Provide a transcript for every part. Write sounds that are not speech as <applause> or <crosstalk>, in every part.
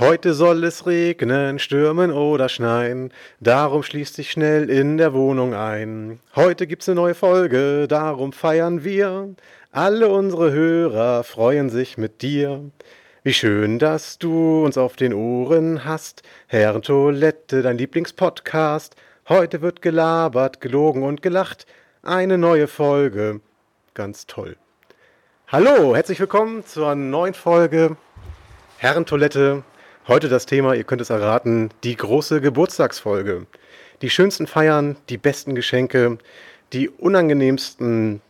Heute soll es regnen, stürmen oder schneien, darum schließt sich schnell in der Wohnung ein. Heute gibt's eine neue Folge, darum feiern wir. Alle unsere Hörer freuen sich mit dir. Wie schön, dass du uns auf den Ohren hast. Herrentoilette, dein Lieblingspodcast. Heute wird gelabert, gelogen und gelacht. Eine neue Folge. Ganz toll. Hallo, herzlich willkommen zur neuen Folge Herrentoilette, Heute das Thema, ihr könnt es erraten, die große Geburtstagsfolge. Die schönsten Feiern, die besten Geschenke, die unangenehmsten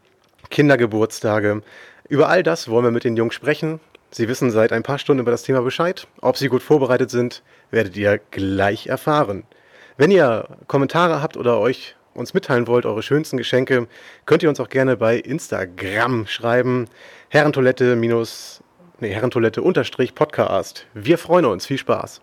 Kindergeburtstage. Über all das wollen wir mit den Jungs sprechen. Sie wissen seit ein paar Stunden über das Thema Bescheid. Ob sie gut vorbereitet sind, werdet ihr gleich erfahren. Wenn ihr Kommentare habt oder euch uns mitteilen wollt, eure schönsten Geschenke, könnt ihr uns auch gerne bei Instagram schreiben. Herrentoilette minus nee, Herrentoilette unterstrich Podcast. Wir freuen uns. Viel Spaß.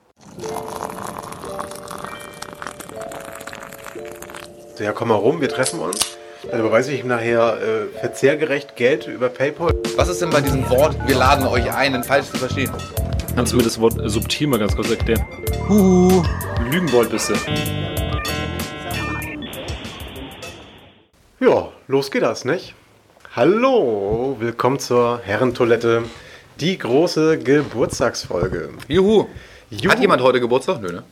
So, ja, komm mal rum, wir treffen uns. Dann überweise ich ihm nachher äh, verzehrgerecht Geld über PayPal. Was ist denn bei diesem Wort, wir laden euch ein, denn falsch zu verstehen? Kannst du mir das Wort subtil mal ganz kurz erklären? Huhu. Lügen wollt bist du. Ja, los geht das, nicht? Hallo, willkommen zur Herrentoilette. Die große Geburtstagsfolge. Juhu. Juhu. Hat jemand heute Geburtstag? Nö, ne?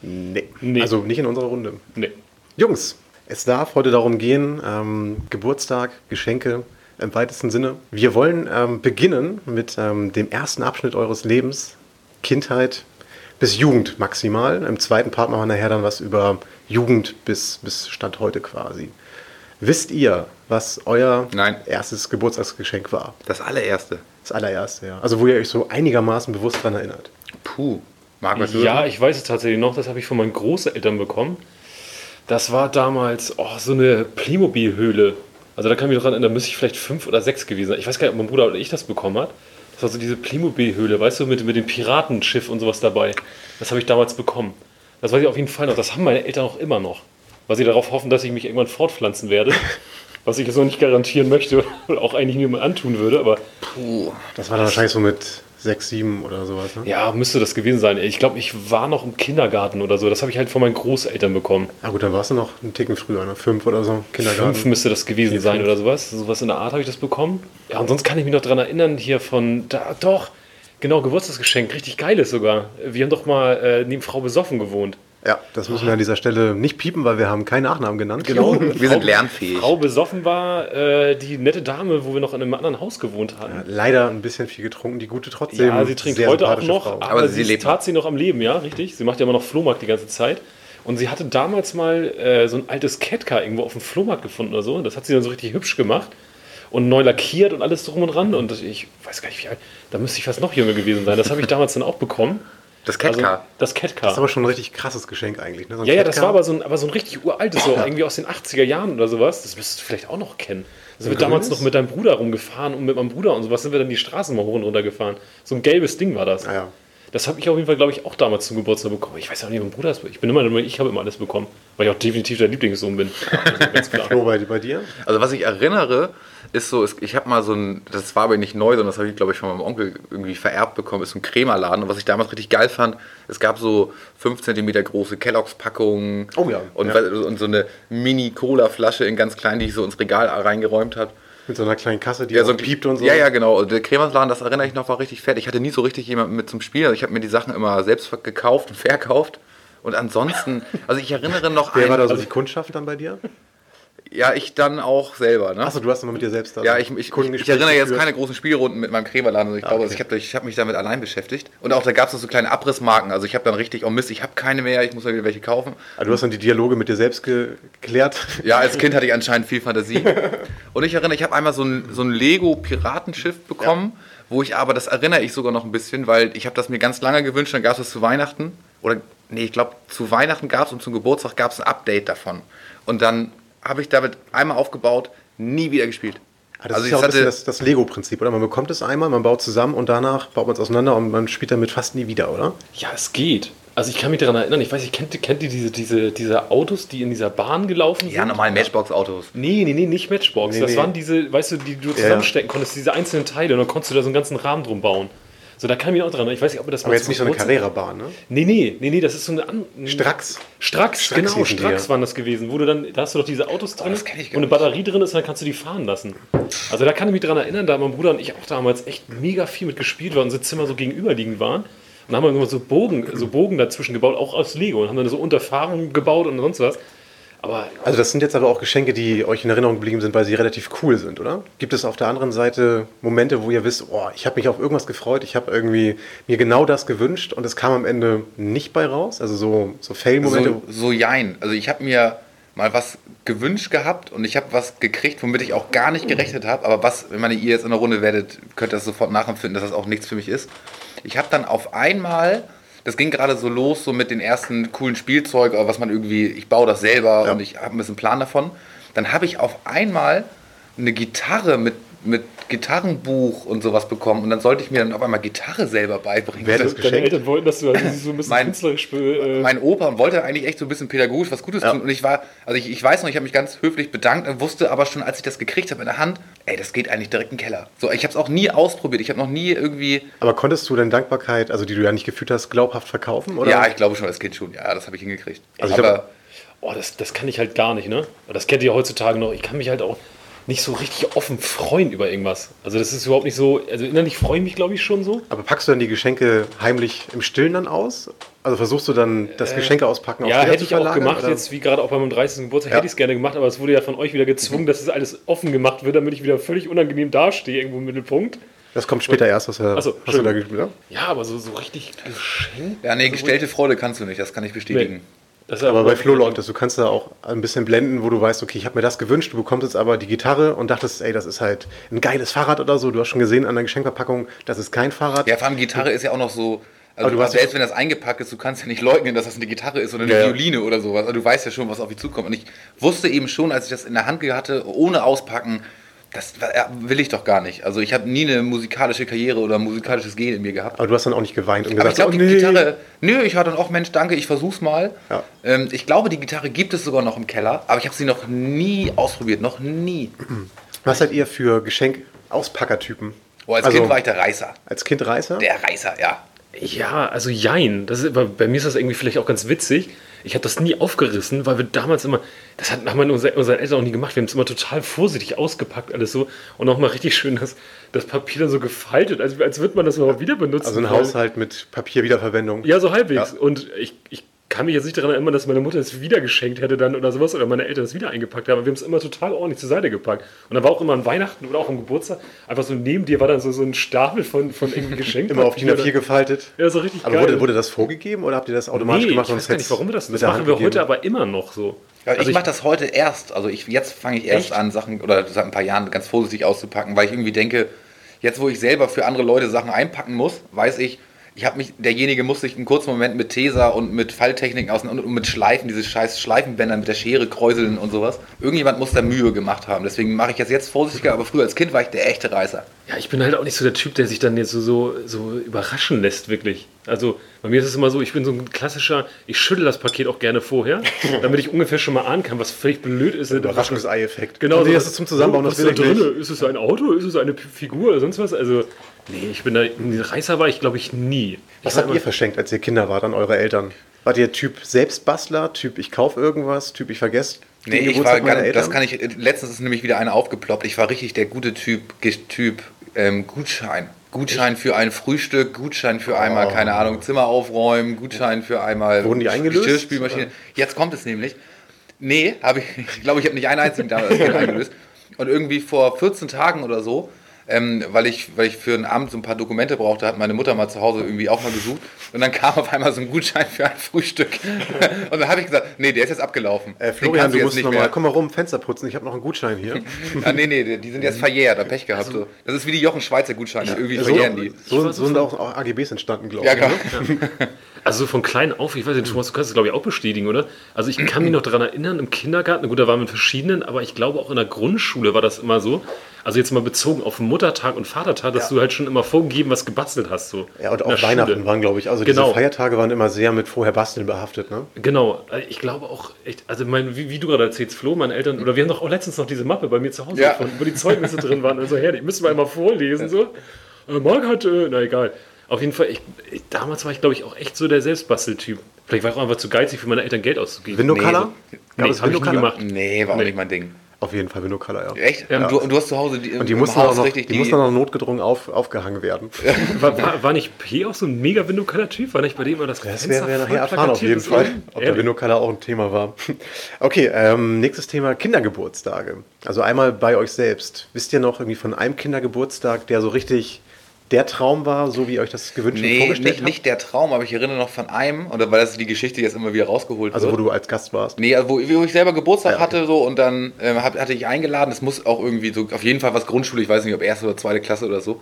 Nee. Nee. Also nicht in unserer Runde. Nee. Jungs, es darf heute darum gehen, ähm, Geburtstag, Geschenke im weitesten Sinne. Wir wollen ähm, beginnen mit ähm, dem ersten Abschnitt eures Lebens, Kindheit bis Jugend maximal. Im zweiten Part machen wir nachher dann was über Jugend bis, bis Stand heute quasi. Wisst ihr, was euer Nein. erstes Geburtstagsgeschenk war? Das allererste. Das allererste, ja. Also wo ihr euch so einigermaßen bewusst daran erinnert. Puh. Marc, was Ja, ich weiß es tatsächlich noch. Das habe ich von meinen Großeltern bekommen. Das war damals oh, so eine Playmobil-Höhle. Also da kann ich mich noch erinnern, da müsste ich vielleicht fünf oder sechs gewesen sein. Ich weiß gar nicht, ob mein Bruder oder ich das bekommen hat. Das war so diese Playmobil-Höhle, weißt du, mit, mit dem Piratenschiff und sowas dabei. Das habe ich damals bekommen. Das weiß ich auf jeden Fall noch. Das haben meine Eltern auch immer noch. Weil sie darauf hoffen, dass ich mich irgendwann fortpflanzen werde. <laughs> Was ich jetzt noch nicht garantieren möchte <laughs> oder auch eigentlich niemand antun würde, aber Puh. Das war dann wahrscheinlich so mit sechs, sieben oder sowas, ne? ja, müsste das gewesen sein. Ich glaube, ich war noch im Kindergarten oder so. Das habe ich halt von meinen Großeltern bekommen. Ah gut, dann warst du noch einen Ticken früher, ne? Fünf oder so, Kindergarten. Fünf müsste das gewesen Vier, sein fünf. oder sowas. Sowas in der Art habe ich das bekommen. Ja, und sonst kann ich mich noch daran erinnern, hier von, da, doch, genau, Geburtstagsgeschenk, richtig geiles sogar. Wir haben doch mal äh, neben Frau Besoffen gewohnt. Ja, das müssen wir an dieser Stelle nicht piepen, weil wir haben keinen Nachnamen genannt. Genau. <laughs> Wir sind lernfähig. Frau Besoffen war äh, die nette Dame, wo wir noch in einem anderen Haus gewohnt hatten. Ja, leider ein bisschen viel getrunken, die gute trotzdem. Ja, sie trinkt sehr heute auch noch, Frau. aber, Aber sie, sie lebt tat sie noch am Leben, ja, richtig. Sie macht ja immer noch Flohmarkt die ganze Zeit. Und sie hatte damals mal äh, so ein altes Catcar irgendwo auf dem Flohmarkt gefunden oder so. Das hat sie dann so richtig hübsch gemacht und neu lackiert und alles drum und dran. Und das, ich weiß gar nicht, wie alt, da müsste ich fast noch jünger gewesen sein. Das habe ich damals dann auch bekommen. Das Also, Catcar. das Das ist Catcar. aber schon ein richtig krasses Geschenk eigentlich. Ne? So Ja, ja, das Catcar. war aber so ein, aber so ein richtig uraltes, so irgendwie aus den 80er Jahren oder sowas. Das müsstest du vielleicht auch noch kennen. Da sind wir damals noch mit deinem Bruder rumgefahren und mit meinem Bruder und sowas sind wir dann die Straßen mal hoch und runter gefahren. So ein gelbes Ding war das. Ah, ja. Das habe ich auf jeden Fall, glaube ich, auch damals zum Geburtstag bekommen. Ich weiß auch nicht, mein Bruder das. Ich bin immer, ich habe immer alles bekommen, weil ich auch definitiv der Lieblingssohn bin. <laughs> Also ganz klar. Flo, bei, bei dir? Also was ich erinnere, ist so, ich habe mal so ein, das war aber nicht neu, sondern das habe ich, glaube ich, von meinem Onkel irgendwie vererbt bekommen, ist so ein Cremaladen. Und was ich damals richtig geil fand, es gab so 5 cm große Kelloggs-Packungen Oh ja, und, ja. und so eine Mini-Cola-Flasche in ganz klein, die ich so ins Regal reingeräumt habe. Mit so einer kleinen Kasse, die Ja, so ein piept und so. Ja, ja, genau. Und der Cremaladen, das erinnere ich noch, war richtig fett. Ich hatte nie so richtig jemanden mit zum Spielen. Also ich habe mir die Sachen immer selbst gekauft und verkauft. Und ansonsten, also ich erinnere noch Wer einen- war da so also, die Kundschaft dann bei dir? Ja, ich dann auch selber. Ne? Achso, du hast immer mit dir selbst da. Ja, ich, ich, ich, ich erinnere jetzt keine großen Spielrunden mit meinem Cremaladen. Also ich glaube, okay. also ich habe hab mich damit allein beschäftigt. Und auch da gab es so kleine Abrissmarken. Also ich habe dann richtig, oh Mist, ich habe keine mehr, ich muss mal wieder welche kaufen. Ah, du hast dann die Dialoge mit dir selbst geklärt. Ja, als Kind hatte ich anscheinend viel Fantasie. <laughs> Und ich erinnere, ich habe einmal so ein, so ein Lego-Piratenschiff bekommen, wo ich aber, das erinnere ich sogar noch ein bisschen, weil ich habe das mir ganz lange gewünscht, dann gab es das zu Weihnachten. Oder, nee, ich glaube, zu Weihnachten gab es und zum Geburtstag gab es ein Update davon. Und dann habe ich damit einmal aufgebaut, nie wieder gespielt. Ah, das Also ist ich ja auch ein bisschen hatte- das, das Lego-Prinzip, oder? Man bekommt es einmal, man baut zusammen und danach baut man es auseinander und man spielt damit fast nie wieder, oder? Ja, es geht. Also ich kann mich daran erinnern, ich weiß nicht, kennt, kennt ihr diese, diese, diese Autos, die in dieser Bahn gelaufen sind? Ja, normal Matchbox-Autos. Nee, nee, nee, nicht Matchbox. Nee, das nee. waren diese, weißt du, die du zusammenstecken konntest, diese einzelnen Teile und dann konntest du da so einen ganzen Rahmen drum bauen. So, da kam ich auch dran. Ich weiß nicht, ob das Aber jetzt nicht so eine Carrera-Bahn, ne? Nee, nee, nee, nee, das ist so eine. An Strax. Strax, Strax genau, Strax waren das gewesen, wo du dann, da hast du doch diese Autos drin, wo gar eine. Batterie drin ist und dann kannst du die fahren lassen. Also da kann ich mich dran erinnern, da mein Bruder und ich auch damals echt mega viel mit gespielt, weil unsere Zimmer so gegenüberliegend waren. Und dann haben wir immer so Bogen, so Bogen dazwischen gebaut, auch aus Lego und haben dann so Unterfahrungen gebaut und sonst was. Aber Also das sind jetzt aber auch Geschenke, die euch in Erinnerung geblieben sind, weil sie relativ cool sind, oder? Gibt es auf der anderen Seite Momente, wo ihr wisst, oh, ich habe mich auf irgendwas gefreut, ich habe irgendwie mir genau das gewünscht und es kam am Ende nicht bei raus? Also so, so Fail-Momente. So, so jein. Also ich habe mir mal was gewünscht gehabt und ich habe was gekriegt, womit ich auch gar nicht gerechnet habe. Aber was, wenn man ihr jetzt in der Runde werdet, könnt ihr das sofort nachempfinden, dass das auch nichts für mich ist. Ich habe dann auf einmal, das ging gerade so los, so mit den ersten coolen Spielzeug, was man irgendwie, ich baue das selber Ja. und ich habe ein bisschen Plan davon. Dann habe ich auf einmal eine Gitarre mit, mit Gitarrenbuch und sowas bekommen und dann sollte ich mir dann auf einmal Gitarre selber beibringen. Wer das deine geschenkt? Eltern wollten, dass du also so ein bisschen Mein- künstlerisch. Äh, mein Opa wollte eigentlich echt so ein bisschen pädagogisch was Gutes Ja. tun. Und ich war, also ich, ich weiß noch, ich habe mich ganz höflich bedankt und wusste aber schon, als ich das gekriegt habe in der Hand, ey, das geht eigentlich direkt in den Keller. So, ich habe es auch nie ausprobiert. Ich habe noch nie irgendwie. Aber konntest du deine Dankbarkeit, also die du ja nicht gefühlt hast, glaubhaft verkaufen? Oder? Ja, ich glaube schon als Kind schon. Ja, das habe ich hingekriegt. Also ich aber glaube- Oh, das, das kann ich halt gar nicht, ne? Das kennt ihr heutzutage noch. Ich kann mich halt auch nicht so richtig offen freuen über irgendwas. Also das ist überhaupt nicht so, also innerlich freue ich mich, glaube ich, schon so. aber packst du dann die Geschenke heimlich im Stillen dann aus? Also versuchst du dann das Geschenke auspacken Äh, Ja, hätte ich auch gemacht, oder? jetzt wie gerade auch bei meinem 30. Geburtstag, Ja. hätte ich es gerne gemacht, aber es wurde ja von euch wieder gezwungen, dass es alles offen gemacht wird, damit ich wieder völlig unangenehm dastehe, irgendwo im Mittelpunkt. Das kommt später erst, was, Ach so, hast du da gespielt? Ja? Ja, aber so, so richtig geschenkt. ja, nee, gestellte Freude kannst du nicht, das kann ich bestätigen. Das ist Aber bei Flo läuft das. Du kannst da auch ein bisschen blenden, wo du weißt, okay, ich habe mir das gewünscht, du bekommst jetzt aber die Gitarre und dachtest, ey, das ist halt ein geiles Fahrrad oder so. Du hast schon gesehen an der Geschenkverpackung, das ist kein Fahrrad. Ja, vor allem Gitarre ist ja auch noch so. Aber Also du hast selbst wenn das eingepackt ist, du kannst ja nicht leugnen, dass das eine Gitarre ist oder eine ja. Violine oder sowas. Also du weißt ja schon, was auf dich zukommt. Und ich wusste eben schon, als ich das in der Hand hatte, ohne auspacken, das will ich doch gar nicht. Also ich habe nie eine musikalische Karriere oder musikalisches Gen in mir gehabt. Aber du hast dann auch nicht geweint und Aber ich gesagt, glaube, oh, die nee. Gitarre. Nö, ich war dann auch, Mensch, danke, ich versuch's mal. Ja. Ähm, ich glaube, die Gitarre gibt es sogar noch im Keller, aber ich habe sie noch nie ausprobiert, noch nie. Was seid ihr für Geschenk-Auspackertypen? Oh, als Also- Kind war ich der Reißer. Als Kind Reißer? Der Reißer, ja. Ja, also jein. Das ist, aber bei mir ist das irgendwie vielleicht auch ganz witzig. Ich habe das nie aufgerissen, weil wir damals immer, das hat, haben wir unsere, unsere Eltern auch nie gemacht. Wir haben es immer total vorsichtig ausgepackt, alles so. Und auch mal richtig schön das, das Papier dann so gefaltet, als, als würde man das überhaupt wieder benutzen. also ein. Haushalt mit Papierwiederverwendung. Ja, so halbwegs. Ja. Und ich, ich kann mich jetzt nicht daran erinnern, dass meine Mutter es wieder geschenkt hätte dann oder sowas oder meine Eltern es wieder eingepackt haben. Wir haben es immer total ordentlich zur Seite gepackt. Und dann war auch immer an Weihnachten oder auch am Geburtstag einfach so neben dir war dann so, so ein Stapel von, von irgendwie Geschenken. <laughs> Immer auf DIN A4 gefaltet. Ja, so richtig Aber geil. wurde, wurde das vorgegeben oder habt ihr das automatisch nee, gemacht? ich weiß gar nicht, warum wir das. Das machen Hand wir gegeben? heute aber immer noch so. Ja, Also ich mache das heute erst. Also ich, jetzt fange ich erst Echt? an, Sachen oder seit ein paar Jahren ganz vorsichtig auszupacken, weil ich irgendwie denke, jetzt wo ich selber für andere Leute Sachen einpacken muss, weiß ich, ich habe mich, derjenige muss sich einen kurzen Moment mit Tesa und mit Falltechniken auseinander und mit Schleifen, diese scheiß Schleifenbänder mit der Schere kräuseln und sowas. Irgendjemand muss da Mühe gemacht haben. Deswegen mache ich jetzt jetzt vorsichtiger, aber früher als Kind war ich der echte Reißer. Ja, ich bin halt auch nicht so der Typ, der sich dann jetzt so, so, so überraschen lässt, wirklich. Also bei mir ist es immer so, ich bin so ein klassischer, ich schüttel das Paket auch gerne vorher, <laughs> damit ich ungefähr schon mal ahnen kann, was völlig blöd ist. Überraschungsei-Effekt. Genau, Und so das ist zum Zusammenbauen, was das will ist da drin? Ist es ein Auto? Ist es eine P- Figur oder sonst was? Also, nee, ich bin da, ein Reißer war ich, glaube ich, nie. Was ich habt immer- ihr verschenkt, als ihr Kinder wart an eure Eltern? Wart ihr Typ Selbstbastler, Typ ich kaufe irgendwas, Typ ich vergesse? Nee, ich Geburtstag war ganz, das Eltern? kann ich, letztens ist nämlich wieder eine aufgeploppt. Ich war richtig der gute Typ, Typ ähm, Gutschein. Gutschein für ein Frühstück, Gutschein für einmal, keine Ahnung, Zimmer aufräumen, Gutschein für einmal Oh. Wurden die eingelöst? Geschirrspülmaschine. Jetzt kommt es nämlich. Nee, habe ich, <laughs> ich glaube, ich habe nicht einen einzigen damals <laughs> eingelöst. Und irgendwie vor 14 Tagen oder so, ähm, weil, ich, weil ich für ein Amt so ein paar Dokumente brauchte, hat meine Mutter mal zu Hause irgendwie auch mal gesucht. Und dann kam auf einmal so ein Gutschein für ein Frühstück. <laughs> Und dann habe ich gesagt, nee, der ist jetzt abgelaufen. Äh, Florian, du musst nicht nochmal, komm mal rum, Fenster putzen, ich habe noch einen Gutschein hier. <laughs> Ah, nee, nee, die sind jetzt verjährt, hab Pech gehabt. so. Das ist wie die Jochen Schweizer Gutscheine, irgendwie so, verjähren die. so, so sind auch, auch AGBs entstanden, glaube Ja, ich. klar. ne? <laughs> Also so von klein auf, ich weiß nicht, Thomas, du kannst es glaube ich auch bestätigen, oder? Also ich kann mich noch daran erinnern, im Kindergarten, gut, da waren wir in verschiedenen, aber ich glaube auch in der Grundschule war das immer so. Also jetzt mal bezogen auf Muttertag und Vatertag, dass du halt schon immer vorgegeben was gebastelt hast. So. Ja, und auch Weihnachten Schule. waren, glaube ich, also Genau. diese Feiertage waren immer sehr mit vorher basteln behaftet, ne? Genau, ich glaube auch echt, also mein, wie, wie du gerade erzählst, Flo, meine Eltern, oder wir haben doch auch letztens noch diese Mappe bei mir zu Hause Ja. gefunden, wo die Zeugnisse drin waren. Also herrlich, müssen wir einmal vorlesen so. Äh, Marc hat, äh, na egal. Auf jeden Fall, ich, ich, damals war ich, glaube ich, auch echt so der Selbstbasteltyp. Vielleicht war ich auch einfach zu geizig, für meine Eltern Geld auszugeben. Window Color? Nee, Nee, das habe ich nie gemacht. Nee, war auch Nee. nicht mein Ding. Auf jeden Fall Window Color, ja. Echt? Ja. Und, du, und du hast zu Hause die, Und die mussten, auch Haus noch, richtig die mussten dann noch notgedrungen auf, aufgehangen werden. <laughs> War, war, war nicht P auch so ein mega window typ War nicht bei dem immer das Das werden wir nachher erfahren, auf jeden Fall, ist? ob der Color auch ein Thema war. <laughs> Okay, ähm, nächstes Thema: Kindergeburtstage. Also einmal bei euch selbst. Wisst ihr noch irgendwie von einem Kindergeburtstag, der so richtig der Traum war, so wie euch das gewünscht und Nee, vorgestellt nicht, nicht der Traum, aber ich erinnere noch von einem, oder weil das die Geschichte jetzt immer wieder rausgeholt Also, wo wird. du als Gast warst. Nee, also wo, wo ich selber Geburtstag Ja, okay. hatte so und dann ähm, hatte ich eingeladen, das muss auch irgendwie so, auf jeden Fall was Grundschule, ich weiß nicht, ob erste oder zweite Klasse oder so.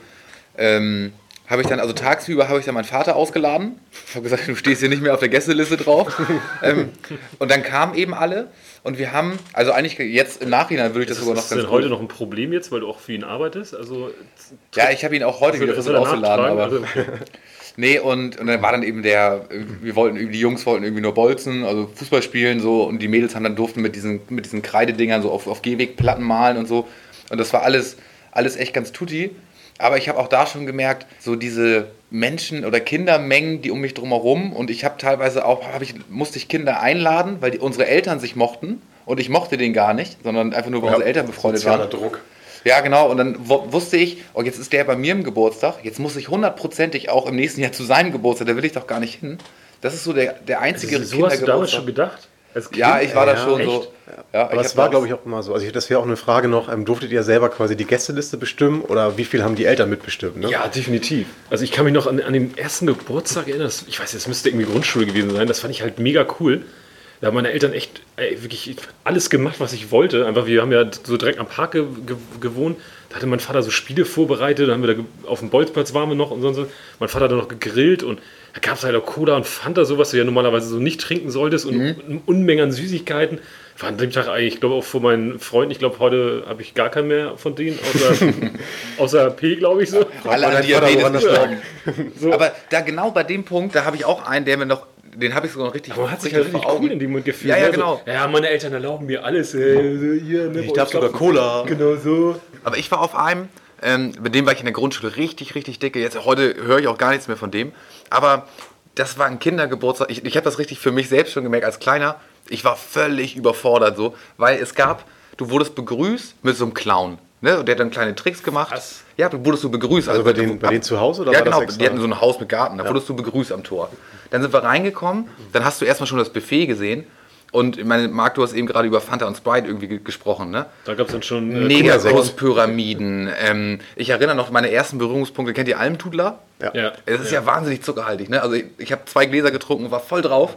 Ähm, habe ich dann, also tagsüber habe ich dann meinen Vater ausgeladen. Ich habe gesagt, du stehst hier nicht mehr auf der Gästeliste drauf. <laughs> ähm, und dann kamen eben alle und wir haben, also eigentlich jetzt im Nachhinein würde ich das Ist sogar noch das ganz denn gut- heute noch ein Problem jetzt, weil du auch für ihn arbeitest? Also, Ja, ich habe ihn auch heute wieder versucht er nachtragen? aber Also, <laughs> Nee, und, und dann war dann eben der, wir wollten, die Jungs wollten irgendwie nur bolzen, also Fußball spielen so und die Mädels haben dann durften mit diesen, mit diesen Kreidedingern so auf, auf Gehwegplatten malen und so. Und das war alles, alles echt ganz tutti. Aber ich habe auch da schon gemerkt, so diese Menschen oder Kindermengen, die um mich drumherum und ich habe teilweise auch, hab ich, musste ich Kinder einladen, weil die, unsere Eltern sich mochten und ich mochte den gar nicht, sondern einfach nur, weil unsere Eltern befreundet waren. Druck. Ja, genau. Und dann wu- wusste ich, oh, jetzt ist der bei mir im Geburtstag. Jetzt muss ich hundertprozentig auch im nächsten Jahr zu seinem Geburtstag. Da will ich doch gar nicht hin. Das ist so der, der einzige so hast du damals Kindergeburtstag. schon gedacht? Kind? Ja, ich war da Ja, schon echt? so. Ja, Aber es war, glaube ich, auch immer so. Also, ich- das wäre auch eine Frage noch: ähm, Durftet ihr selber quasi die Gästeliste bestimmen oder wie viel haben die Eltern mitbestimmt? Ne? Ja, definitiv. Also ich kann mich noch an, an den ersten Geburtstag erinnern. Das, ich weiß, es müsste irgendwie Grundschule gewesen sein. Das fand ich halt mega cool. Da haben meine Eltern echt ey, wirklich alles gemacht, was ich wollte. Einfach, wir haben ja so direkt am Park ge ge gewohnt. Da hatte mein Vater so Spiele vorbereitet. Da haben wir da auf dem Bolzplatz waren wir noch und so. Mein Vater hat dann noch gegrillt und da gab es halt auch Cola und Fanta, so was du ja normalerweise so nicht trinken solltest und Mhm. Unmengen an Süßigkeiten. Ich war an dem Tag eigentlich, ich glaube auch von meinen Freunden, ich glaube heute habe ich gar keinen mehr von denen, außer, <laughs> außer P, glaube ich so. Alle an Diabetes. So. Aber da genau bei dem Punkt, da habe ich auch einen, der mir noch, den habe ich sogar noch richtig, Man hat sich halt richtig cool in dem Mund gefühlt. Ja, ja, ne? genau. So, ja, meine Eltern erlauben mir alles. Äh, so hier, ne, Ich darf sogar Cola. Genau so. Aber ich war auf einem, ähm, mit dem war ich in der Grundschule richtig, richtig dicke. Jetzt heute höre ich auch gar nichts mehr von dem. Aber das war ein Kindergeburtstag. Ich, ich habe das richtig für mich selbst schon gemerkt als Kleiner. Ich war völlig überfordert so, weil es gab, du wurdest begrüßt mit so einem Clown. Ne? Und der hat dann kleine Tricks gemacht. Was? Ja, du wurdest du begrüßt. Also bei denen- bei denen zu Hause oder ja, genau. Die hatten so ein Haus mit Garten. Da wurdest du begrüßt am Tor. Dann sind wir reingekommen. Dann hast du erstmal schon das Buffet gesehen. Und ich meine, Marc, du hast eben gerade über Fanta und Sprite irgendwie ge- gesprochen, ne? Da gab es dann schon. Äh. Großpyramiden. Ähm, ich erinnere noch meine ersten Berührungspunkte. Kennt ihr Almtudler? ja. Es ist ja, wahnsinnig zuckerhaltig. Ne? Also ich, ich habe zwei Gläser getrunken, war voll drauf.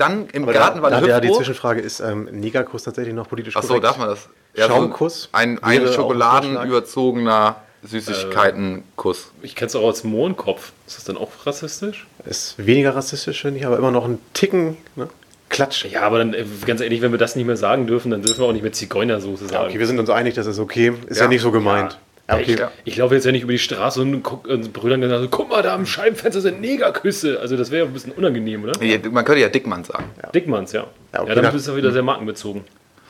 Dann im Aber Garten da, war da ja die. Zwischenfrage: Ist ähm, Negerkuss tatsächlich noch politisch Achso, korrekt? darf man das? Schaumkuss So ein, ein schokoladenüberzogener Süßigkeitenkuss. Ich kenne es auch als Mohrenkopf. Ist das dann auch rassistisch? Ist weniger rassistisch, finde ich, aber immer noch ein Ticken. Ne? Klatsch. Ja, aber dann, äh, ganz ehrlich, wenn wir das nicht mehr sagen dürfen, dann dürfen wir auch nicht mehr Zigeunersoße sagen. Okay, wir sind uns einig, das ist okay. Ist ja, Ja. nicht so gemeint. Ja, okay. Ich, ich laufe jetzt ja nicht über die Straße und, guck, und brüdern dann so, guck mal, da am Scheibenfenster sind Negerküsse. Also das wäre ja ein bisschen unangenehm, oder? Ja, man könnte ja Dickmann sagen. Dickmanns, ja. Ja, Ja, okay, dann nach- bist du wieder sehr markenbezogen.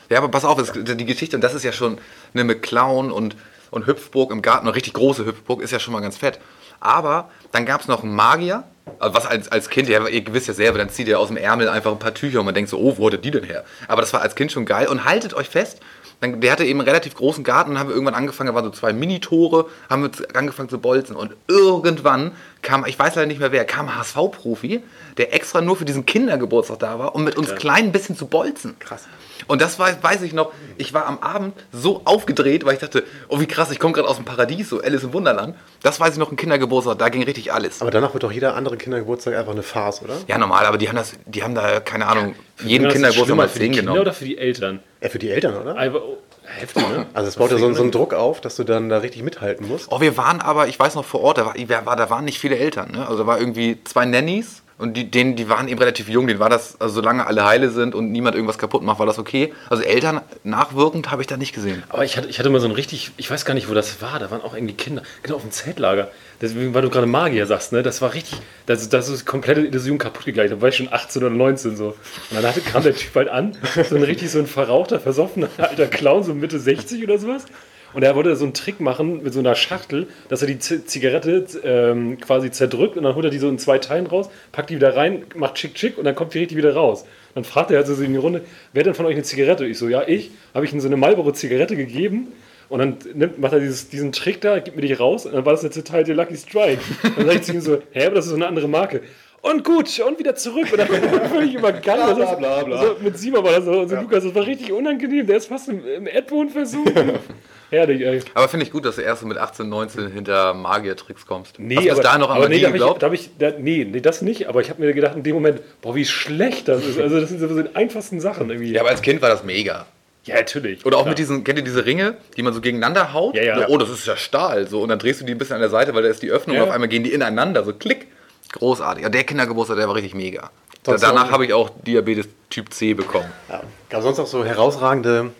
Ja, aber pass auf, es, die Geschichte, und das ist ja schon eine mit Clown und, und Hüpfburg im Garten, eine richtig große Hüpfburg, ist ja schon mal ganz fett. Aber dann gab es noch einen Magier, also was als, als Kind, ja, ihr wisst ja selber, dann zieht ihr aus dem Ärmel einfach ein paar Tücher und man denkt so, oh, wo hat die denn her? Aber das war als Kind schon geil. Und haltet euch fest, dann, der hatte eben einen relativ großen Garten und haben wir irgendwann angefangen, da waren so zwei Minitore, haben wir angefangen zu bolzen. Und irgendwann kam, ich weiß leider nicht mehr wer, kam ein HSV-Profi, der extra nur für diesen Kindergeburtstag da war, um mit uns klein ein bisschen zu bolzen. Krass. Und das war, weiß ich noch, ich war am Abend so aufgedreht, weil ich dachte, oh wie krass, ich komme gerade aus dem Paradies, so Alice im Wunderland. Das weiß ich noch, ein Kindergeburtstag, da ging richtig alles. Aber danach wird doch jeder andere Kindergeburtstag einfach eine Farce, oder? Ja, normal, aber die haben das, die haben da, keine Ahnung, jeden Das ist Kindergeburtstag mal für die 10 Kinder genommen. oder für die Eltern? Ja, für die Eltern, oder? Oh, heftig, ne? Also es baut ja so, so einen Druck auf, dass du dann da richtig mithalten musst. Oh, wir waren aber, ich weiß noch vor Ort, da, war, da waren nicht viele Eltern. Ne? Also da war irgendwie zwei Nannies und die, denen, die waren eben relativ jung, denen war das, also solange alle heile sind und niemand irgendwas kaputt macht, war das okay. Also Eltern nachwirkend habe ich da nicht gesehen. Aber ich hatte, ich hatte mal so ein richtig, ich weiß gar nicht, wo das war, da waren auch irgendwie Kinder, genau auf dem Zeltlager. Deswegen, weil du gerade Magier sagst, ne, das war richtig, das, das ist komplette Illusion kaputt gegangen. Da war ich schon 18 oder 19 so. Und dann hatte, kam der Typ halt an, so ein richtig so ein verrauchter, versoffener alter Clown, so Mitte 60 oder sowas. Und er wollte so einen Trick machen mit so einer Schachtel, dass er die Z Zigarette ähm, quasi zerdrückt und dann holt er die so in zwei Teilen raus, packt die wieder rein, macht schick schick und dann kommt die richtig wieder raus. Dann fragt er also so in die Runde, wer denn von euch eine Zigarette? Ich so, ja, ich. Habe ich ihm so eine Marlboro-Zigarette gegeben und dann nimmt, macht er dieses, diesen Trick da, gibt mir die raus und dann war das jetzt total der Lucky Strike. Dann sag ich zu ihm so, hä, aber das ist so eine andere Marke. Und gut, und wieder zurück. Und dann <laughs> völlig übergangen. Bla, bla, bla, bla. So, mit Simon war das so. Und so Lukas, das war richtig unangenehm. Der ist fast im, im Erdboden versucht. Herrlich, ey. Aber finde ich gut, dass du erst so mit 18, 19 hinter Magier-Tricks kommst. Nee, Hast du aber, dahin noch an nee, da hab ich, geglaubt? da hab ich, da, nee, nee, das nicht. Aber ich habe mir gedacht in dem Moment, boah, wie schlecht das ist. Also das sind so die einfachsten Sachen irgendwie. ja, aber als Kind war das mega. Ja, natürlich. Oder auch Klar. mit diesen, kennt ihr diese Ringe, die man so gegeneinander haut? Ja, ja. So, oh, das ist ja Stahl. So, und dann drehst du die ein bisschen an der Seite, weil da ist die Öffnung Ja. und auf einmal gehen die ineinander. So klick. Großartig. Ja, der Kindergeburtstag, der war richtig mega. Sonst Danach habe ich auch Diabetes Typ C bekommen. Ja. Gab es sonst auch so herausragende,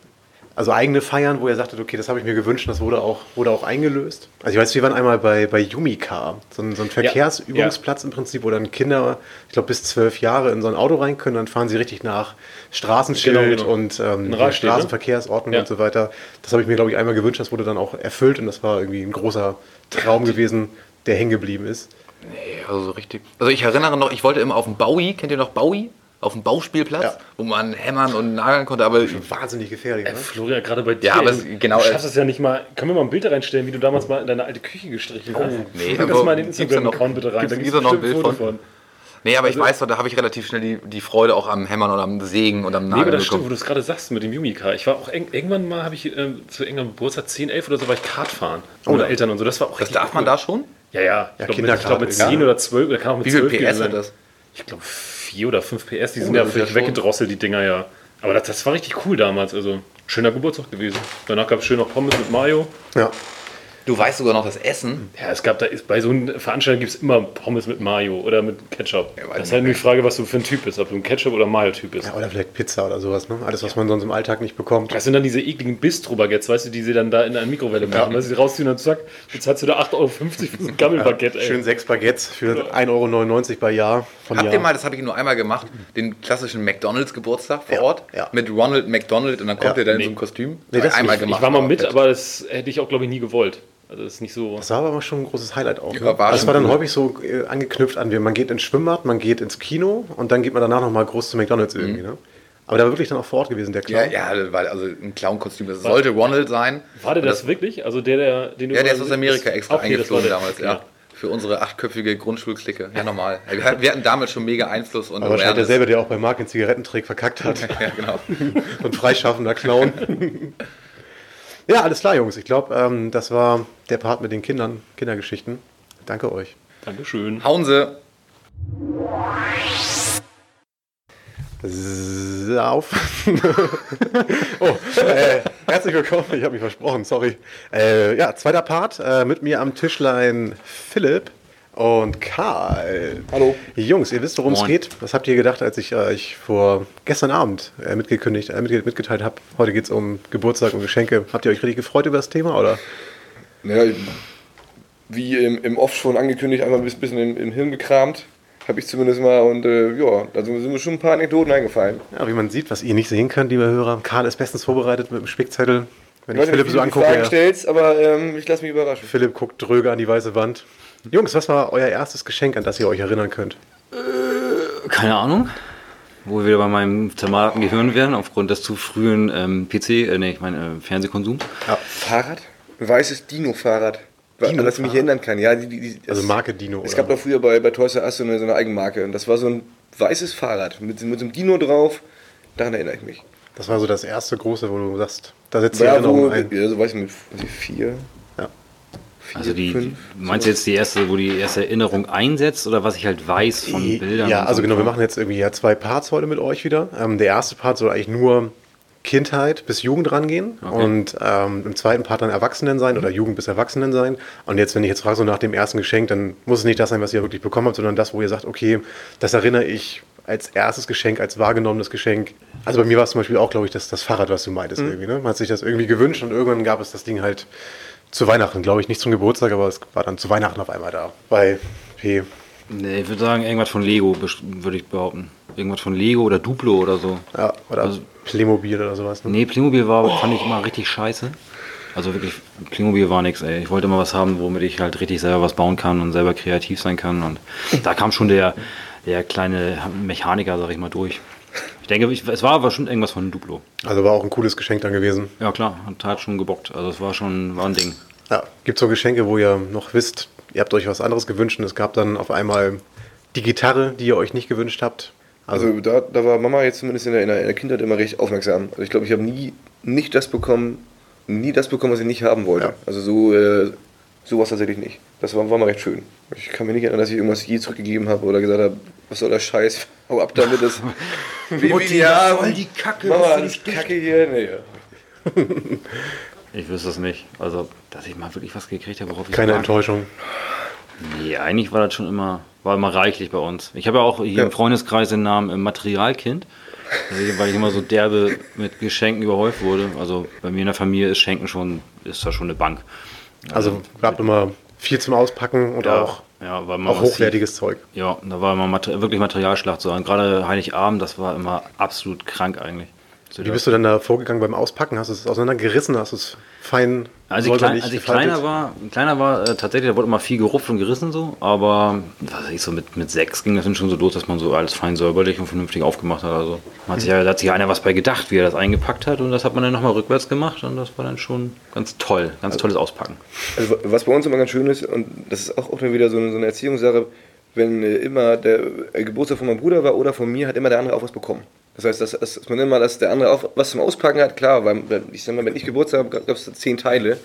also eigene Feiern, wo ihr sagtet, okay, das habe ich mir gewünscht und das wurde auch, wurde auch eingelöst? Also ich weiß, wir waren einmal bei, bei Yumika, so ein, so ein Verkehrsübungsplatz im Prinzip, wo dann Kinder, ich glaube bis zwölf Jahre in so ein Auto rein können, dann fahren sie richtig nach Straßenschild Genau, genau. und ähm, ne? Straßenverkehrsordnung Ja. und so weiter. Das habe ich mir, glaube ich, einmal gewünscht, das wurde dann auch erfüllt und das war irgendwie ein großer Traum gewesen, der hängen geblieben ist. Nee, also so richtig. Also ich erinnere noch, ich wollte immer auf dem Bowie, kennt ihr noch Bowie? Auf dem Bauspielplatz, Ja. wo man hämmern und nageln konnte, aber Wahnsinnig gefährlich, ne? Florian, gerade bei dir. Ja, aber ey, es- genau, Du äh, schaffst es ja nicht mal. Können wir mal ein Bild da reinstellen, wie du damals mal in deine alte Küche gestrichen hast? nee, Guck das aber mal in den Instagram-Account noch- bitte rein. gibt's- Da gibt's da noch ein Bild von? Nee, aber ich weiß doch, da habe ich relativ schnell die, die Freude auch am Hämmern und am Sägen und am Nee, aber Nageln das stimmt, wo bekommen. du es gerade sagst mit dem Yumika. Ich war auch eng, irgendwann mal, habe ich ähm, zu irgendeinem Geburtstag 10, 11 oder so, war ich Kart fahren. Oh, Ohne ja. Eltern und so. Das war auch Das darf man cool. da schon? Ja, ja. Ich Ja, glaube mit, glaub, mit irgendwie. 10 oder 12, oder kann auch mit Wie viel 12 PS hat das? Ich glaube 4 oder 5 PS, die sind Oh, ja ist ja völlig schon- weggedrosselt, die Dinger ja. Aber das, das war richtig cool damals. Also schöner Geburtstag gewesen. Danach gab es schön noch Pommes mit Mayo. Ja. Du weißt sogar noch das Essen. Ja, es gab da ist, bei so einer Veranstaltung gibt es immer Pommes mit Mayo oder mit Ketchup. Ja, weiß das ist halt nur die Frage, was du für ein Typ bist, ob du ein Ketchup oder Mayo-Typ bist. ja. Oder vielleicht Pizza oder sowas, ne? Alles, was man sonst im Alltag nicht bekommt. Das sind dann diese ekligen Bistro-Baguettes, weißt du, die sie dann da in einer Mikrowelle machen. Du, die rausziehen und zack, jetzt hast du da 8,50 Euro für so ein <laughs> Gammelbaguette, ey. Schön sechs Baguettes für 1,99 Euro bei Jahr von Habt Jahr. ihr mal, das habe ich nur einmal gemacht, den klassischen McDonalds-Geburtstag vor Ja, Ort ja. mit Ronald McDonald und dann kommt Ja, ihr dann nee. in so ein Kostüm? Nee, das einmal nicht. gemacht. Ich war mal mit, aber das hätte ich auch, glaube ich, nie gewollt. Also das ist nicht so. Das war aber schon ein großes Highlight auch. Ja, Ne? war schon war dann cool. häufig so äh, angeknüpft an, wir- man geht ins Schwimmbad, man geht ins Kino und dann geht man danach nochmal groß zu McDonalds irgendwie. Ne? Aber der war wirklich dann auch vor Ort gewesen, der Mhm. Ja, Clown. ja, das war also ein Clown-Kostüm. Das sollte Ronald sein. War der Und das, wirklich? Also der, der den du Ja, der ist aus Amerika das- extra okay, das war eingeflogen damals, Okay. ja. Für unsere achtköpfige Grundschulklicke. Ja, normal. Wir hatten- damals schon mega Einfluss und Aber wahrscheinlich derselbe, der auch bei Mark den Zigarettentrick verkackt hat. <laughs> Ja, genau. <laughs> ein freischaffender Clown. ja, alles klar, Jungs. Ich glaube, ähm, das war der Part mit den Kindern, Kindergeschichten. Danke euch. Dankeschön. Hauen Sie. Sauf. <laughs> oh, äh, herzlich willkommen. Ich habe mich versprochen, sorry. Äh, ja, zweiter Part. Äh, mit mir am Tischlein Philipp und Karl. Hallo. Jungs, ihr wisst, worum es geht. Was habt ihr gedacht, als ich euch vor gestern Abend äh, mitgekündigt, äh, mitge- mitgeteilt habe? Heute geht es um Geburtstag und Geschenke. Habt ihr euch richtig gefreut über das Thema? Oder? Naja, wie im, im Off schon angekündigt, einmal ein bisschen im, im Hirn gekramt. Habe ich zumindest mal. Und äh, ja, da sind mir schon ein paar Anekdoten eingefallen. Ja, wie man sieht, was ihr nicht sehen könnt, liebe Hörer. Karl ist bestens vorbereitet mit dem Spickzettel. Wenn ich nicht, Philipp so angucke, Fragen er- stellst, aber ähm, ich lasse mich überraschen. Philipp guckt dröge an die weiße Wand. Jungs, was war euer erstes Geschenk, an das ihr euch erinnern könnt? Keine Ahnung. Wo wir wieder bei meinem zermarten Gehirn wären, aufgrund des zu frühen ähm, PC, äh, nee, ich meine äh, Fernsehkonsums. Fahrrad? Ein weißes Dino-Fahrrad. An das ich mich erinnern kann. Ja, die, die, die, Also es- Marke Dino, Es oder? gab doch früher bei, bei Toys R Us so eine, so eine Eigenmarke. Und das war so ein weißes Fahrrad mit, mit so einem Dino drauf. Daran erinnere ich mich. Das war so das erste große, wo du sagst, da setzt die Ja, wo, Erinnerung ein. ja, so weiß ich mit vier. Ja. vier Also die, fünf, meinst du jetzt die erste, wo die erste Erinnerung einsetzt oder was ich halt weiß von Bildern? Ja, also so? genau, wir machen jetzt irgendwie ja zwei Parts heute mit euch wieder. Ähm, der erste Part soll eigentlich nur Kindheit bis Jugend rangehen Okay. und ähm, im zweiten Part dann Erwachsenen sein oder Jugend bis Erwachsenen sein. Und jetzt, wenn ich jetzt frage, so nach dem ersten Geschenk, dann muss es nicht das sein, was ihr wirklich bekommen habt, sondern das, wo ihr sagt, okay, das erinnere ich als erstes Geschenk, als wahrgenommenes Geschenk. Also bei mir war es zum Beispiel auch, glaube ich, das, das Fahrrad, was du meintest irgendwie. Ne? Man hat sich das irgendwie gewünscht und irgendwann gab es das Ding halt zu Weihnachten, glaube ich, nicht zum Geburtstag, aber es war dann zu Weihnachten auf einmal da. Bei P. Nee, ich würde sagen, irgendwas von Lego, würde ich behaupten. Irgendwas von Lego oder Duplo oder so. Ja, oder Also- Playmobil oder sowas. Ne? Nee, Playmobil war, fand ich immer richtig scheiße. Also wirklich, Playmobil war nichts, ey. Ich wollte immer was haben, womit ich halt richtig selber was bauen kann und selber kreativ sein kann. Und da kam schon der, der kleine Mechaniker, sag ich mal, durch. Ich denke, ich, es war aber schon irgendwas von Duplo. Also war auch ein cooles Geschenk dann gewesen. Ja klar, hat, hat schon gebockt. Also es war schon war ein Ding. Ja. Gibt so Geschenke, wo ihr noch wisst, ihr habt euch was anderes gewünscht und es gab dann auf einmal die Gitarre, die ihr euch nicht gewünscht habt. Also da, da war Mama jetzt zumindest in der, in der Kindheit immer recht aufmerksam. Also ich glaube, ich habe nie nicht das bekommen, nie das bekommen, was ich nicht haben wollte. Ja. Also so äh, sowas tatsächlich nicht. Das war, war mal recht schön. Ich kann mich nicht erinnern, dass ich irgendwas je zurückgegeben habe oder gesagt habe, was soll der Scheiß, <laughs> hau ab damit. Das <laughs> Mutti, ja, voll die Kacke, Mama, das Kacke hier. Nee. <laughs> Ich wüsste es nicht. Also, dass ich mal wirklich was gekriegt habe, worauf ich Keine. Enttäuschung. Nee, eigentlich war das schon immer, war immer reichlich bei uns. Ich habe ja auch hier Ja. im Freundeskreis den Namen äh, Materialkind, also, weil ich immer so derbe mit Geschenken überhäuft wurde. Also bei mir in der Familie ist Schenken schon, ist da schon eine Bank. Also gab immer viel zum Auspacken und auch, ja, war immer auch massiv. hochwertiges Zeug. Ja, da war immer Mater wirklich Materialschlacht so. Und gerade Heiligabend, das war immer absolut krank eigentlich. So Wie bist du denn da vorgegangen beim Auspacken? Hast du es auseinandergerissen? Hast du es fein Als ich, klein, als ich gefaltet? kleiner war, kleiner war äh, tatsächlich, da wurde immer viel gerupft und gerissen so, aber was weiß ich, so mit, mit sechs ging das dann schon so los, dass man so alles fein säuberlich und vernünftig aufgemacht hat. Also man hat sich, ja- da hat sich einer was bei gedacht, wie er das eingepackt hat und das hat man dann nochmal rückwärts gemacht und das war dann schon ganz toll, ganz tolles Auspacken. Also was bei uns immer ganz schön ist, und das ist auch, auch dann wieder so eine, so eine Erziehungssache, wenn äh, immer der äh, Geburtstag von meinem Bruder war oder von mir, hat immer der andere auch was bekommen. Das heißt, dass, dass man immer, dass der andere auch was zum Auspacken hat, klar, weil ich sag mal, wenn ich Geburtstag habe, gab es zehn Teile.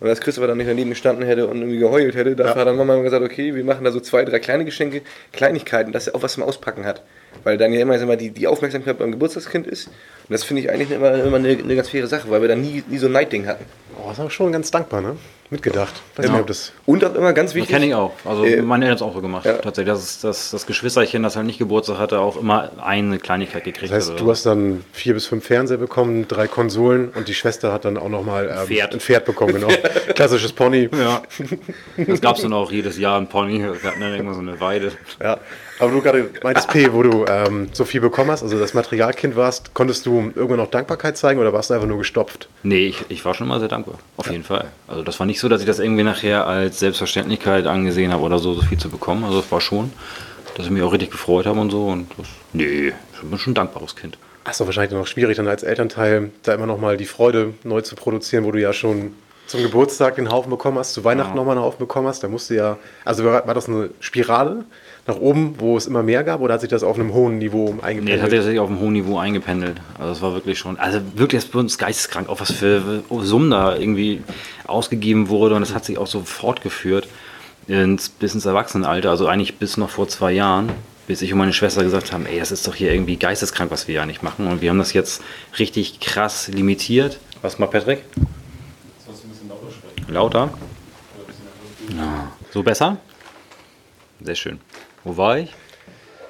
Und als Christopher dann nicht daneben gestanden hätte und irgendwie geheult hätte, dafür hat dann Mama immer gesagt, okay, wir machen da so zwei, drei kleine Geschenke, Kleinigkeiten, dass er auch was zum Auspacken hat. Weil dann ja immer, mal, die, die Aufmerksamkeit beim Geburtstagskind ist. Und das finde ich eigentlich immer, immer eine, eine ganz faire Sache, weil wir dann nie, nie so ein Neidding hatten. Oh, das ist aber schon ganz dankbar, ne? Mitgedacht. Weiß nicht, ob das. Und auch immer ganz Das wichtig. kenne ich auch. Also Äh, meine Eltern haben es auch so gemacht. ja. Tatsächlich, dass das, das, das Geschwisterchen, das halt nicht Geburtstag hatte, auch immer eine Kleinigkeit gekriegt Das heißt, hat. du hast dann vier bis fünf Fernseher bekommen, drei Konsolen und die Schwester hat dann auch nochmal ähm, Pferd. ein Pferd bekommen, genau. <laughs> Klassisches Pony. ja. Das gab es dann auch jedes Jahr ein Pony. Wir hatten dann irgendwann so eine Weide. Ja. Aber du gerade meintest, P, wo du ähm, so viel bekommen hast, also das Materialkind warst, konntest du irgendwann noch Dankbarkeit zeigen oder warst du einfach nur gestopft? Nee, ich, ich war schon mal sehr dankbar. Auf jeden Fall. Also das war nicht so, dass ich das irgendwie nachher als Selbstverständlichkeit angesehen habe oder so, so viel zu bekommen. Also es war schon, dass ich mich auch richtig gefreut habe und so. Und das, nee, ich bin schon ein dankbares Kind. Ach so, wahrscheinlich noch schwierig dann als Elternteil, da immer nochmal die Freude neu zu produzieren, wo du ja schon zum Geburtstag den Haufen bekommen hast, zu Weihnachten Ja. nochmal einen Haufen bekommen hast. Da musste ja, also war das eine Spirale nach oben, wo es immer mehr gab, oder hat sich das auf einem hohen Niveau Nee, das eingependelt? hat sich auf einem hohen Niveau eingependelt. Also es war wirklich schon, also wirklich, das uns geisteskrank, auch was für Summen da irgendwie ausgegeben wurde und das hat sich auch so fortgeführt ins, bis ins Erwachsenenalter, also eigentlich bis noch vor zwei Jahren, bis ich und meine Schwester gesagt haben, ey, das ist doch hier irgendwie geisteskrank, was wir ja nicht machen und wir haben das jetzt richtig krass limitiert. Was mal Patrick? Lauter? Ja. So besser? Sehr schön. Wo war ich?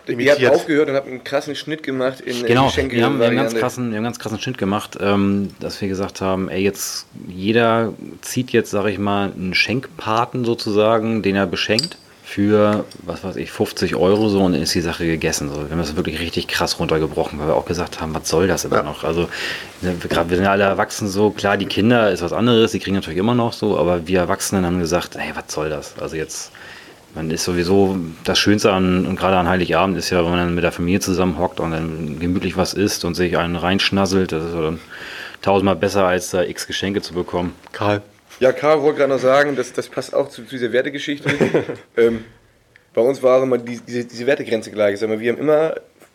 Ihr habt imitiert. aufgehört und habt einen krassen Schnitt gemacht in Genau, Geschenke. wir haben, wir, haben ganz krassen, wir haben einen ganz krassen Schnitt gemacht, ähm, dass wir gesagt haben, ey, jetzt jeder zieht jetzt, sag ich mal, einen Schenkpaten sozusagen, den er beschenkt für, was weiß ich, 50 Euro so und dann ist die Sache gegessen. So. Wir haben das wirklich richtig krass runtergebrochen, weil wir auch gesagt haben, was soll das immer noch? Also ne, wir, sind ja alle erwachsen so, klar, die Kinder ist was anderes, die kriegen natürlich immer noch so, aber wir Erwachsenen haben gesagt, ey, was soll das? Also jetzt man ist sowieso das Schönste an, und gerade an Heiligabend ist ja, wenn man dann mit der Familie zusammenhockt und dann gemütlich was isst und sich einen reinschnasselt, das ist dann tausendmal besser, als da x Geschenke zu bekommen. Karl, Ja, Karl wollte gerade noch sagen, das, das passt auch zu, zu dieser Wertegeschichte. <laughs> ähm, bei uns war immer die, diese, diese Wertegrenze gleich. Sag mal, wir haben immer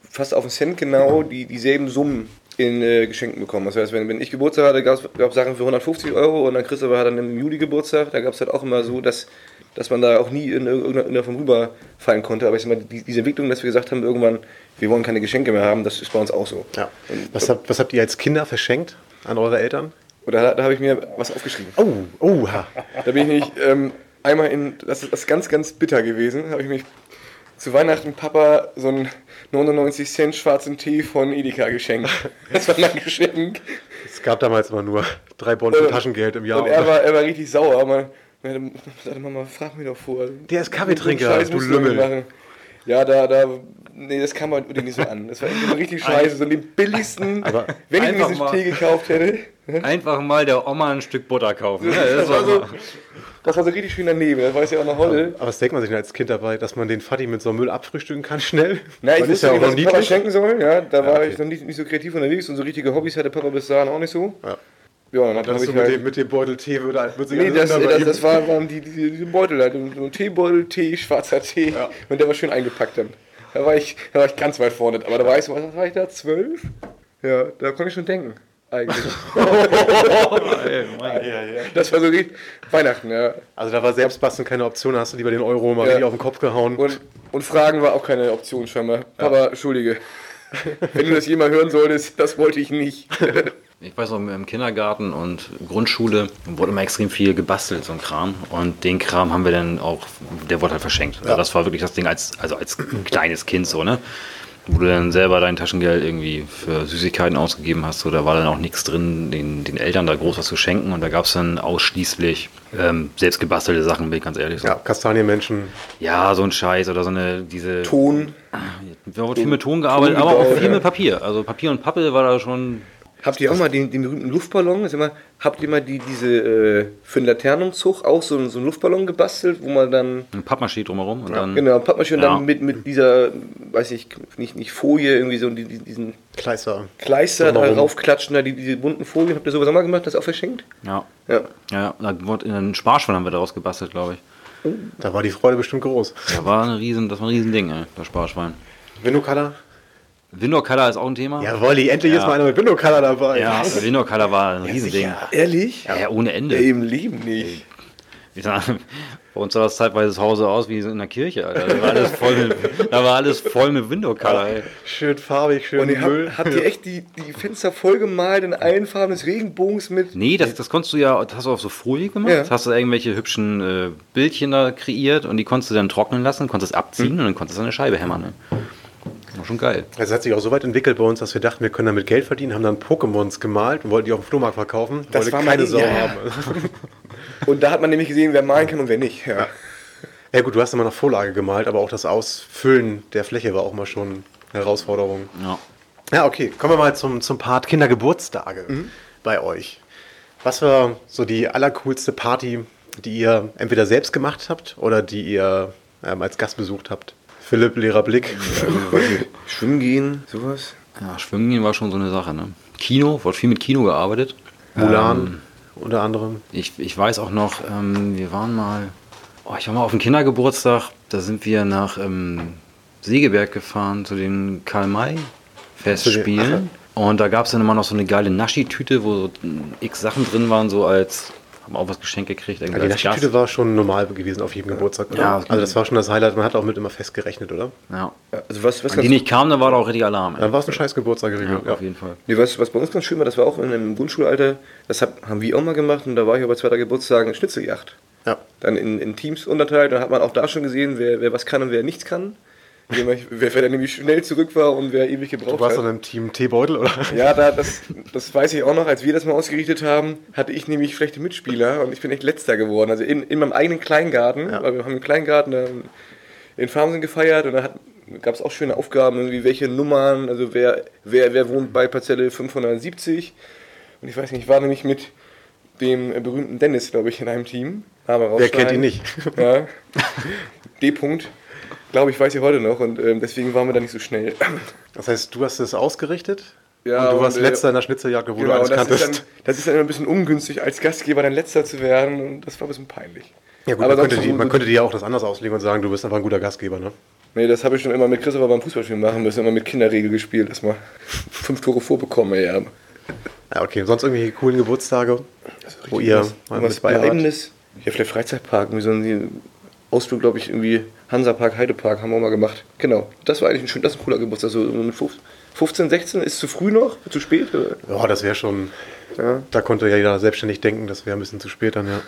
fast auf den Cent genau die, dieselben Summen in äh, Geschenken bekommen. Das heißt, wenn, wenn ich Geburtstag hatte, gab es Sachen für 150 Euro und dann Christopher hat dann im Juli Geburtstag. Da gab es halt auch immer so, dass, dass man da auch nie in irgendeiner Form rüberfallen konnte. Aber ich sag mal, die, diese Entwicklung, dass wir gesagt haben, irgendwann, wir wollen keine Geschenke mehr haben, das ist bei uns auch so. ja. was, habt, was habt ihr als Kinder verschenkt an eure Eltern? Oder da, da habe ich mir was aufgeschrieben. Oh, oh, ha. Da bin ich nämlich ähm, einmal in, das ist das ist ganz, ganz bitter gewesen, habe ich mich zu Weihnachten Papa so einen 99 Cent schwarzen Tee von Edeka geschenkt. <laughs> Das war mein Geschenk. Es gab damals immer nur drei Bonn für Äh, Taschengeld im Jahr. Und er war, er war richtig sauer. Man, man sagte, Mama, frag mich doch vor. Der ist Kaffeetrinker, du Lümmel. machen. Ja, da, da, nee, das kam halt nicht so an. Das war irgendwie so richtig scheiße. So den billigsten, <laughs> Aber wenn ich mir diesen mal- Tee gekauft hätte. Einfach mal der Oma ein Stück Butter kaufen. Ja, Das das war, so, das war so richtig schön daneben. Das weiß ja auch noch Holle. Aber was denkt man sich denn als Kind dabei, dass man den Fatty mit so einem Müll abfrühstücken kann, schnell? Na, ich Man ist wusste ja nicht, auch was Papa schenken soll. Ja, da war okay. ich noch nicht, nicht so kreativ unterwegs und so richtige Hobbys hatte Papa bis dahin auch nicht so. Ja. Ja, dann habe Das ich so mit, dem, halt... mit dem Beutel Tee würde halt sich Nee, das, das, das war, waren die, die, diese Beutel halt. So ein Teebeutel, Tee, schwarzer Tee. Ja. Und der war schön eingepackt dann. Da war ich, da war ich ganz weit vorne. Aber da war ich so, was war ich da? Zwölf? Ja, da konnte ich schon denken. Eigentlich. <laughs> <laughs> Das war so richtig Weihnachten, ja. Also da war Selbstbasteln keine Option, da hast du lieber den Euro mal Ja. richtig auf den Kopf gehauen. Und, und Fragen war auch keine Option scheinbar. Papa, entschuldige. <laughs> Wenn du das jemals hören solltest, das wollte ich nicht. <laughs> Ich weiß noch, im Kindergarten und Grundschule wurde immer extrem viel gebastelt, so ein Kram. Und den Kram haben wir dann auch, der wurde halt verschenkt. Also das war wirklich das Ding als, also als kleines Kind so, ne? Wo du dann selber dein Taschengeld irgendwie für Süßigkeiten ausgegeben hast, so, da war dann auch nichts drin, den, den Eltern da groß was zu schenken. Und da gab es dann ausschließlich ähm, selbst gebastelte Sachen, bin ich ganz ehrlich. So. ja, Kastanienmenschen. ja, so ein Scheiß oder so eine, diese. Ton. Wir haben viel mit Ton gearbeitet, Ton aber auch viel mit Papier. Also Papier und Pappe war da schon Habt ihr auch mal den, den berühmten Luftballon? Also immer, habt ihr mal die, diese äh, für den Laternenzug auch so, einen- so einen Luftballon gebastelt, wo man dann ein Pappmaché drumherum und dann. genau Pappmaschine und Ja. dann mit, mit dieser, weiß ich nicht, nicht Folie, irgendwie so die, die, diesen Kleister. Kleister da raufklatschen, da die, diese bunten Folien. Habt ihr sowas auch mal gemacht? Das auch verschenkt? Ja. Ja. Ja, da wurde in einen Sparschwein haben wir daraus gebastelt, glaube ich. Da war die Freude bestimmt groß. Da war ein riesen, das war ein Riesending, ey, das Sparschwein. Color? Window Color ist auch ein Thema. Ja, Wolli, endlich Ja. ist mal einer mit Window Color dabei. Ja, Window Color war ein Riesending. Ehrlich? Ja, ja, ohne Ende. Ja, im Leben nicht. Ich sag, bei uns sah das zeitweise zu Hause aus wie in der Kirche, Alter. Da war alles voll mit, da war alles voll mit Window Color, ey. Schön farbig, schön Und ihr Müll. habt, habt ihr echt die, die Fenster vollgemalt in allen Farben des Regenbogens mit? Nee, das, das konntest du ja, das hast du auf so Folie gemacht, Ja. hast du irgendwelche hübschen äh, Bildchen da kreiert und die konntest du dann trocknen lassen, konntest es abziehen und dann konntest du eine Scheibe hämmern. Ne? War schon geil. Es hat sich auch so weit entwickelt bei uns, dass wir dachten, wir können damit Geld verdienen, haben dann Pokémons gemalt und wollten die auf dem Flohmarkt verkaufen. Das Wollte war keine Sau ja. haben. <laughs> Und da hat man nämlich gesehen, wer malen kann und wer nicht. Ja. Ja gut, du hast immer noch Vorlage gemalt, aber auch das Ausfüllen der Fläche war auch mal schon eine Herausforderung. Ja. Ja, okay. Kommen wir mal zum, zum Part Kindergeburtstage bei euch. Was war so die allercoolste Party, die ihr entweder selbst gemacht habt oder die ihr ähm, als Gast besucht habt? Philipp, leerer Blick. Schwimmen gehen, sowas. ja, Schwimmen gehen war schon so eine Sache. Ne? Kino, wurde viel mit Kino gearbeitet. Mulan unter anderem. Ich, ich weiß auch noch, ähm, wir waren mal, oh, ich war mal auf dem Kindergeburtstag, da sind wir nach ähm, Segeberg gefahren zu den Karl-May-Festspielen. Und da gab es dann immer noch so eine geile Naschi-Tüte, wo so x Sachen drin waren, so als, haben auch was Geschenk gekriegt. Ja, die. Naschtüte war schon normal gewesen auf jedem Geburtstag. Oder? Ja, also das war schon das Highlight. Man hat auch mit immer fest gerechnet, oder? Ja. Ja, also was, was, Wenn die nicht kamen, dann war da auch richtig Alarm. ey. Dann war es ein scheiß Geburtstag geregelt. Ja, auf jeden Fall. nee, was, was bei uns ganz schön war, das war auch in einem Grundschulalter, das hab, haben wir auch mal gemacht und da war ich aber bei zweiter Geburtstag eine Schnitzeljagd. Ja. Dann in, in Teams unterteilt, da hat man auch da schon gesehen, wer, wer was kann und wer nichts kann. Wer, wer dann nämlich schnell zurück war und wer ewig gebraucht Du warst hat. dann im Team Teebeutel, oder? Ja, da, das, das weiß ich auch noch, als wir das mal ausgerichtet haben, hatte ich nämlich schlechte Mitspieler und ich bin echt letzter geworden. Also in, in meinem eigenen Kleingarten, Ja. weil wir haben im Kleingarten in Farmsen gefeiert und da gab es auch schöne Aufgaben, wie welche Nummern, also wer, wer, wer wohnt bei Parzelle 570. Und ich weiß nicht, ich war nämlich mit dem berühmten Dennis, glaube ich, in einem Team. Wer kennt ihn nicht? Ja. D. -Punkt. Glaube ich, weiß ich heute noch und ähm, deswegen waren wir da nicht so schnell. <clears throat> Das heißt, du hast es ausgerichtet Ja, und du und, warst äh, letzter in der Schnitzeljagd, wo du Genau, alles das ist, dann, kanntest. das ist dann immer ein bisschen ungünstig, als Gastgeber dann letzter zu werden und das war ein bisschen peinlich. Ja gut, Aber man, könnte die, man könnte dir ja auch das anders auslegen und sagen, du bist einfach ein guter Gastgeber, ne? Nee, das habe ich schon immer mit Christopher beim Fußballspielen machen müssen, immer mit Kinderregel gespielt, dass man fünf Tore vorbekommen, ey, ja. Ja, okay. Sonst irgendwelche coolen Geburtstage, wo ihr mal was bei wart? Eigenes. Ja, vielleicht Freizeitpark, wie so ein Ausflug, glaube ich, irgendwie Hansapark, Heidepark haben wir auch mal gemacht. Genau, das war eigentlich ein, schön, das ist ein cooler Geburtstag. So mit 15, 16, ist zu früh noch, zu spät? Oder? Ja, das wäre schon. Ja. Da konnte ja jeder selbstständig denken, das wäre ein bisschen zu spät dann, ja.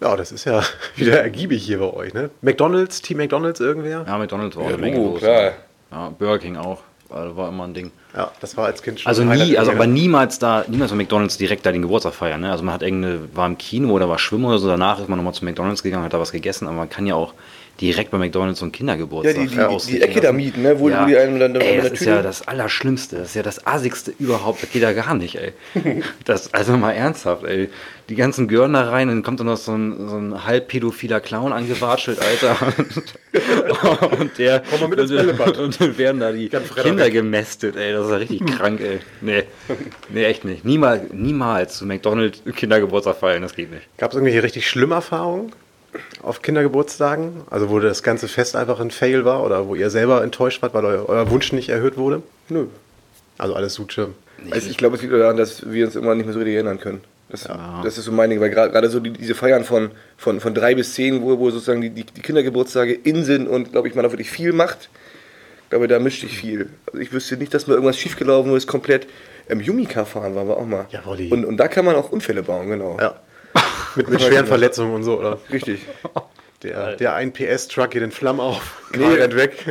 Ja, das ist ja <laughs> wieder ergiebig hier bei euch, ne? McDonalds, Team McDonalds, irgendwer? Ja, McDonalds war auch Ja, eine Menge Logo, los. klar. Ja, Burger King auch. Also war immer ein Ding. Ja, das war als Kind schon Also nie, also aber niemals da, niemals bei McDonalds direkt da den Geburtstag feiern. Ne? Also man hat irgendeine, war im Kino oder war schwimmen oder so, danach ist man nochmal zu McDonalds gegangen, hat da was gegessen, aber man kann ja auch direkt bei McDonalds so einen Ja, Kindergeburtstag die, die, die Ecke da mieten, ne? wo, Ja. wo die einen dann ey, das ist ja das Allerschlimmste. Das ist ja das Assigste überhaupt. Das geht ja gar nicht, ey. <laughs> Das, also mal ernsthaft, ey. Die ganzen Gören da rein, dann kommt dann noch so ein, so ein halb pädophiler Clown angewatschelt, Alter. <laughs> und der. Komm mal mit ins Bällebad. <laughs> Und dann werden da die Kinder weg. gemästet, ey. Das ist ja richtig krank, ey. Nee. Nee, echt nicht. Niemals, niemals zu McDonalds Kindergeburtstag feiern, das geht nicht. Gab es irgendwelche richtig schlimme Erfahrungen auf Kindergeburtstagen? Also wo das ganze Fest einfach ein Fail war oder wo ihr selber enttäuscht wart, weil euer, euer Wunsch nicht erhöht wurde? Nö. Also alles Suche. Also ich glaube, es liegt daran, dass wir uns immer nicht mehr so richtig erinnern können. Das, das ist so mein Ding, weil gerade so die, diese Feiern von, von, von drei bis zehn, wo, wo sozusagen die, die, die Kindergeburtstage in sind und, glaube ich, man da wirklich viel macht, ich glaube, da mischt sich viel. Also ich wüsste nicht, dass mal irgendwas schiefgelaufen ist, komplett im Yumika fahren waren wir auch mal. Ja, Wolli. und, und da kann man auch Unfälle bauen, genau. Ja. <laughs> Mit, mit schweren Verletzungen und so, oder? Richtig. Der, der 1 PS-Truck geht in Flammen auf. Nee. Rennt weg.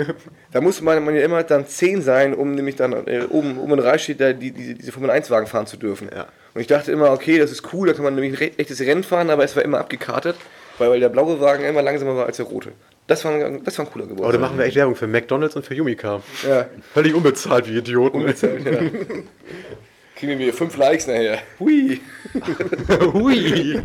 Da muss man, man ja immer dann 10 sein, um nämlich dann äh, oben, oben in steht, da die, diese, diese Formel-1-Wagen fahren zu dürfen. Ja. Und ich dachte immer, okay, das ist cool, da kann man nämlich ein echtes Rennen fahren, aber es war immer abgekartet, weil, weil der blaue Wagen immer langsamer war als der rote. Das war ein, das war ein cooler Aber da Geburtstag. machen wir echt Werbung für McDonalds und für Yumika. Ja, Völlig unbezahlt wie Idioten. unbezahlt, ja. <laughs> Kriegen wir 5 Likes nachher. Hui. <laughs> Hui. Ja, Ja,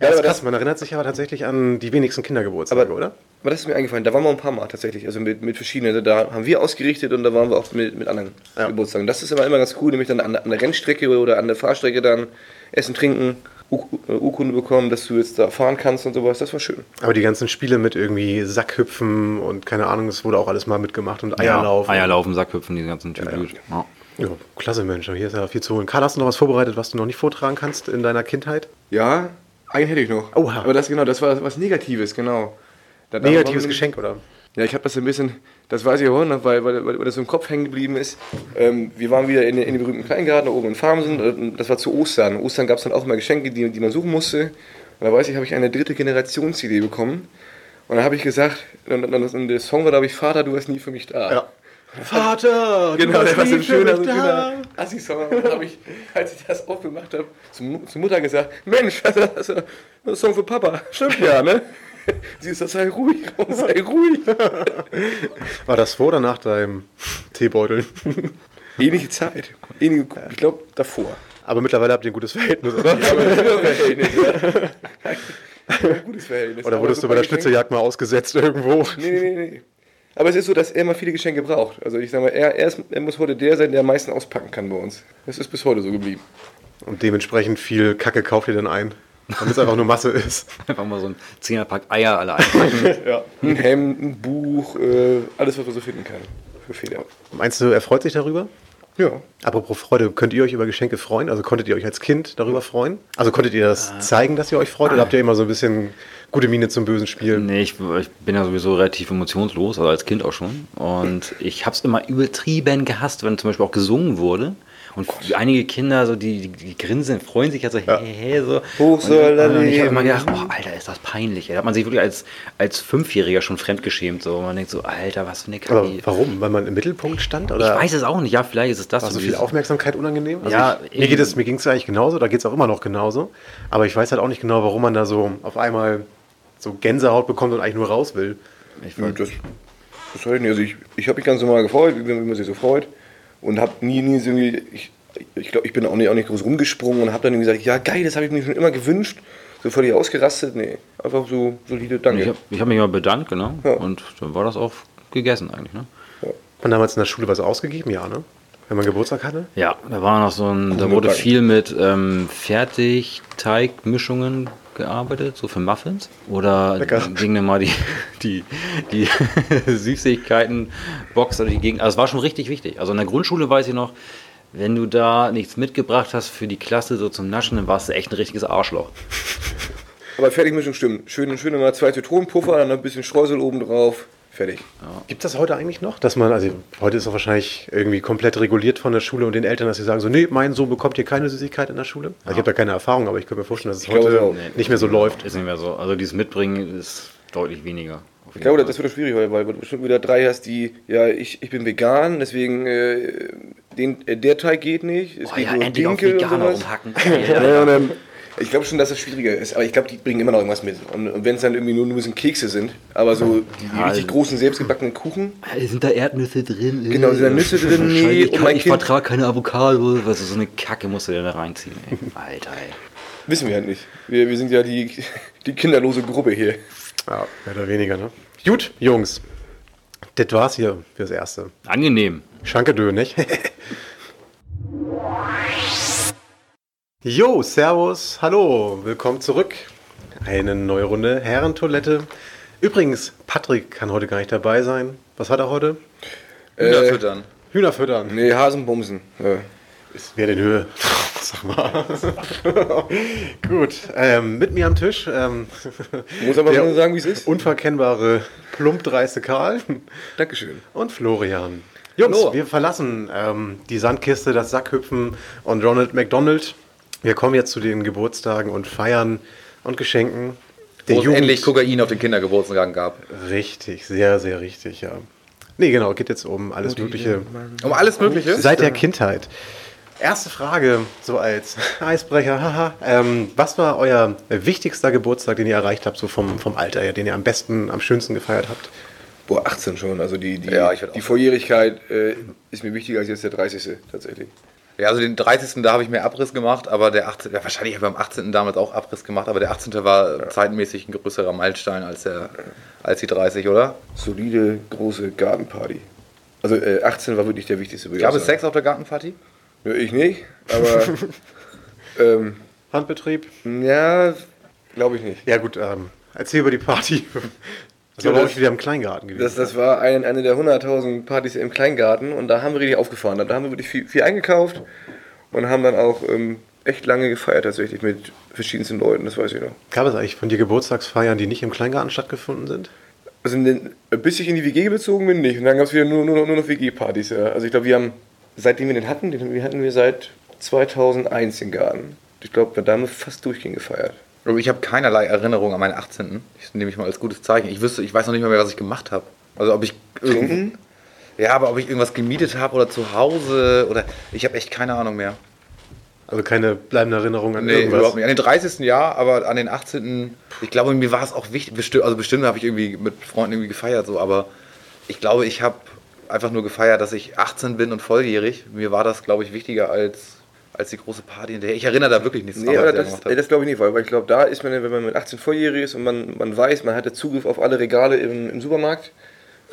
das aber ist krass. das, Man erinnert sich aber tatsächlich an die wenigsten Kindergeburtstage, Aber- oder? aber das ist mir eingefallen, da waren wir ein paar Mal tatsächlich, also mit, mit verschiedenen. Also da haben wir ausgerichtet und da waren wir auch mit, mit anderen Ja. Geburtstagen. Das ist aber immer ganz cool, nämlich dann an, der- an der Rennstrecke oder an der Fahrstrecke dann essen, trinken, Ur- äh, Urkunde bekommen, dass du jetzt da fahren kannst und sowas. Das war schön. Aber die ganzen Spiele mit irgendwie Sackhüpfen und keine Ahnung, das wurde auch alles mal mitgemacht und Eierlauf. Ja, Eierlaufen, Sackhüpfen, diese ganzen Typen. Ja, Ja, klasse Mensch, hier ist ja viel zu holen. Karl, hast du noch was vorbereitet, was du noch nicht vortragen kannst in deiner Kindheit? Ja, einen hätte ich noch. Oha. Aber das genau, das war was Negatives, genau. Da- da Negatives wir- Geschenk, oder? Ja, ich habe das ein bisschen, das weiß ich auch noch, weil, weil, weil das so im Kopf hängen geblieben ist. Ähm, wir waren wieder in, den- in dem berühmten Kleingarten da oben in Farmsen. und Das war zu Ostern. Ostern gab es dann auch immer Geschenke, die, die man suchen musste. Und da weiß ich, habe ich eine dritte Generation-CD bekommen. Und dann habe ich gesagt, und, und, und der Song war, glaube ich, Vater, du warst nie für mich da. Ja. Vater! Genau, der war so ein schöner, so schöner Assi-Song. Dann habe ich, als ich das aufgemacht habe, zum, zur Mutter gesagt, Mensch, das ist das ist ein Song für Papa. Stimmt ja, ne? <laughs> Sie ist, sei ruhig, sei ruhig. <laughs> War das vor oder nach deinem Teebeutel? <laughs> Ähnliche Zeit. Ähnliche, ich glaube, davor. Aber mittlerweile habt ihr ein gutes Verhältnis, oder? Verhältnis, ja. Ein gutes Verhältnis. Oder Aber wurdest du bei der Schnitzeljagd mal ausgesetzt irgendwo? Nee, nee, nee. Aber es ist so, dass er immer viele Geschenke braucht. Also ich sag mal, er, er, ist, er muss heute der sein, der am meisten auspacken kann bei uns. Das ist bis heute so geblieben. Und dementsprechend viel Kacke kauft ihr dann ein, damit es einfach nur Masse ist. <laughs> Einfach mal so ein Zehnerpack Eier alle einpacken. <laughs> Ein Hemd, ein Buch, äh, alles, was man so finden kann. Für Feder. Meinst du, er freut sich darüber? Ja. Apropos Freude, könnt ihr euch über Geschenke freuen? Also konntet ihr euch als Kind darüber freuen? Also konntet ihr das zeigen, dass ihr euch freut? Oder habt ihr immer so ein bisschen gute Miene zum bösen Spiel? Nee, ich, ich bin ja sowieso relativ emotionslos, also als Kind auch schon. Und ich habe es immer übertrieben gehasst, wenn zum Beispiel auch gesungen wurde. Und einige Kinder, so die, die, die grinsen, freuen sich also, hey, hey, so. Hoch soll er und, und ich habe immer gedacht, oh, Alter, ist das peinlich. ey. Da hat man sich wirklich als, als Fünfjähriger schon fremdgeschämt. So. Man denkt so, Alter, was für eine Kacke. warum? Weil man im Mittelpunkt stand? Ich Oder weiß es auch nicht. Ja, vielleicht ist es das. war so so viel Aufmerksamkeit unangenehm? Also Ja, ich, mir geht es, mir ging es eigentlich genauso, da geht es auch immer noch genauso. Aber ich weiß halt auch nicht genau, warum man da so auf einmal so Gänsehaut bekommt und eigentlich nur raus will. Ich weiß- Das, das weiß ich nicht. Also ich, ich habe mich ganz normal gefreut, wie, man sich so freut. Und habe nie, nie so irgendwie, ich, ich glaube, ich bin auch nicht, auch nicht groß rumgesprungen und habe dann irgendwie gesagt, ja geil, das habe ich mir schon immer gewünscht. So völlig ausgerastet. Nee, einfach so solide Danke. Ich habe ich hab mich mal bedankt, genau. Ja. Und dann war das auch gegessen eigentlich. Ne? Hat man damals in der Schule was ausgegeben? Ja, ne? Wenn man Geburtstag hatte? Ja, da war noch so ein, da wurde viel mit ähm, Fertigteigmischungen gearbeitet, so für Muffins. Oder Lecker. ging dann mal die, die, die <laughs> Süßigkeiten-Box oder die Gegend. Also es war schon richtig wichtig. Also in der Grundschule weiß ich noch, wenn du da nichts mitgebracht hast für die Klasse so zum Naschen, dann warst du echt ein richtiges Arschloch. Aber Fertigmischung stimmt. Schön, schön immer zwei Zitronenpuffer, dann ein bisschen Streusel oben drauf. Fertig. Gibt es das heute eigentlich noch? Dass man, also heute ist doch wahrscheinlich irgendwie komplett reguliert von der Schule und den Eltern, dass sie sagen so, nee, mein Sohn bekommt hier keine Süßigkeit in der Schule. Also ich habe da keine Erfahrung, aber ich könnte mir vorstellen, dass es glaube heute auch. nicht mehr so läuft. Ist nicht mehr so. Also dieses Mitbringen ist deutlich weniger. Ich glaube, das wird schwierig heute, weil du bestimmt wieder drei hast, die, ja, ich, ich bin vegan, deswegen äh, den, äh, der Teig geht nicht. Es Oh geht ja, nur endlich auf Dinkel und Veganer rumhacken. <laughs> Ja, und dann, Ich glaube schon, dass das schwieriger ist, aber ich glaube, die bringen immer noch irgendwas mit. Und, und wenn es dann irgendwie nur, nur ein bisschen Kekse sind, aber so die, die Ja, richtig also- großen, selbstgebackenen Kuchen, Sind da Erdnüsse drin? Genau, sind da Nüsse drin? Nee, und kann, ich vertrage keine Avocado. Also so eine Kacke musst du dir da reinziehen. Ey. <laughs> Alter, ey. wissen wir halt nicht. Wir, wir sind ja die, die kinderlose Gruppe hier. Ja, mehr oder weniger, ne? Gut, Jungs. Das war's hier fürs Erste. Angenehm. Schankedö, nicht? <laughs> Jo, Servus, hallo, willkommen zurück. Eine neue Runde Herrentoilette. Übrigens, Patrick kann heute gar nicht dabei sein. Was hat er heute? Hühner Äh, füttern. Hühner füttern. Nee, Hasenbumsen. Ja. Ist wer in Höhe? <laughs> Sag mal. <laughs> Gut, ähm, mit mir am Tisch. Ähm, Muss aber nur sagen, wie es ist. Unverkennbare, plumpdreiste Karl Dankeschön. und Florian. Jungs, Hallo. wir verlassen ähm, die Sandkiste, das Sackhüpfen und Ronald McDonald. Wir kommen jetzt zu den Geburtstagen und Feiern und Geschenken. Wo es endlich Kokain auf den Kindergeburtstagen gab. Richtig, sehr, sehr richtig, ja. Nee, genau, geht jetzt um alles Mögliche Um alles Mögliche. seit der Kindheit. Erste Frage, so als <laughs> Eisbrecher, haha. Ähm, was war euer wichtigster Geburtstag, den ihr erreicht habt, so vom, vom Alter her, den ihr am besten, am schönsten gefeiert habt? Boah, 18 schon. Also die, die, Ja, die Volljährigkeit äh, ist mir wichtiger als jetzt der 30. tatsächlich. Ja, also den 30. da habe ich mehr Abriss gemacht, aber der 18. Ja, wahrscheinlich habe ich beim 18. damals auch Abriss gemacht, aber der 18. war zeitmäßig ein größerer Meilenstein als, der, als die 30, oder? Solide, große Gartenparty. Also äh, 18 war wirklich der wichtigste. ich Gab es. Sex auf der Gartenparty? Ja, ich nicht, aber <laughs> ähm, Handbetrieb? ja, glaube ich nicht. Ja gut, ähm, erzähl über die Party. Das war, glaube ich, wieder im Kleingarten gewesen. Das, das war ein, eine der 100.000 Partys im Kleingarten und da haben wir richtig aufgefahren. Da haben wir wirklich viel, viel eingekauft und haben dann auch ähm, echt lange gefeiert tatsächlich mit verschiedensten Leuten, das weiß ich noch. Gab es eigentlich von dir Geburtstagsfeiern, die nicht im Kleingarten stattgefunden sind? Also den, bis ich in die WG bezogen bin, nicht. Und dann gab es wieder nur, nur, noch- nur noch WG-Partys. Ja. Also ich glaube, wir haben, seitdem wir den hatten, den hatten wir seit 2001 den Garten. Ich glaube, da haben wir fast durchgehend gefeiert. Ich habe keinerlei Erinnerung an meinen 18. Das nehme ich mal als gutes Zeichen. Ich wüsste, ich weiß noch nicht mal mehr, was ich gemacht habe. Also ob ich Trinken? Ja, aber ob ich irgendwas gemietet habe oder zu Hause oder ich habe echt keine Ahnung mehr. Also keine bleibende Erinnerung an Nee, irgendwas? überhaupt nicht. An den 30. Jahr, aber an den 18. Ich glaube, mir war es auch wichtig. Bestimmt, also bestimmt habe ich irgendwie mit Freunden irgendwie gefeiert, so, aber ich glaube, ich habe einfach nur gefeiert, dass ich 18 bin und volljährig. Mir war das, glaube ich, wichtiger als, als die große Party hinterher. Ich erinnere da wirklich nichts Nee, dran, das, das glaube ich nicht, weil, weil ich glaube, da ist man, wenn man mit 18 volljährig ist und man, man weiß, man hatte Zugriff auf alle Regale im, im Supermarkt.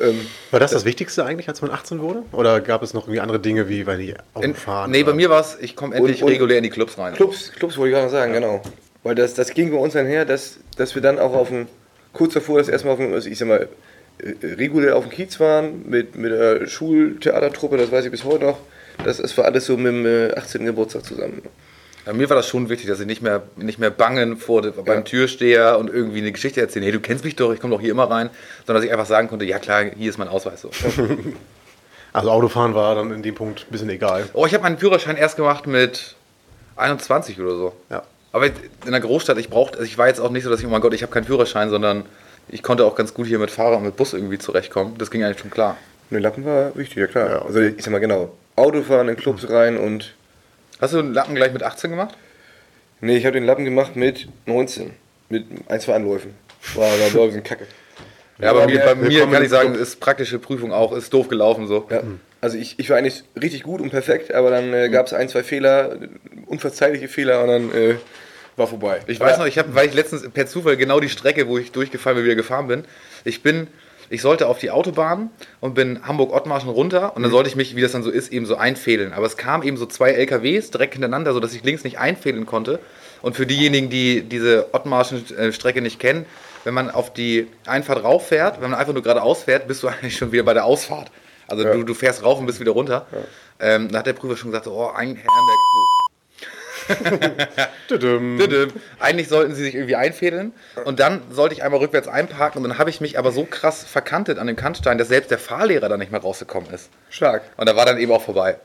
Ähm, War das das Wichtigste eigentlich, als man 18 wurde? Oder gab es noch irgendwie andere Dinge, wie weil die In, Autofahren? nee, bei mir war es, ich komme endlich Und- und- regulär in die Clubs rein. Clubs, Clubs wollte ich gerade sagen, genau. Weil das, das ging bei uns einher, dass, dass wir dann auch auf dem, kurz davor, dass erstmal auf dem, ich sag mal, äh, regulär auf dem Kiez waren, mit, mit der Schultheatertruppe, das weiß ich bis heute noch. Das, das war alles so mit dem äh, 18. Geburtstag zusammen. Bei mir war das schon wichtig, dass ich nicht mehr, nicht mehr bangen vor de, beim Türsteher und irgendwie eine Geschichte erzählen. Hey, du kennst mich doch, ich komme doch hier immer rein. Sondern dass ich einfach sagen konnte, ja klar, hier ist mein Ausweis. So. <laughs> Also Autofahren war dann in dem Punkt ein bisschen egal. Oh, ich habe meinen Führerschein erst gemacht mit 21 oder so. Ja. Aber in der Großstadt, ich brauchte, also ich war jetzt auch nicht so, dass ich, oh mein Gott, ich habe keinen Führerschein, sondern ich konnte auch ganz gut hier mit Fahrrad und mit Bus irgendwie zurechtkommen. Das ging eigentlich schon klar. Ne, Lappen war wichtig, ja klar. Ja. Also ich sag mal genau, Autofahren in Clubs rein und Hast du den Lappen gleich mit 18 gemacht? Nee, ich habe den Lappen gemacht mit 19. Mit ein, zwei Anläufen. War, war, war ein bisschen kacke. Ja, bei mir, bei mir kann ich sagen, ist praktische Prüfung auch, ist doof gelaufen so. Ja. Also ich, ich war eigentlich richtig gut und perfekt, aber dann äh, gab es ein, zwei Fehler, unverzeihliche Fehler und dann äh, war vorbei. Ich weiß noch, ich habe, weil ich letztens per Zufall genau die Strecke, wo ich durchgefallen bin, wieder gefahren bin. Ich bin, ich sollte auf die Autobahn und bin Hamburg-Ottmarschen runter und dann sollte ich mich, wie das dann so ist, eben so einfädeln. Aber es kamen eben so zwei LKWs direkt hintereinander, sodass ich links nicht einfädeln konnte. Und für diejenigen, die diese Ottmarschen-Strecke nicht kennen, wenn man auf die Einfahrt rauffährt, wenn man einfach nur geradeaus fährt, bist du <laughs> eigentlich schon wieder bei der Ausfahrt. Also Ja. du, du fährst rauf und bist wieder runter. Ähm, da hat der Prüfer schon gesagt, so, oh, ein Herrenberg. Tüdüm. <laughs> Eigentlich sollten sie sich irgendwie einfädeln und dann sollte ich einmal rückwärts einparken und dann habe ich mich aber so krass verkantet an dem Kantstein, dass selbst der Fahrlehrer da nicht mehr rausgekommen ist. Stark. Und da war dann eben auch vorbei.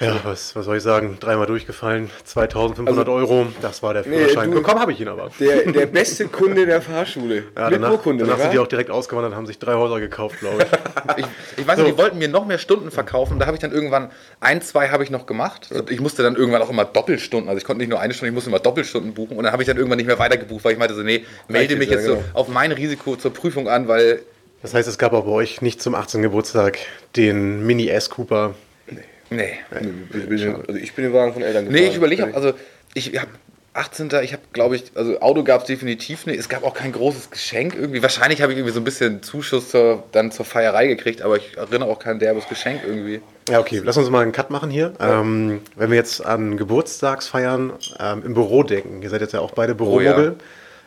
Ja, was, was soll ich sagen? Dreimal durchgefallen, 2500 Also- Euro, das war der Führerschein. du- Bekommen habe ich ihn aber. Der, der beste Kunde der Fahrschule. Ja, Mit danach Urkunde, danach sind die auch direkt ausgewandert und haben sich drei Häuser gekauft, glaube ich. <laughs> Ich, ich weiß nicht, die wollten mir noch mehr Stunden verkaufen. Da habe ich dann irgendwann ein, zwei habe ich noch gemacht. Ich musste dann irgendwann auch immer Doppelstunden, also ich konnte nicht nur eine Stunde, ich musste immer Doppelstunden buchen. Und dann habe ich dann irgendwann nicht mehr weitergebucht, weil ich meinte so, nee, melde jetzt, mich ja, jetzt so genau. auf mein Risiko zur Prüfung an, weil Das heißt, es gab auch bei euch nicht zum 18. Geburtstag den Mini S Cooper. Nee. Ich bin- Also ich bin den Wagen von Eltern gefahren. Nee, ich überlege, also ich habe 18. Ich habe, glaube ich, also Auto gab es definitiv nicht. Es gab auch kein großes Geschenk irgendwie. Wahrscheinlich habe ich irgendwie so ein bisschen Zuschuss zur, dann zur Feierei gekriegt, aber ich erinnere auch kein derbes Geschenk irgendwie. Ja, okay, lass uns mal einen Cut machen hier. Ähm, wenn wir jetzt an Geburtstagsfeiern ähm, im Büro denken, ihr seid jetzt ja auch beide Büromogel. ja.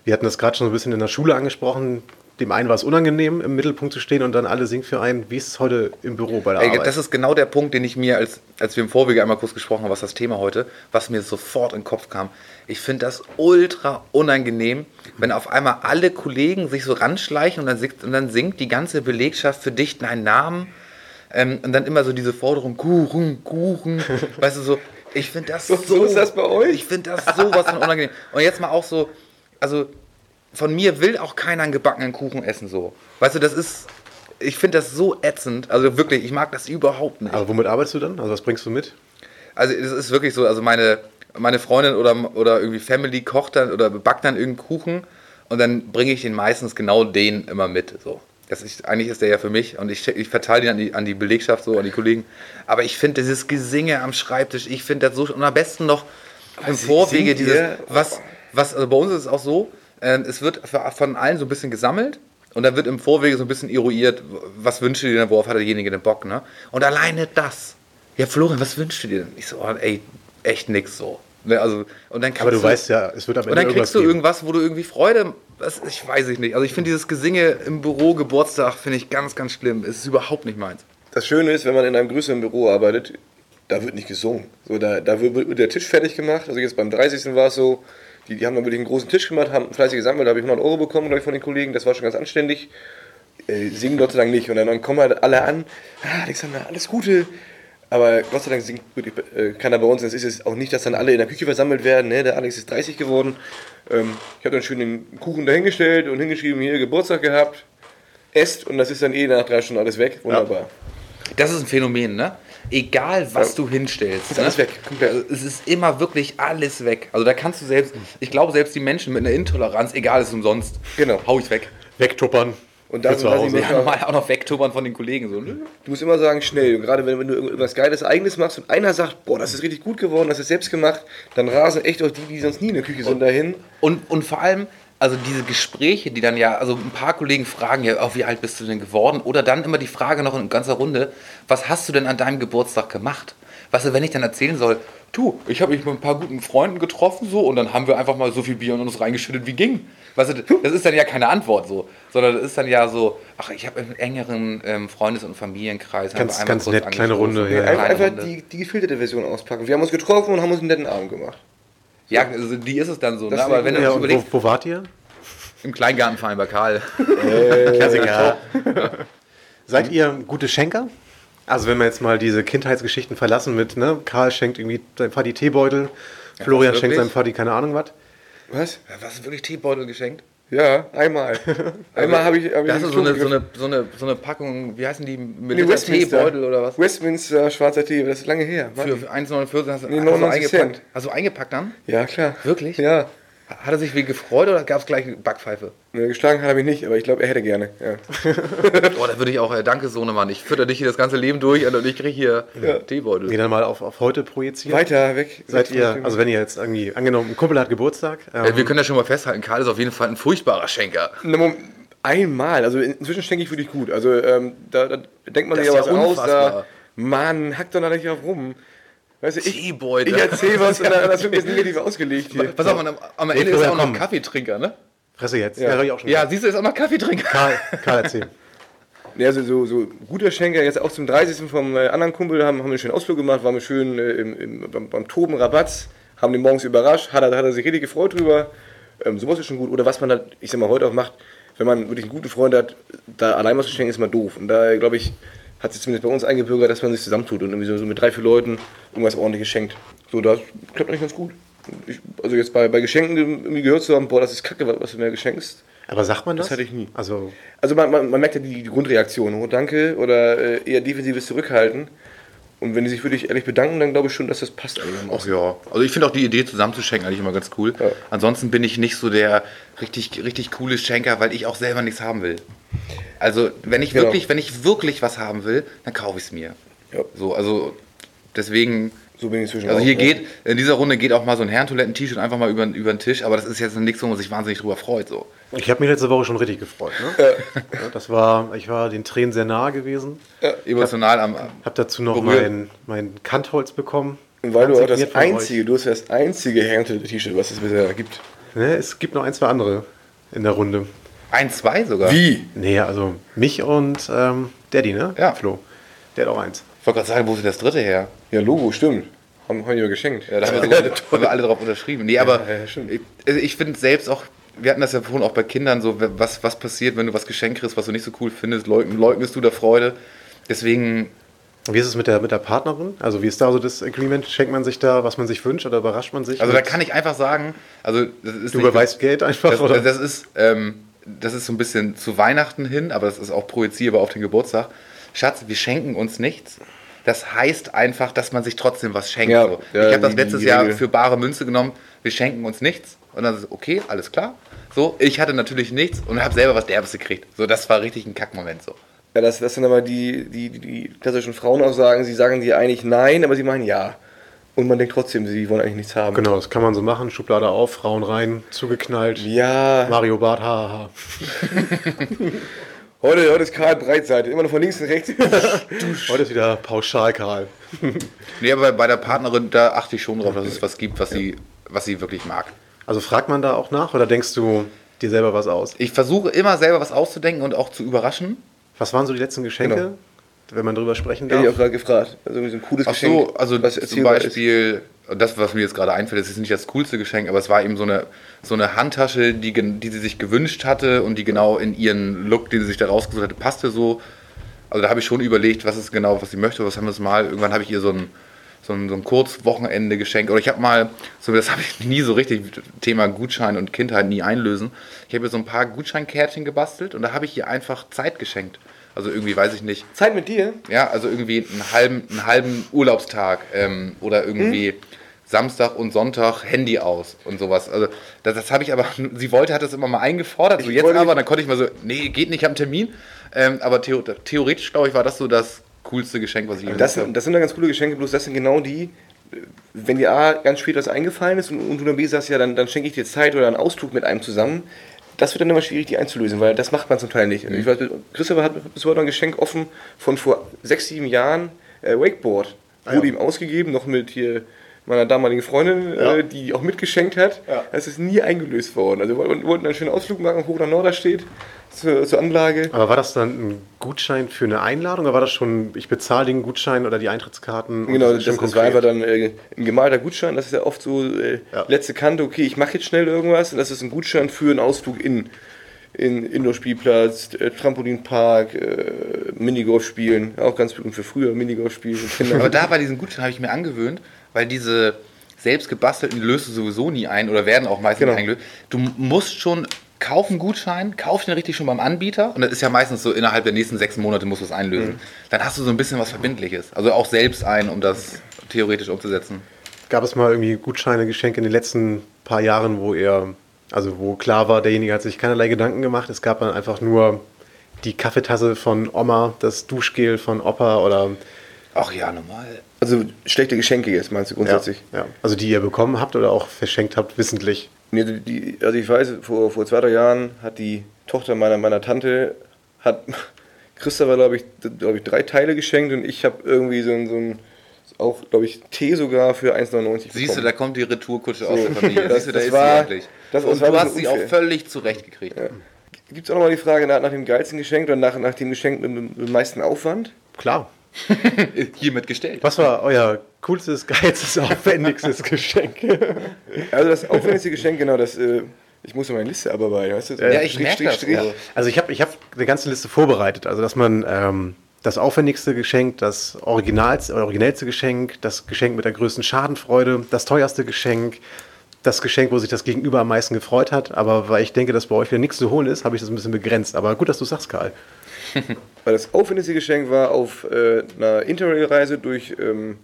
Wir hatten das gerade schon so ein bisschen in der Schule angesprochen. Dem einen war es unangenehm, im Mittelpunkt zu stehen und dann alle singen für einen. Wie ist es heute im Büro bei der Ey, Arbeit? das ist genau der Punkt, den ich mir, als, als wir im Vorwege einmal kurz gesprochen haben, was das Thema heute, was mir sofort in den Kopf kam. Ich finde das ultra unangenehm, wenn auf einmal alle Kollegen sich so ranschleichen und dann, singt- und dann singt die ganze Belegschaft für dich deinen Namen ähm, und dann immer so diese Forderung, Kuchen, Kuchen, <laughs> weißt du, so, ich finde das so, so ist das bei euch? Ich finde das sowas von unangenehm. Und jetzt mal auch so, also von mir will auch keiner einen gebackenen Kuchen essen, so. Weißt du, das ist, ich finde das so ätzend, also wirklich, ich mag das überhaupt nicht. Aber womit arbeitest du dann? Also was bringst du mit? Also es ist wirklich so, also meine, meine Freundin oder, oder irgendwie Family kocht dann oder backt dann irgendeinen Kuchen und dann bringe ich den meistens genau den immer mit. So. Das ist, eigentlich ist der ja für mich und ich, ich verteile den an die, an die Belegschaft, so an die Kollegen. Aber ich finde dieses Gesinge am Schreibtisch, ich finde das so und am besten noch im Vorwege dieses, was, was, also bei uns ist es auch so, es wird von allen so ein bisschen gesammelt und dann wird im Vorwege so ein bisschen eruiert, was wünscht ihr dir denn, worauf hat derjenige den Bock, ne? Und alleine das. Ja, Florian, was wünschst du dir denn? Ich so, oh, ey, echt nix so. Ne, also, und dann kriegst Aber du weißt ja, es wird am und Ende dann irgendwas kriegst du irgendwas, wo du irgendwie Freude, das, ich weiß ich nicht. Also ich finde dieses Gesinge im Büro, Geburtstag, finde ich ganz, ganz schlimm. Es ist überhaupt nicht meins. Das Schöne ist, wenn man in einem größeren Büro arbeitet, da wird nicht gesungen. So, da, da wird, wird der Tisch fertig gemacht. Also jetzt beim 30. war es so, die, die haben dann wirklich einen großen Tisch gemacht, haben fleißig gesammelt, da habe ich 100 Euro bekommen, glaube ich, von den Kollegen. Das war schon ganz anständig. Äh, singen Gott sei Dank nicht. Und dann, dann kommen halt alle an. Ah, Alexander, alles Gute. Aber Gott sei Dank singt wirklich äh, keiner bei uns. Es ist es auch nicht, dass dann alle in der Küche versammelt werden. Ne? Der Alex ist 30 geworden. Ähm, ich habe dann schön den Kuchen dahingestellt und hingeschrieben, hier Geburtstag gehabt. Esst und das ist dann eh nach drei Stunden alles weg. Wunderbar. Das ist ein Phänomen, ne? Egal, was du hinstellst. Ist alles weg. Es ist immer wirklich alles weg. Also da kannst du selbst, ich glaube, selbst die Menschen mit einer Intoleranz, egal, ist umsonst. Genau. Hau ich weg. Wegtuppern. Und da für zu sind Hause. die Ja, normal auch noch wegtubbern von den Kollegen. So. ne? Du musst immer sagen, schnell. Und gerade wenn, wenn du irgendwas Geiles Eigenes machst und einer sagt, boah, das ist richtig gut geworden, das ist selbst gemacht, dann rasen echt auch die, die sonst nie in der Küche sind, dahin. Und, und vor allem, also diese Gespräche, die dann ja, also ein paar Kollegen fragen ja, oh, wie alt bist du denn geworden? Oder dann immer die Frage noch in ganzer Runde, was hast du denn an deinem Geburtstag gemacht? Weißt du, wenn ich dann erzählen soll, du, ich habe mich mit ein paar guten Freunden getroffen so und dann haben wir einfach mal so viel Bier in uns reingeschüttet, wie ging. Weißt du, das ist dann ja keine Antwort so, sondern das ist dann ja so, ach, ich habe einen engeren ähm, Freundes- und Familienkreis. Ganz- ganz nett, kleine. Runde, ja, ja. Einfach, Kleine einfach Runde. die, die gefilterte Version auspacken. Wir haben uns getroffen und haben uns einen netten Abend gemacht. Ja, also die ist es dann so, ne? Aber ist wenn du Ja, und wo, überlegst, wo wart ihr? im Kleingartenverein bei Karl. Klassiker. Seid ihr gute Schenker? Also wenn wir jetzt mal diese Kindheitsgeschichten verlassen mit, ne, Karl schenkt irgendwie seinem Vati Teebeutel, Florian was, schenkt seinem Vati keine Ahnung was. Was? Was, wirklich Teebeutel geschenkt? Ja, einmal. <laughs> einmal habe ich. Hab ich Da hast du einen so eine, so, eine, so, eine, so eine Packung, wie heißen die? Nee, Milita Teebeutel oder was? Westminster schwarzer Tee, das ist lange her. Für, für 1,49 hast du, Nee, hast du 99 eingepackt. Cent. Hast du eingepackt dann? Ja, klar. Wirklich? Ja. Hat er sich wie gefreut oder gab es gleich eine Backpfeife? Ne, Geschlagen hat er mich nicht, aber ich glaube, er hätte gerne. Ja. <laughs> Oh, da würde ich auch, äh, danke Sohnemann, ich fütter dich hier das ganze Leben durch und ich kriege hier Ja. Teebeutel. Gehen dann mal auf, auf heute projiziert. Weiter weg. Seid weg ihr, also wenn ihr jetzt irgendwie, angenommen, ein Kumpel hat Geburtstag, ähm, Äh, wir können ja schon mal festhalten, Karl ist auf jeden Fall ein furchtbarer Schenker. Moment, Einmal, also inzwischen schenke ich wirklich gut. Also ähm, da, da denkt man Das sich ja was ja aus. Da, Mann, hack doch da nicht drauf rum. Weißt du, ich, Teebeutel. ich erzähle was und dann das wird mir jetzt negativ ausgelegt hier. Pass auf, am, am Ende ist er auch noch. Kaffeetrinker, ne? Fresse jetzt. Ja. Ja, hab ich auch schon. Ja, siehst du, ist auch noch Kaffeetrinker. Karl, Karl, erzähl. <laughs> Ja, also so, so guter Schenker, jetzt auch zum 30. vom äh, anderen Kumpel, haben, haben wir einen schönen Ausflug gemacht, waren wir schön äh, im, im, beim, beim Toben Rabatz, haben den morgens überrascht, hat er, hat er sich richtig gefreut drüber. Ähm, sowas ist schon gut. Oder was man halt, ich sag mal, heute auch macht, wenn man wirklich einen guten Freund hat, da allein was zu schenken, ist mal doof. Und da, glaube ich, hat sich zumindest bei uns eingebürgert, dass man sich zusammentut und irgendwie so, so mit drei, vier Leuten irgendwas ordentliches schenkt. So, das klappt eigentlich ganz gut. Ich, also jetzt bei, bei Geschenken irgendwie gehört zu haben, boah, das ist kacke, was du mir geschenkst. Aber sagt man das? Das hatte ich nie. Also, Also man, man, man merkt ja die, die Grundreaktion, oh, danke oder äh, eher defensives Zurückhalten. Und wenn die sich wirklich ehrlich bedanken, dann glaube ich schon, dass das passt Ach ja, also ich finde auch die Idee zusammenzuschenken eigentlich immer ganz cool. Ja. Ansonsten bin ich nicht so der richtig, richtig coole Schenker, weil ich auch selber nichts haben will. Also wenn ich Genau. wirklich, wenn ich wirklich was haben will, dann kaufe ich es mir. Ja. So, also deswegen, So bin ich inzwischen also auch, hier ja. geht, in dieser Runde geht auch mal so ein Herrentoiletten-T-Shirt einfach mal über, über den Tisch, aber das ist jetzt nichts, wo man sich wahnsinnig drüber freut. So. ich habe mich letzte Woche schon richtig gefreut. Ne? Ja, das war, ich war den Tränen sehr nahe gewesen. Emotional am, am Habe dazu noch mein, mein Kantholz bekommen. Und weil du auch das von euch. einzige, du hast ja das einzige Herrentoilette-T-Shirt, was es bisher gibt. Ne, es gibt noch ein, zwei andere in der Runde. ein, zwei sogar. Wie? Nee, also mich und ähm, Daddy, ne? Ja. Flo. Der hat auch eins. Ich wollte gerade sagen, wo ist denn das dritte her? Ja, Logo, stimmt. Haben, haben ja geschenkt. Ja, da haben wir, <laughs> so, haben wir alle drauf unterschrieben. Nee, aber ja, ja, ich, also ich finde selbst auch, wir hatten das ja vorhin auch bei Kindern so, was, was passiert, wenn du was geschenkt kriegst, was du nicht so cool findest, leugn, leugnest du der Freude. Deswegen, Wie ist es mit der, mit der Partnerin? Also wie ist da so das Agreement? Schenkt man sich da, was man sich wünscht oder überrascht man sich? also da kann ich einfach sagen, also das ist Du nicht- überweist Geld einfach, das, oder? das ist, ähm, das ist so ein bisschen zu Weihnachten hin, aber das ist auch projizierbar auf den Geburtstag. Schatz, wir schenken uns nichts. Das heißt einfach, dass man sich trotzdem was schenkt. Ja, so. ja, ich habe das letztes Jahr für bare Münze genommen. Wir schenken uns nichts. Und dann ist es okay, alles klar. So, ich hatte natürlich nichts und habe selber was Derbes gekriegt. So, das war richtig ein Kackmoment. So. Ja, das, das sind aber die, die, die, die klassischen Frauenaussagen, sie sagen dir eigentlich nein, aber sie meinen ja. Und man denkt trotzdem, sie wollen eigentlich nichts haben. Genau, das kann man so machen. Schublade auf, Frauen rein, zugeknallt. Ja, Mario Bart, haha. <laughs> heute, heute ist Karl Breitseite, immer noch von links und rechts. <laughs> Heute ist wieder pauschal, Karl. <laughs> Nee, aber bei der Partnerin, da achte ich schon drauf, dass es was gibt, was, sie, was sie wirklich mag. Also fragt man da auch nach oder denkst du dir selber was aus? Ich versuche immer selber was auszudenken und auch zu überraschen. Was waren so die letzten Geschenke, Genau. Wenn man drüber sprechen Hätte ich auch darf? gerade gefragt. Also irgendwie so ein cooles Ach Geschenk. so, also was zum erzählbar ist. Beispiel, das, was mir jetzt gerade einfällt, das ist nicht das coolste Geschenk, aber es war eben so eine, so eine Handtasche, die, die sie sich gewünscht hatte und die genau in ihren Look, den sie sich da rausgesucht hatte, passte so. Also da habe ich schon überlegt, was ist genau, was sie möchte. Was haben wir es mal? Irgendwann habe ich ihr so ein, so ein, so ein Kurzwochenende geschenkt. Oder ich habe mal, so, das habe ich <laughs> nie so richtig, Thema Gutschein und Kindheit nie einlösen. Ich habe ihr so ein paar Gutscheinkärtchen gebastelt und da habe ich ihr einfach Zeit geschenkt. Also irgendwie, weiß ich nicht, Zeit mit dir? ja, also irgendwie einen halben, einen halben Urlaubstag ähm, oder irgendwie Samstag und Sonntag Handy aus und sowas. Also das, das habe ich aber, sie wollte, hat das immer mal eingefordert, so Ich jetzt aber, dann konnte ich mal so, nee, geht nicht, einen Termin. Ähm, aber theo theoretisch, glaube ich, war das so das coolste Geschenk, was ich Das sind, das sind ja ganz coole Geschenke, bloß das sind genau die, wenn dir A ganz spät was eingefallen ist und, und du dann B sagst, ja, dann, dann schenke ich dir Zeit oder einen Ausflug mit einem zusammen. Das wird dann immer schwierig, die einzulösen, weil das macht man zum Teil nicht. Ich weiß, Christopher hat bis heute noch ein Geschenk offen von vor sechs, sieben Jahren, äh, Wakeboard. Wurde ihm ausgegeben, noch mit hier meiner damaligen Freundin, Ja. äh, die auch mitgeschenkt hat. Ja. Das ist nie eingelöst worden. Also wir wollten einen schönen Ausflug machen, hoch nach Norderstedt, zur, zur Anlage. Aber war das dann ein Gutschein für eine Einladung oder war das schon, ich bezahle den Gutschein oder die Eintrittskarten? Genau, das, das war einfach dann äh, ein gemalter Gutschein. Das ist ja oft so äh, Ja. letzte Kante, okay, ich mache jetzt schnell irgendwas. Und das ist ein Gutschein für einen Ausflug in, in Indoor-Spielplatz, äh, Trampolinpark, äh, Minigolf spielen. Auch ganz berühmt für früher, Minigolf spielen Kindern. <laughs> Aber da bei diesen Gutscheinen habe ich mir angewöhnt, weil diese selbst gebastelten die löst du sowieso nie ein oder werden auch meistens Genau. eingelöst. Du musst schon kaufen Gutschein, kauf den richtig schon beim Anbieter und das ist ja meistens so innerhalb der nächsten sechs Monate musst du es einlösen. Mhm. Dann hast du so ein bisschen was Verbindliches. Also auch selbst ein, um das theoretisch umzusetzen. Gab es mal irgendwie Gutscheine, Geschenke in den letzten paar Jahren, wo er, also wo klar war, derjenige hat sich keinerlei Gedanken gemacht. Es gab dann einfach nur die Kaffeetasse von Oma, das Duschgel von Opa oder Ach ja, normal. Also schlechte Geschenke jetzt, meinst du ja, grundsätzlich? ja, also die ihr bekommen habt oder auch verschenkt habt, wissentlich. Nee, die, die, also ich weiß, vor, vor zwei, drei Jahren hat die Tochter meiner, meiner Tante, hat <laughs> Christopher, glaube ich, glaub ich, drei Teile geschenkt und ich habe irgendwie so ein, so ein auch, glaube ich, Tee sogar für 1,99 Siehst du, da kommt die Retourkutsche aus der So. Familie. Das- Siehst du, da das ist war- sie endlich. das- Und das war du hast sie auch völlig zurechtgekriegt. Gibt es auch nochmal die Frage nach, nach dem geilsten Geschenk oder nach, nach dem Geschenk mit, dem- mit dem meisten Aufwand? Klar. <laughs> Hiermit gestellt. Was war euer coolstes, geilstes, <laughs> aufwendigstes Geschenk? Also das aufwendigste Geschenk, genau, das, äh, ich muss meine Liste abarbeiten, weißt du? Ja, ich Strich, merke Strich, das. Strich. Also, Also ich habe ich hab eine ganze Liste vorbereitet, also dass man, ähm, das aufwendigste Geschenk, das originalste, originellste Geschenk, das Geschenk mit der größten Schadenfreude, das teuerste Geschenk, das Geschenk, wo sich das Gegenüber am meisten gefreut hat. Aber weil ich denke, dass bei euch wieder nichts zu holen ist, habe ich das ein bisschen begrenzt. Aber gut, dass du sagst, Karl. <laughs> Weil das aufwendigste Geschenk war auf äh, einer Interrail-Reise durch, ähm,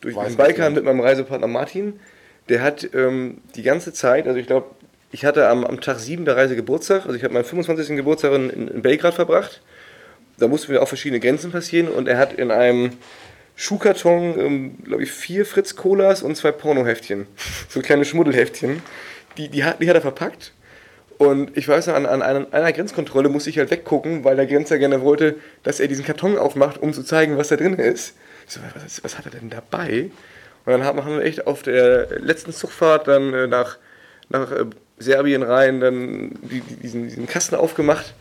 durch den Balkan mit meinem Reisepartner Martin. Der hat ähm, die ganze Zeit, also ich glaube, ich hatte am, am Tag 7 der Reise Geburtstag, also ich habe meinen 25. Geburtstag in, in Belgrad verbracht. Da mussten wir auch verschiedene Grenzen passieren und er hat in einem Schuhkarton, ähm, glaube ich, vier Fritz-Colas und zwei Pornoheftchen. <laughs> So kleine Schmuddelheftchen. Die, die, hat, die hat er verpackt. Und ich weiß noch, an, an einer, Grenzkontrolle musste ich halt weggucken, weil der Grenzer gerne wollte, dass er diesen Karton aufmacht, um zu zeigen, was da drin ist. Ich so, was, was hat er denn dabei? Und dann haben wir echt auf der letzten Zugfahrt dann äh, nach, nach äh, Serbien rein, dann die, die, diesen, diesen Kasten aufgemacht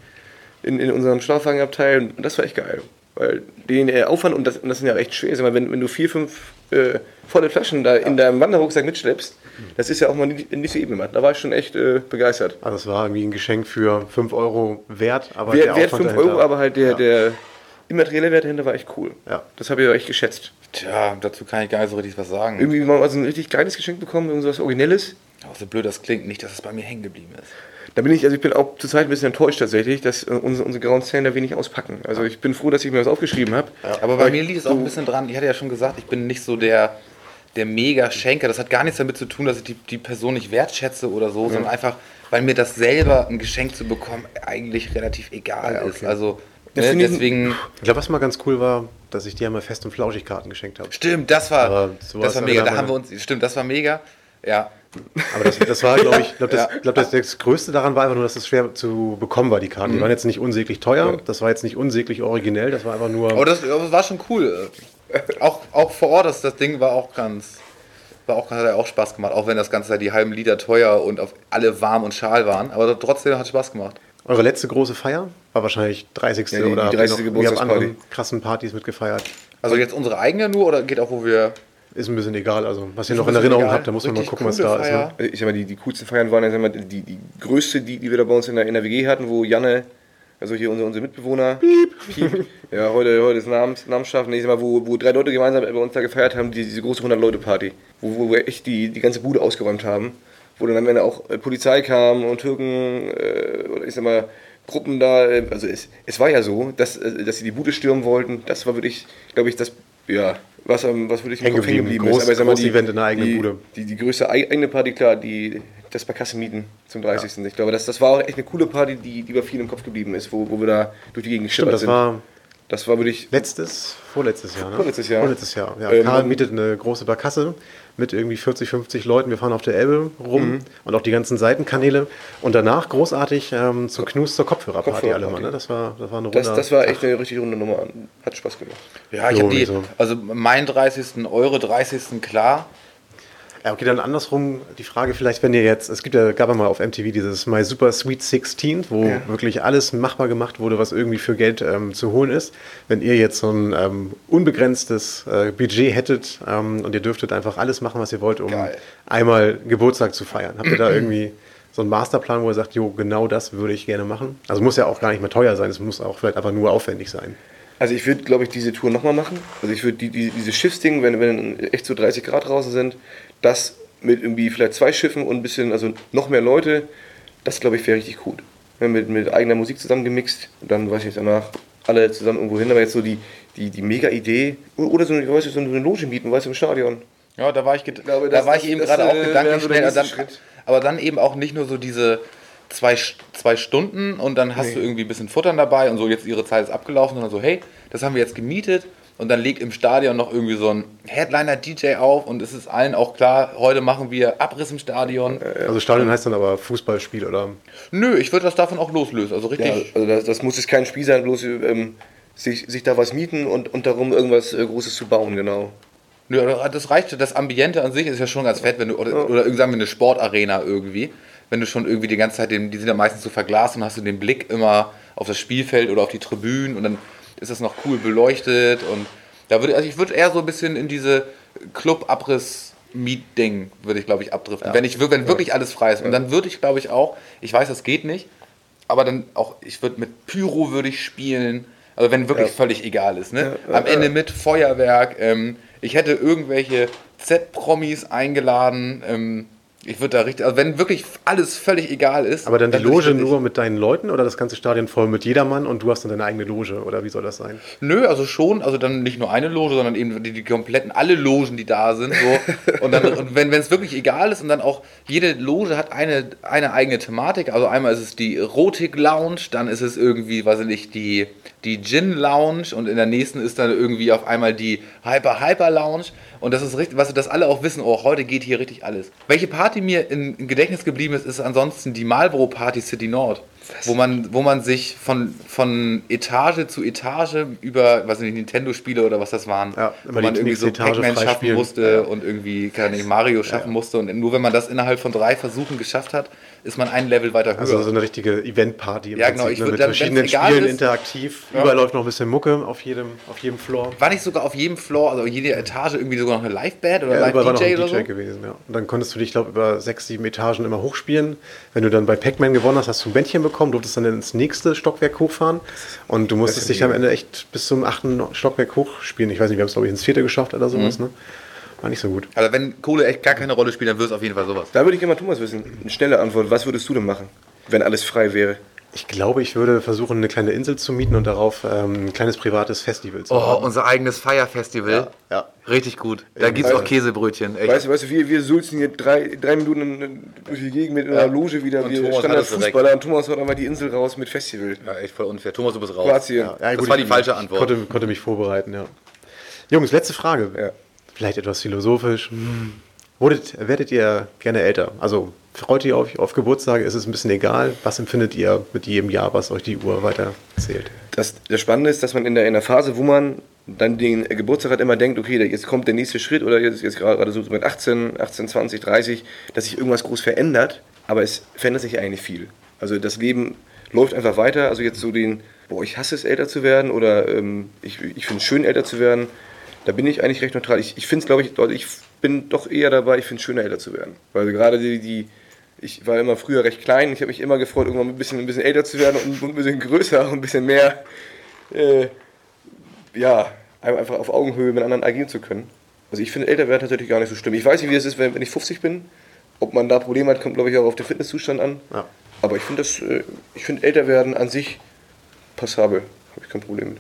in, in unserem Schlafwagenabteil. Und das war echt geil. Weil den äh, Aufwand, und das, und das sind ja echt schwer, sag mal, wenn, wenn du vier, fünf äh, volle Flaschen da in deinem Wanderrucksack mitschleppst, das ist ja auch mal nicht, nicht so eben gemacht. Da war ich schon echt äh, begeistert. Also es war irgendwie ein Geschenk für 5 Euro wert, aber Wert, der Wert Aufwand 5 Euro, aber halt der, Ja. der immaterielle Wert dahinter war echt cool. Ja. Das habe ich auch echt geschätzt. Tja, dazu kann ich gar nicht so richtig was sagen. Irgendwie mal so ein richtig geiles Geschenk bekommen, irgendwas Originelles. Auch so blöd das klingt, nicht, dass es bei mir hängen geblieben ist. Da bin ich, also ich bin auch zurzeit ein bisschen enttäuscht tatsächlich, dass äh, unsere, unsere grauen Zellen da wenig auspacken. Also ich bin froh, dass ich mir was aufgeschrieben habe. Aber bei mir liegt es auch ein bisschen dran, ich hatte ja schon gesagt, ich bin nicht so der, der Mega-Schenker. Das hat gar nichts damit zu tun, dass ich die, die Person nicht wertschätze oder so, sondern einfach, weil mir das selber ein Geschenk zu bekommen eigentlich relativ egal ist. Also Das ne, deswegen, Ich glaube, was mal ganz cool war, dass ich dir einmal fest und flauschig Karten geschenkt habe. stimmt, das war, das war mega. Da haben wir uns, stimmt, das war mega. Ja, Aber das, das war, glaube ich, glaub, das, Ja. glaub, das, das Größte daran war einfach nur, dass es schwer zu bekommen war, die Karten. Die waren jetzt nicht unsäglich teuer, das war jetzt nicht unsäglich originell, das war einfach nur. aber das, aber war schon cool. Auch, auch vor Ort, das, das Ding war auch ganz, war auch, hat ja auch Spaß gemacht, auch wenn das Ganze die halben Liter teuer und auf alle warm und schal waren. Aber trotzdem hat Spaß gemacht. Eure letzte große Feier war wahrscheinlich 30. Ja, die- oder die habt ihr 30. noch- ihr habt Geburtstagsparty. anderen krassen Partys mitgefeiert. Also jetzt unsere eigene nur oder geht auch, wo wir Ist ein bisschen egal. Also, was ihr noch in Erinnerung egal. habt, da muss man mal Richtig gucken, was da ist. Ne? Feier. Ich sag mal, die, die coolsten Feiern waren ja, sag mal, die, die größte, die, die wir da bei uns in der, in der WG hatten, wo Janne, also hier unser, unser Mitbewohner, Piep. Piep, ja, heute, heute ist Namens, Namensschaffen, ich sag mal, wo, wo drei Leute gemeinsam bei uns da gefeiert haben, die, diese große 100-Leute-Party, wo, wo wir echt die, die ganze Bude ausgeräumt haben, wo dann am Ende auch äh, Polizei kam und Türken, äh, oder ich sag mal, Gruppen da, äh, also es, es war ja so, dass, äh, dass sie die Bude stürmen wollten, das war wirklich, glaube ich, das, ja, was, ähm, was wirklich im Hängen Kopf hängen geblieben. geblieben ist. Groß- Aber ich mal, großes Event in der eigenen die, Bude. Die, die größte ei- eigene Party, klar, die, das bei Kasse mieten zum 30. Ich glaube, das, das war auch echt eine coole Party, die, die bei vielen im Kopf geblieben ist, wo, wo wir da durch die Gegend geschippert das sind. war das war wirklich. letztes, vorletztes Jahr, ne? Vorletztes Jahr. Vorletztes Jahr, ja. Ähm, Karl mietet eine große Barkasse mit irgendwie 40, 50 Leuten. Wir fahren auf der Elbe rum Mhm. und auch die ganzen Seitenkanäle. Und danach großartig ähm, zur Knus zur Kopfhörerparty alle Kopfhörerparty. mal. Ne? Das, war, das war eine Runde. Das, das war echt eine richtig runde Nummer. Hat Spaß gemacht. Ja, ich habe die, so. also mein 30., eure 30. klar. Ja, okay, dann andersrum die Frage vielleicht, wenn ihr jetzt, es gibt ja, gab ja mal auf MTV dieses My Super Sweet 16, wo Ja. wirklich alles machbar gemacht wurde, was irgendwie für Geld ähm, zu holen ist. Wenn ihr jetzt so ein ähm, unbegrenztes äh, Budget hättet ähm, und ihr dürftet einfach alles machen, was ihr wollt, um Geil. einmal Geburtstag zu feiern, habt ihr da irgendwie so einen Masterplan, wo ihr sagt, jo, genau das würde ich gerne machen? Also muss ja auch gar nicht mehr teuer sein, es muss auch vielleicht einfach nur aufwendig sein. Also ich würde, glaube ich, diese Tour nochmal machen. Also ich würde die, die, diese Schiffsding, wenn, wenn echt so 30 Grad draußen sind, das mit irgendwie vielleicht zwei Schiffen und ein bisschen, also noch mehr Leute, das glaube ich wäre richtig gut. Ja, Mit, mit eigener Musik zusammengemixt und dann weiß ich danach alle zusammen irgendwo hin. Aber jetzt so die, die, die mega Idee. Oder so eine, weißt du, so eine Loge mieten, weißt du, im Stadion. Ja, da war ich, glaube, da das- war ich eben gerade auch äh, gedanklich der schnell. Dann, aber dann eben auch nicht nur so diese zwei, zwei Stunden und dann hast du irgendwie ein bisschen Futtern dabei und so, jetzt ihre Zeit ist abgelaufen, sondern so, hey, das haben wir jetzt gemietet und dann legt im Stadion noch irgendwie so ein Headliner-DJ auf und es ist allen auch klar, heute machen wir Abriss im Stadion. Also Stadion heißt dann aber Fußballspiel oder Nö, ich würde das davon auch loslösen. Also richtig. Ja, also das, das muss jetzt kein Spiel sein, bloß ähm, sich, sich da was mieten und, und darum irgendwas äh, Großes zu bauen, genau. Nö, aber das reicht. Das Ambiente an sich ist ja schon ganz fett, wenn du, oder, oder irgendwie sagen wir eine Sportarena irgendwie. Wenn du schon irgendwie die ganze Zeit, den, die sind ja meistens so verglast und hast du den Blick immer auf das Spielfeld oder auf die Tribünen und dann ist das noch cool beleuchtet und da würde, also ich würde eher so ein bisschen in diese Club-Abriss-Meet-Ding würde ich glaube ich abdriften. Wenn ich wenn wirklich alles frei ist. Und dann würde ich glaube ich auch, ich weiß, das geht nicht, aber dann auch, ich würde mit Pyro würde ich spielen. Also wenn wirklich Ja. völlig egal ist. Ne? Ja, Am ja, Ende ja. mit Feuerwerk. Ähm, ich hätte irgendwelche Z-Promis eingeladen. Ähm, ich würde da richtig, also wenn wirklich alles völlig egal ist. Aber dann die würd ich Loge nur mit deinen Leuten oder das ganze Stadion voll mit jedermann und du hast dann deine eigene Loge oder wie soll das sein? Nö, also schon, also dann nicht nur eine Loge, sondern eben die, die kompletten, alle Logen, die da sind. So. <laughs> Und, dann, und wenn es wirklich egal ist und dann auch, jede Loge hat eine, eine eigene Thematik. Also einmal ist es die Erotik-Lounge, dann ist es irgendwie, weiß ich nicht, die, die Gin-Lounge und in der nächsten ist dann irgendwie auf einmal die Hyper-Hyper-Lounge. Und das ist richtig, was dass alle auch wissen, oh, heute geht hier richtig alles. Welche Party mir im Gedächtnis geblieben ist, ist ansonsten die Marlboro Party City Nord. Wo man, wo man sich von, von Etage zu Etage über, was nicht, Nintendo-Spiele oder was das waren, Ja, wo man irgendwie so Pac-Man schaffen musste und irgendwie keine Ahnung, Mario schaffen musste. Und nur wenn man das innerhalb von drei Versuchen geschafft hat, ist man ein Level weiter höher. Also so eine richtige Event-Party Ja, genau, ich ne, mit dann, verschiedenen Spielen ist- interaktiv. Ja. Überall läuft noch ein bisschen Mucke auf jedem, auf jedem Floor. war nicht sogar auf jedem Floor, also jede Etage irgendwie sogar noch eine Live-Band oder Ja, war noch Live-DJ ein oder DJ so? gewesen, ja. Und dann konntest du dich, glaube über sechs, sieben Etagen immer hochspielen. Wenn du dann bei Pac-Man gewonnen hast, hast du ein Bändchen bekommen, durftest dann ins nächste Stockwerk hochfahren. Und du musstest dich am Ende echt bis zum achten Stockwerk hochspielen. Ich weiß nicht, wir haben es, glaube ich, ins vierte geschafft oder sowas, Mhm. ne? War nicht so gut. Also wenn Kohle echt gar keine Rolle spielt, dann wird es auf jeden Fall sowas. Da würde ich gerne mal Thomas wissen. Eine schnelle Antwort. Was würdest du denn machen, wenn alles frei wäre? Ich glaube, ich würde versuchen, eine kleine Insel zu mieten und darauf ähm, ein kleines privates Festival zu Oh, haben. unser eigenes Feierfestival. Ja. Richtig gut. Da gibt es auch Käsebrötchen. Echt. Weißt du, weißt du, wir, wir sulzen hier drei, drei Minuten in- durch die Gegend mit einer Loge wieder. Und wir Thomas hat Standard es direkt. Fußballer und Thomas haut einmal die Insel raus mit Festival. ja, echt voll unfair. Thomas, du bist raus. Kroatien. Ja, Das gut, war ich- die falsche ich Antwort. Konnte, konnte mich vorbereiten, ja. Jungs, letzte Frage. Ja. Vielleicht etwas philosophisch. Hm. Wurdet, werdet ihr gerne älter? Also freut ihr euch auf Geburtstage? Ist es ein bisschen egal? Was empfindet ihr mit jedem Jahr, was euch die Uhr weiter zählt? Das, das Spannende ist, dass man in der, in der Phase, wo man dann den Geburtstag hat, immer denkt, okay, jetzt kommt der nächste Schritt oder jetzt, jetzt gerade so mit 18, 18, 20, 30, dass sich irgendwas groß verändert, aber es verändert sich eigentlich viel. Also das Leben läuft einfach weiter. Also jetzt so den, boah, ich hasse es, älter zu werden oder ähm, ich, ich finde es schön, älter zu werden. Da bin ich eigentlich recht neutral. Ich, ich finde es, glaube ich, ich bin doch eher dabei, ich finde es schöner, älter zu werden. Weil gerade die, die ich war immer früher recht klein, ich habe mich immer gefreut, irgendwann ein bisschen, ein bisschen älter zu werden und ein bisschen größer und ein bisschen mehr, äh, ja, einfach auf Augenhöhe mit anderen agieren zu können. Also ich finde älter werden tatsächlich gar nicht so schlimm. Ich weiß nicht, wie das ist, wenn, wenn ich 50 bin. Ob man da Probleme hat, kommt, glaube ich, auch auf den Fitnesszustand an. Ja. Aber ich finde das, äh, ich finde älter werden an sich passabel. Habe ich kein Problem mit.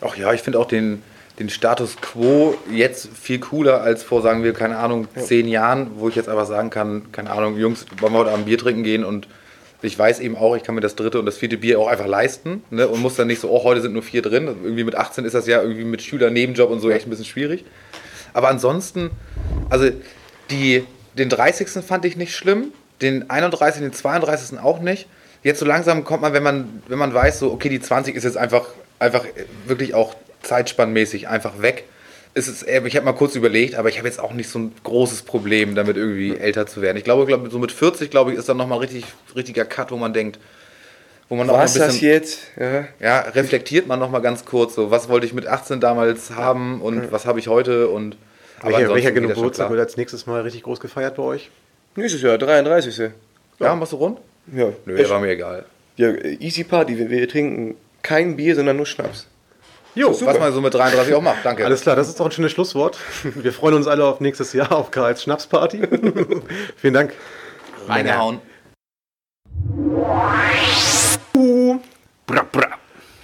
Ach ja, ich finde auch den, den Status quo jetzt viel cooler als vor, sagen wir, keine Ahnung, zehn Jahren, wo ich jetzt aber sagen kann, keine Ahnung, Jungs, wollen wir heute Abend Bier trinken gehen und ich weiß eben auch, ich kann mir das dritte und das vierte Bier auch einfach leisten ne, und muss dann nicht so, oh, heute sind nur vier drin. Irgendwie mit 18 ist das ja irgendwie mit Schüler, Nebenjob und so echt ein bisschen schwierig. Aber ansonsten, also die, den 30. fand ich nicht schlimm, den 31., den 32. auch nicht. Jetzt so langsam kommt man, wenn man, wenn man weiß, so, okay, die 20 ist jetzt einfach, einfach wirklich auch zeitspannmäßig einfach weg. Ist es, eher- ich habe mal kurz überlegt, aber ich habe jetzt auch nicht so ein großes Problem damit irgendwie älter zu werden. Ich glaube, glaube so mit 40, glaube ich, ist dann nochmal richtig, richtiger Cut, wo man denkt, wo man noch mal ein Was das bisschen, jetzt? Ja. ja, reflektiert man noch mal ganz kurz, so, was wollte ich mit 18 damals haben und was habe ich heute und aber Welcher, welcher Geburtstag wird als nächstes Mal richtig groß gefeiert bei euch? Nächstes Jahr, 33. Ja, machst du rund? Ja, Nö, der war mir egal. ja easy Party. Wir, wir trinken kein Bier, sondern nur Schnaps. Jo, Was man so mit 33 auch macht, danke. Alles klar, das ist doch ein schönes Schlusswort. Wir freuen uns alle auf nächstes Jahr auf Karls Schnapsparty. <laughs> Vielen Dank. Reingehauen. Bra, bra.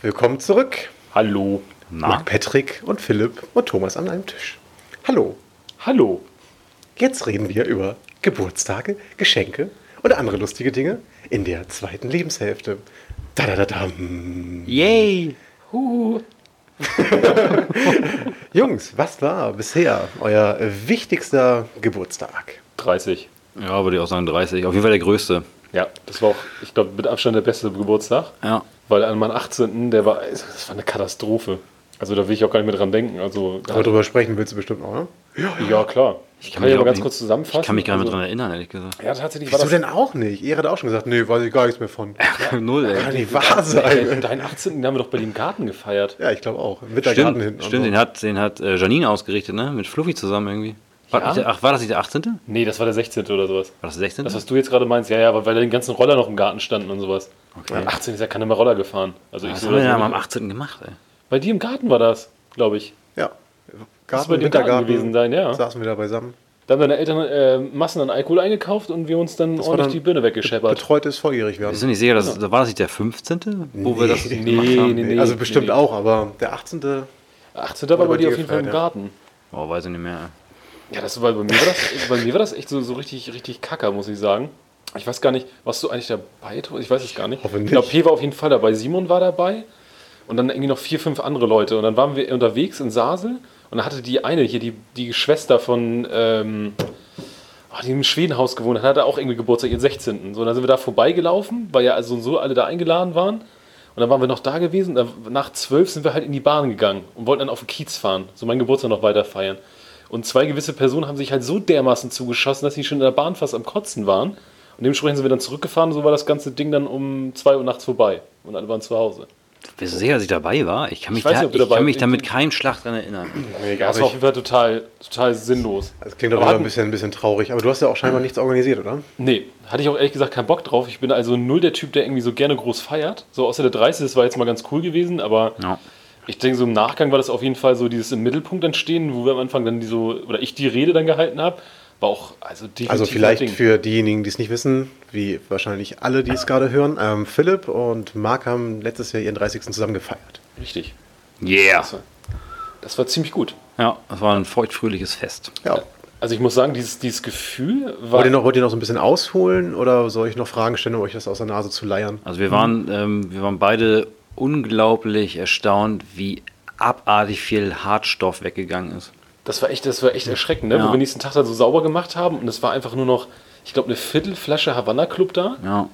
Willkommen zurück Hallo. mit Patrick und Philipp und Thomas an einem Tisch. Hallo, Hallo. jetzt reden wir über Geburtstage, Geschenke und andere lustige Dinge in der zweiten Lebenshälfte. Da, da, da, da. Yay! <laughs> Jungs, was war bisher euer wichtigster Geburtstag? 30. Ja, würde ich auch sagen 30. Auf jeden Fall der größte. Ja, das war auch, ich glaube, mit Abstand der beste Geburtstag. Ja. Weil an meinem 18. der war, das war eine Katastrophe. Also da will ich auch gar nicht mehr dran denken. Also, Aber drüber sprechen willst du bestimmt auch, ne? Ja, klar. Ich kann, mich ja mal auch ganz nicht- kurz zusammenfassen. Ich kann mich gar nicht mehr also, dran erinnern, ehrlich gesagt. Ja, tatsächlich war Wieso das. denn auch nicht? Ihr hat auch schon gesagt, nee, weiß ich gar nichts mehr von. <laughs> Null, ey. Kann nicht wahr sein. Deinen 18. den haben wir doch bei dir im Garten gefeiert. Ja, ich glaube auch. Mit der Garten Stimmt, hinten. stimmt so. den hat, den hat äh, Janine ausgerichtet, ne? Mit Fluffy zusammen irgendwie. War, Ja? nicht der, ach, war das nicht der 18.? War Nee, das war der 16. oder sowas. das der 16.? Das, was du jetzt gerade meinst, ja, ja, weil, weil da die ganzen Roller noch im Garten standen und sowas. Okay. Am 18 ist ja keiner mehr Roller gefahren. Also ich was so haben wir denn am nicht. 18. gemacht, ey? Bei dir im Garten war das, glaube ich. Ja. Das bei dir im Garten gewesen sein, ja. Saßen wir da beisammen. Da haben deine Eltern äh, Massen an Alkohol eingekauft und wir uns dann war ordentlich dann die Birne weggescheppert. Betreutes volljährig werden. Wir sind nicht sicher, das, war das nicht der 15., wo wir das Nee, gemacht nee, haben? nee, nee. also bestimmt nee. auch, aber der 18. 18. war bei bei dir auf jeden Fall im ja. Garten. Oh, weiß ich nicht mehr. Ja, das war bei mir war das, bei mir war das echt so, so richtig, richtig kacker, muss ich sagen. Ich weiß gar nicht, warst du eigentlich dabei? Ich weiß es gar nicht. Hoffe Ich glaube, nicht. P war auf jeden Fall dabei, Simon war dabei und dann irgendwie noch vier, fünf andere Leute. Und dann waren wir unterwegs in Sasel und dann hatte die eine hier, die, die Schwester von, ähm, oh, die im Schwedenhaus gewohnt hat, hatte auch irgendwie Geburtstag, ihren 16. So, dann sind wir da vorbeigelaufen, weil ja also und so alle da eingeladen waren. Und dann waren wir noch da gewesen. Dann, nach zwölf sind wir halt in die Bahn gegangen und wollten dann auf den Kiez fahren, so meinen Geburtstag noch weiter feiern. Und zwei gewisse Personen haben sich halt so dermaßen zugeschossen, dass sie schon in der Bahn fast am Kotzen waren. Und dementsprechend sind wir dann zurückgefahren. So war das ganze Ding dann um 2 Uhr nachts vorbei. Und alle waren zu Hause. Bist du sicher, dass ich dabei war? Ich kann mich, weiß da, ich dabei- kann mich damit ich- keinen Schlag dran erinnern. Das war auf jeden Fall total, total sinnlos. Das klingt doch Aber ein bisschen, ein bisschen traurig. Aber du hast ja auch scheinbar nichts organisiert, oder? Nee, hatte ich auch ehrlich gesagt keinen Bock drauf. Ich bin also null der Typ, der irgendwie so gerne groß feiert. So außer der 30, das war jetzt mal ganz cool gewesen, aber Ja. ich denke, so im Nachgang war das auf jeden Fall so dieses im Mittelpunkt entstehen, wo wir am Anfang dann die so, oder ich die Rede dann gehalten habe, war auch also Also vielleicht Ding. für diejenigen, die es nicht wissen, wie wahrscheinlich alle, die es gerade hören, ähm, Philipp und Marc haben letztes Jahr ihren 30. zusammen gefeiert. Richtig. Yeah. Das war, das war ziemlich gut. Ja, das war ein feuchtfröhliches Fest. Ja. Also ich muss sagen, dieses, dieses Gefühl war. Wollt ihr, noch, wollt ihr noch so ein bisschen ausholen oder soll ich noch Fragen stellen, um euch das aus der Nase zu leiern? Also wir waren, ähm, wir waren beide unglaublich erstaunt, wie abartig viel Hartstoff weggegangen ist. Das war echt, das war echt erschreckend, ne? Ja. wo wir nächsten Tag dann so sauber gemacht haben und es war einfach nur noch, ich glaube, eine Viertelflasche Havanna Club da Ja.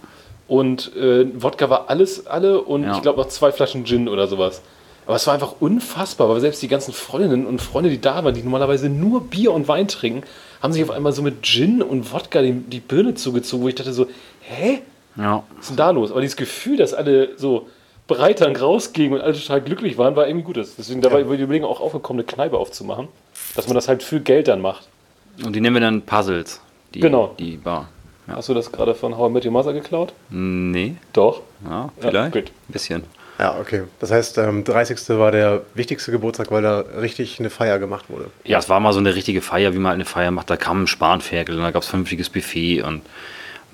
und äh, Wodka war alles, alle und Ja. ich glaube noch zwei Flaschen Gin oder sowas. Aber es war einfach unfassbar, weil selbst die ganzen Freundinnen und Freunde, die da waren, die normalerweise nur Bier und Wein trinken, haben sich auf einmal so mit Gin und Wodka die, die Birne zugezogen, wo ich dachte so, hä? Ja. Was ist denn da los? Aber dieses Gefühl, dass alle so bereit dann rausgingen und alle total glücklich waren, war irgendwie gut. Deswegen da war über die Überlegung auch aufgekommen, eine Kneipe aufzumachen. Dass man das halt für Geld dann macht. Und die nennen wir dann Puzzles. Die, Genau. Die Bar. Ja. Hast du das gerade von How I Met Your Mother geklaut? Nee. Doch. Ja, vielleicht. gut. Ein bisschen. Ja, okay. Das heißt, ähm, 30. war der wichtigste Geburtstag, weil da richtig eine Feier gemacht wurde. Ja, es war mal so eine richtige Feier, wie man halt eine Feier macht. Da kam ein Spanferkel und da gab es vernünftiges Buffet und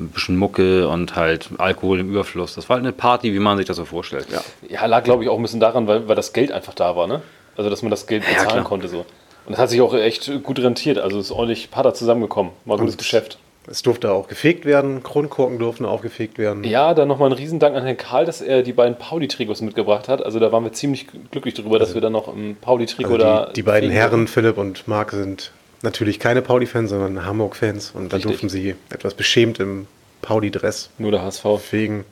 ein bisschen Mucke und halt Alkohol im Überfluss. Das war halt eine Party, wie man sich das so vorstellt. Ja. Ja, lag glaube ich auch ein bisschen daran, weil, weil das Geld einfach da war, ne? Also, dass man das Geld Ja, bezahlen klar. konnte so. Und das hat sich auch echt gut rentiert. Also, es ist ordentlich Pater zusammengekommen. War ein gutes Und- Geschäft. Es durfte auch gefegt werden, Kronkorken durften aufgefegt werden. Ja, dann nochmal ein Riesendank an Herrn Karl, dass er die beiden Pauli-Trikots mitgebracht hat. Also, da waren wir ziemlich glücklich drüber, dass wir dann noch im Pauli-Trikot Also da. die, die beiden Herren, Philipp und Marc, sind natürlich keine Pauli-Fans, sondern Hamburg-Fans. Und dann durften sie etwas beschämt im Pauli-Dress Nur der HSV. fegen.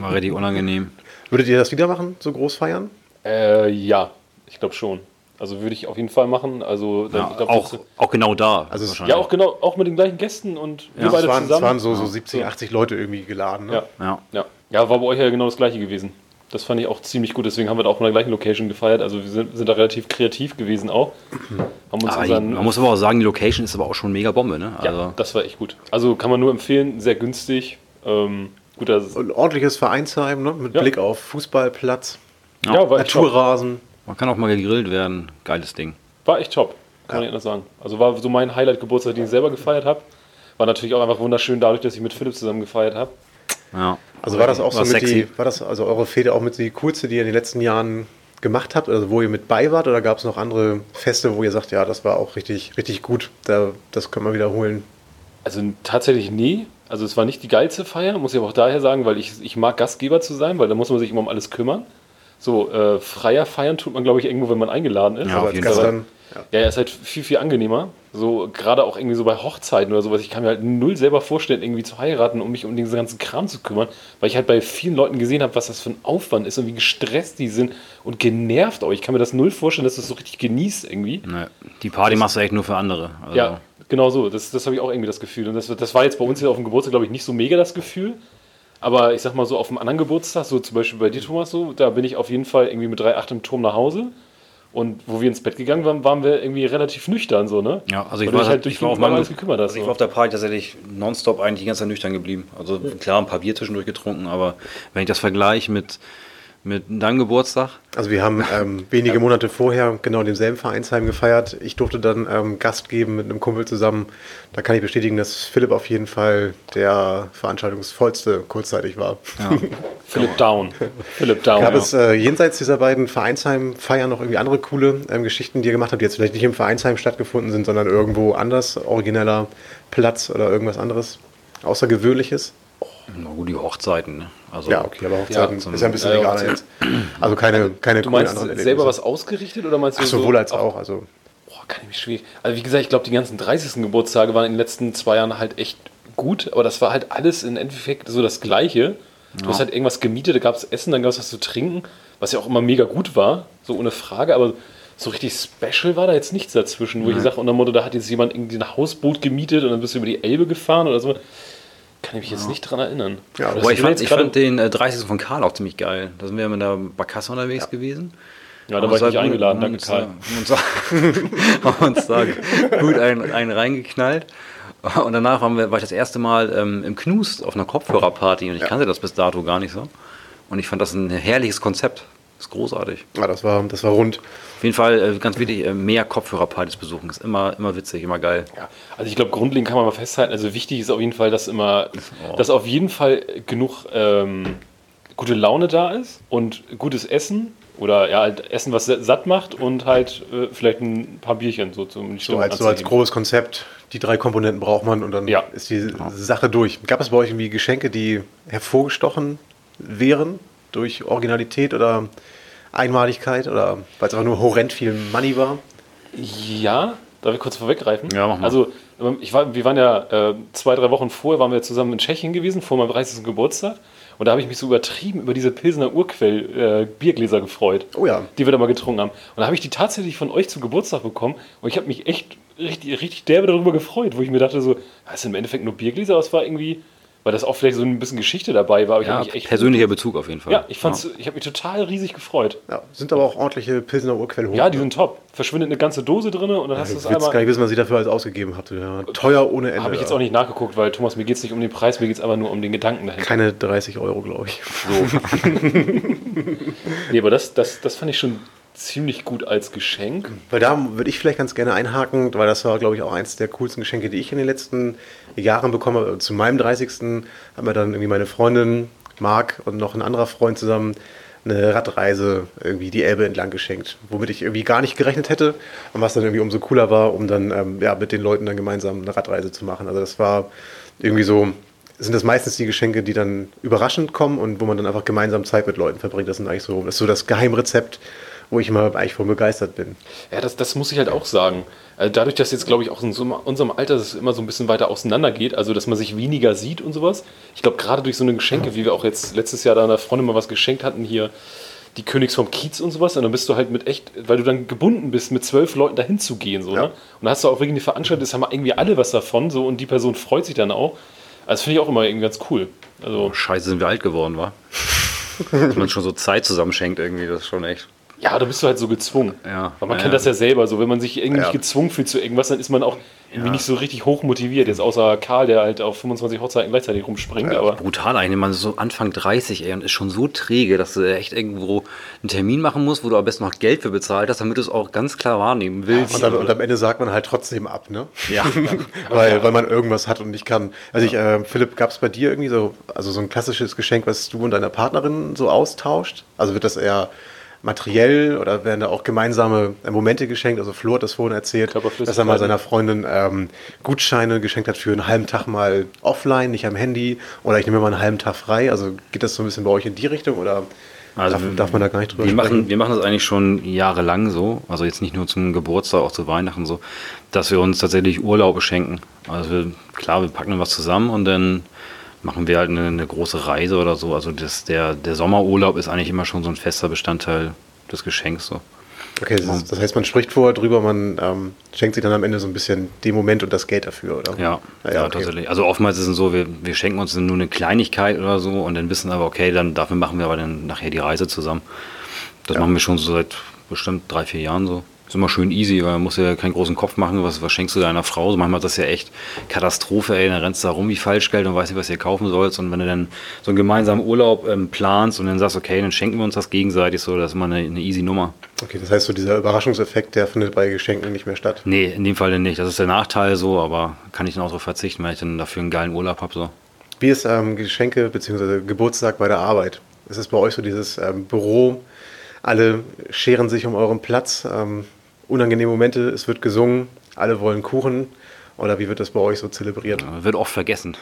War richtig unangenehm. Würdet ihr das wieder machen, so groß feiern? Äh, ja, ich glaube schon. Also würde ich auf jeden Fall machen. Also dann, Ja, ich glaub, auch, das- auch genau da. Also es- ja, auch genau, auch mit den gleichen Gästen und wir Ja, beide es, waren, es zusammen. waren so, so Ja. 70, 80 Leute irgendwie geladen. Ne? ja, Ja. ja, ja, war bei euch ja genau das gleiche gewesen. Das fand ich auch ziemlich gut. Deswegen haben wir da auch in der gleichen Location gefeiert. Also wir sind, sind da relativ kreativ gewesen auch. <clears throat> Unseren, man muss aber auch sagen, die Location ist aber auch schon mega Bombe. Ne? ja, Also, das war echt gut. Also kann man nur empfehlen, sehr günstig. Ähm, gut, das Ein ordentliches Vereinsheim ne? mit Ja. Blick auf Fußballplatz, ja. Naturrasen. Man kann auch mal gegrillt werden. Geiles Ding. War echt top, kann man nicht anders sagen. Also war so mein Highlight-Geburtstag, den ich selber gefeiert habe. War natürlich auch einfach wunderschön dadurch, dass ich mit Philipp zusammen gefeiert habe. Ja. Also war das auch so War mit sexy. die, war das also eure Fete auch mit die coolste, die ihr in den letzten Jahren gemacht habt, also wo ihr mit bei wart, oder gab es noch andere Feste, wo ihr sagt, ja, das war auch richtig, richtig gut, da, das können wir wiederholen? Also tatsächlich nie. Also es war nicht die geilste Feier, muss ich aber auch daher sagen, weil ich, ich mag Gastgeber zu sein, weil da muss man sich immer um alles kümmern. So äh, freier feiern tut man, glaube ich, irgendwo, wenn man eingeladen ist. Ja, auf als jeden Fall. ja. Ja, ist halt viel, viel angenehmer. So, gerade auch irgendwie so bei Hochzeiten oder sowas. Ich kann mir halt null selber vorstellen, irgendwie zu heiraten, um mich um diesen ganzen Kram zu kümmern, weil ich halt bei vielen Leuten gesehen habe, was das für ein Aufwand ist und wie gestresst die sind und genervt auch. Ich kann mir das null vorstellen, dass du es so richtig genießt irgendwie. Ne, die Party machst du echt nur für andere. Also, Ja, genau so. Das, das habe ich auch irgendwie das Gefühl. Und das, das war jetzt bei uns hier auf dem Geburtstag, glaube ich, nicht so mega das Gefühl. Aber ich sag mal so, auf einem anderen Geburtstag, so zum Beispiel bei dir, Thomas, so, da bin ich auf jeden Fall irgendwie mit 3,8 im Turm nach Hause. Und wo wir ins Bett gegangen waren, waren wir irgendwie relativ nüchtern, so, ne? Ja, also ich war, dich halt durch ich war auf meinem, alles gekümmert hast. also ich so. war auf der Party tatsächlich nonstop eigentlich die ganze Zeit nüchtern geblieben. Also klar, ein paar Bier zwischendurch getrunken, aber wenn ich das vergleiche mit, mit deinem Geburtstag? Also wir haben ähm, <laughs> wenige Monate vorher genau in demselben Vereinsheim gefeiert. Ich durfte dann ähm, Gast geben mit einem Kumpel zusammen. Da kann ich bestätigen, dass Philipp auf jeden Fall der veranstaltungsvollste kurzzeitig war. Ja. <laughs> Philipp Down. Philipp Down. Gab ja. es äh, jenseits dieser beiden Vereinsheim-Feiern noch irgendwie andere coole ähm, Geschichten, die ihr gemacht habt, die jetzt vielleicht nicht im Vereinsheim stattgefunden sind, sondern irgendwo anders, origineller Platz oder irgendwas anderes Außergewöhnliches? Na gut, die Hochzeiten. Ne? Also, Ja, okay, aber Hochzeiten Ja, ist ja ein bisschen ja, Hochzeit. jetzt. Also keine, keine du meinst selber was ausgerichtet oder meinst du Ach, sowohl als auch. Also Boah, kann ich mich schwierig. Also wie gesagt, ich glaube, die ganzen 30. Geburtstage waren in den letzten zwei Jahren halt echt gut, aber das war halt alles im Endeffekt so das Gleiche. Du hast halt irgendwas gemietet, da gab es Essen, dann gab es was zu trinken, was ja auch immer mega gut war, so ohne Frage, aber so richtig special war da jetzt nichts dazwischen, wo ich sage, unter Motto, da hat jetzt jemand irgendwie ein Hausboot gemietet und dann bist du über die Elbe gefahren oder so. Kann ich mich jetzt nicht dran erinnern. Ja, Aber ich fand, ich fand den äh, 30. von Karl auch ziemlich geil. Da sind wir mit der Barkasse unterwegs gewesen. Ja, da war ich nicht Haben eingeladen, danke da- Karl. Haben uns, da- <laughs> haben uns da gut einen, einen reingeknallt. Und danach waren wir, war ich das erste Mal ähm, im Knust auf einer Kopfhörerparty und ich kannte das bis dato gar nicht so. Und ich fand das ein herrliches Konzept. Das ist großartig. ja, das war, das war rund. Auf jeden Fall äh, ganz wichtig, äh, mehr Kopfhörerpartys besuchen. Ist immer, immer witzig, immer geil. Ja, also ich glaube, grundlegend kann man mal festhalten, also wichtig ist auf jeden Fall, dass immer, dass auf jeden Fall genug ähm, gute Laune da ist und gutes Essen oder ja, halt Essen, was satt macht und halt äh, vielleicht ein paar Bierchen so zum So als, so als grobes Konzept, die drei Komponenten braucht man und dann Ja. ist die Sache durch. Gab es bei euch irgendwie Geschenke, die hervorgestochen wären durch Originalität oder Einmaligkeit oder weil es einfach nur horrend viel Money war? Ja, darf ich kurz vorweggreifen? Ja, mach mal. Also, ähm, ich war, wir waren ja äh, zwei, drei Wochen vorher, waren wir zusammen in Tschechien gewesen, vor meinem 30. Geburtstag. Und da habe ich mich so übertrieben über diese Pilsener Urquell äh, Biergläser gefreut. Oh ja. Die wir da mal getrunken haben. Und da habe ich die tatsächlich von euch zum Geburtstag bekommen. Und ich habe mich echt richtig, richtig derbe darüber gefreut, wo ich mir dachte so, das sind im Endeffekt nur Biergläser, aber es war irgendwie, weil das auch vielleicht so ein bisschen Geschichte dabei war. Aber ich Ja, habe mich echt persönlicher Bezug auf jeden Fall. Ja, ich fand's, ich habe mich total riesig gefreut. Ja, sind aber auch ordentliche Pilsener Urquell hoch. Ja, die sind top. Verschwindet eine ganze Dose drin und dann hast du Ich es will gar einmal. nicht wissen, was ich dafür alles ausgegeben habe. Ja, teuer ohne Ende. Habe ich jetzt auch nicht nachgeguckt, weil Thomas, mir geht es nicht um den Preis, mir geht es aber nur um den Gedanken dahinter. Keine 30 Euro, glaube ich. <laughs> Nee, aber das, das, das fand ich schon ziemlich gut als Geschenk. Weil da würde ich vielleicht ganz gerne einhaken, weil das war, glaube ich, auch eins der coolsten Geschenke, die ich in den letzten Jahren bekommen habe. Zu meinem 30. haben wir dann irgendwie meine Freundin, Marc und noch ein anderer Freund zusammen eine Radreise irgendwie die Elbe entlang geschenkt, womit ich irgendwie gar nicht gerechnet hätte und was dann irgendwie umso cooler war, um dann ähm, ja, mit den Leuten dann gemeinsam eine Radreise zu machen. Also das war irgendwie so, sind das meistens die Geschenke, die dann überraschend kommen und wo man dann einfach gemeinsam Zeit mit Leuten verbringt. Das sind eigentlich so, das ist so das Geheimrezept, wo ich immer eigentlich von begeistert bin. Ja, das, das muss ich halt auch sagen. Also dadurch, dass jetzt, glaube ich, auch in so unserem Alter es immer so ein bisschen weiter auseinander geht, also dass man sich weniger sieht und sowas. Ich glaube, gerade durch so eine Geschenke, wie wir auch jetzt letztes Jahr da einer Freundin mal was geschenkt hatten, hier die Königs vom Kiez und sowas, und dann bist du halt mit echt, weil du dann gebunden bist, mit zwölf Leuten dahin zu gehen. So, Ja. ne? Und dann hast du auch wirklich eine Veranstaltung, das haben irgendwie alle was davon, so und die Person freut sich dann auch. Also das finde ich auch immer irgendwie ganz cool. Also, Scheiße, sind wir alt geworden, wa? <laughs> Dass man schon so Zeit zusammenschenkt irgendwie, das ist schon echt. Ja, da bist du halt so gezwungen. Ja. Weil man Ja, kennt das ja selber so, wenn man sich irgendwie Ja. nicht gezwungen fühlt zu irgendwas, dann ist man auch irgendwie nicht so richtig hoch motiviert. Jetzt außer Karl, der halt auf 25 Hochzeiten gleichzeitig rumspringt, aber Brutal eigentlich, man ist so Anfang 30 ey, und ist schon so träge, dass du echt irgendwo einen Termin machen musst, wo du am besten noch Geld für bezahlt hast, damit du es auch ganz klar wahrnehmen willst. Und, dann, und am Ende sagt man halt trotzdem ab, ne? ja. <laughs> weil, weil man irgendwas hat und nicht kann. Also ich, äh, Philipp, gab es bei dir irgendwie so, also so ein klassisches Geschenk, was du und deine Partnerin so austauscht? Also wird das eher materiell oder werden da auch gemeinsame Momente geschenkt? Also Flo hat das vorhin erzählt, dass er mal seiner Freundin ähm, Gutscheine geschenkt hat für einen halben Tag mal offline, nicht am Handy oder ich nehme mal einen halben Tag frei. Also geht das so ein bisschen bei euch in die Richtung oder Also darf, darf man da gar nicht drüber wir sprechen? machen, wir machen das eigentlich schon jahrelang so, also jetzt nicht nur zum Geburtstag, auch zu Weihnachten so, dass wir uns tatsächlich Urlaube schenken. Also wir, klar, wir packen dann was zusammen und dann machen wir halt eine, eine große Reise oder so. Also das, der, der Sommerurlaub ist eigentlich immer schon so ein fester Bestandteil des Geschenks. So. Okay, das, ist, das heißt, man spricht vorher drüber, man ähm, schenkt sich dann am Ende so ein bisschen den Moment und das Geld dafür, oder? Ja, Ja, ja, okay. tatsächlich. Also oftmals ist es so, wir, wir schenken uns nur eine Kleinigkeit oder so und dann wissen aber, okay, dann dafür machen wir aber dann nachher die Reise zusammen. Das machen wir schon so seit bestimmt drei, vier Jahren so. Ist immer schön easy, weil man muss ja keinen großen Kopf machen, was, was schenkst du deiner Frau? So manchmal ist das ja echt Katastrophe, ey, dann rennst du da rum wie Falschgeld und weißt nicht, was hier kaufen sollst. Und wenn du dann so einen gemeinsamen Urlaub ähm, planst und dann sagst, okay, dann schenken wir uns das gegenseitig, so, das ist immer eine, eine easy Nummer. Okay, das heißt so, dieser Überraschungseffekt, der findet bei Geschenken nicht mehr statt. Nee, in dem Fall nicht. Das ist der Nachteil so, aber kann ich dann auch so verzichten, weil ich dann dafür einen geilen Urlaub habe. So. Wie ist ähm, Geschenke bzw. Geburtstag bei der Arbeit? Ist es bei euch so dieses ähm, Büro, alle scheren sich um euren Platz, ähm, unangenehme Momente, es wird gesungen, alle wollen Kuchen oder wie wird das bei euch so zelebriert? Wird oft vergessen.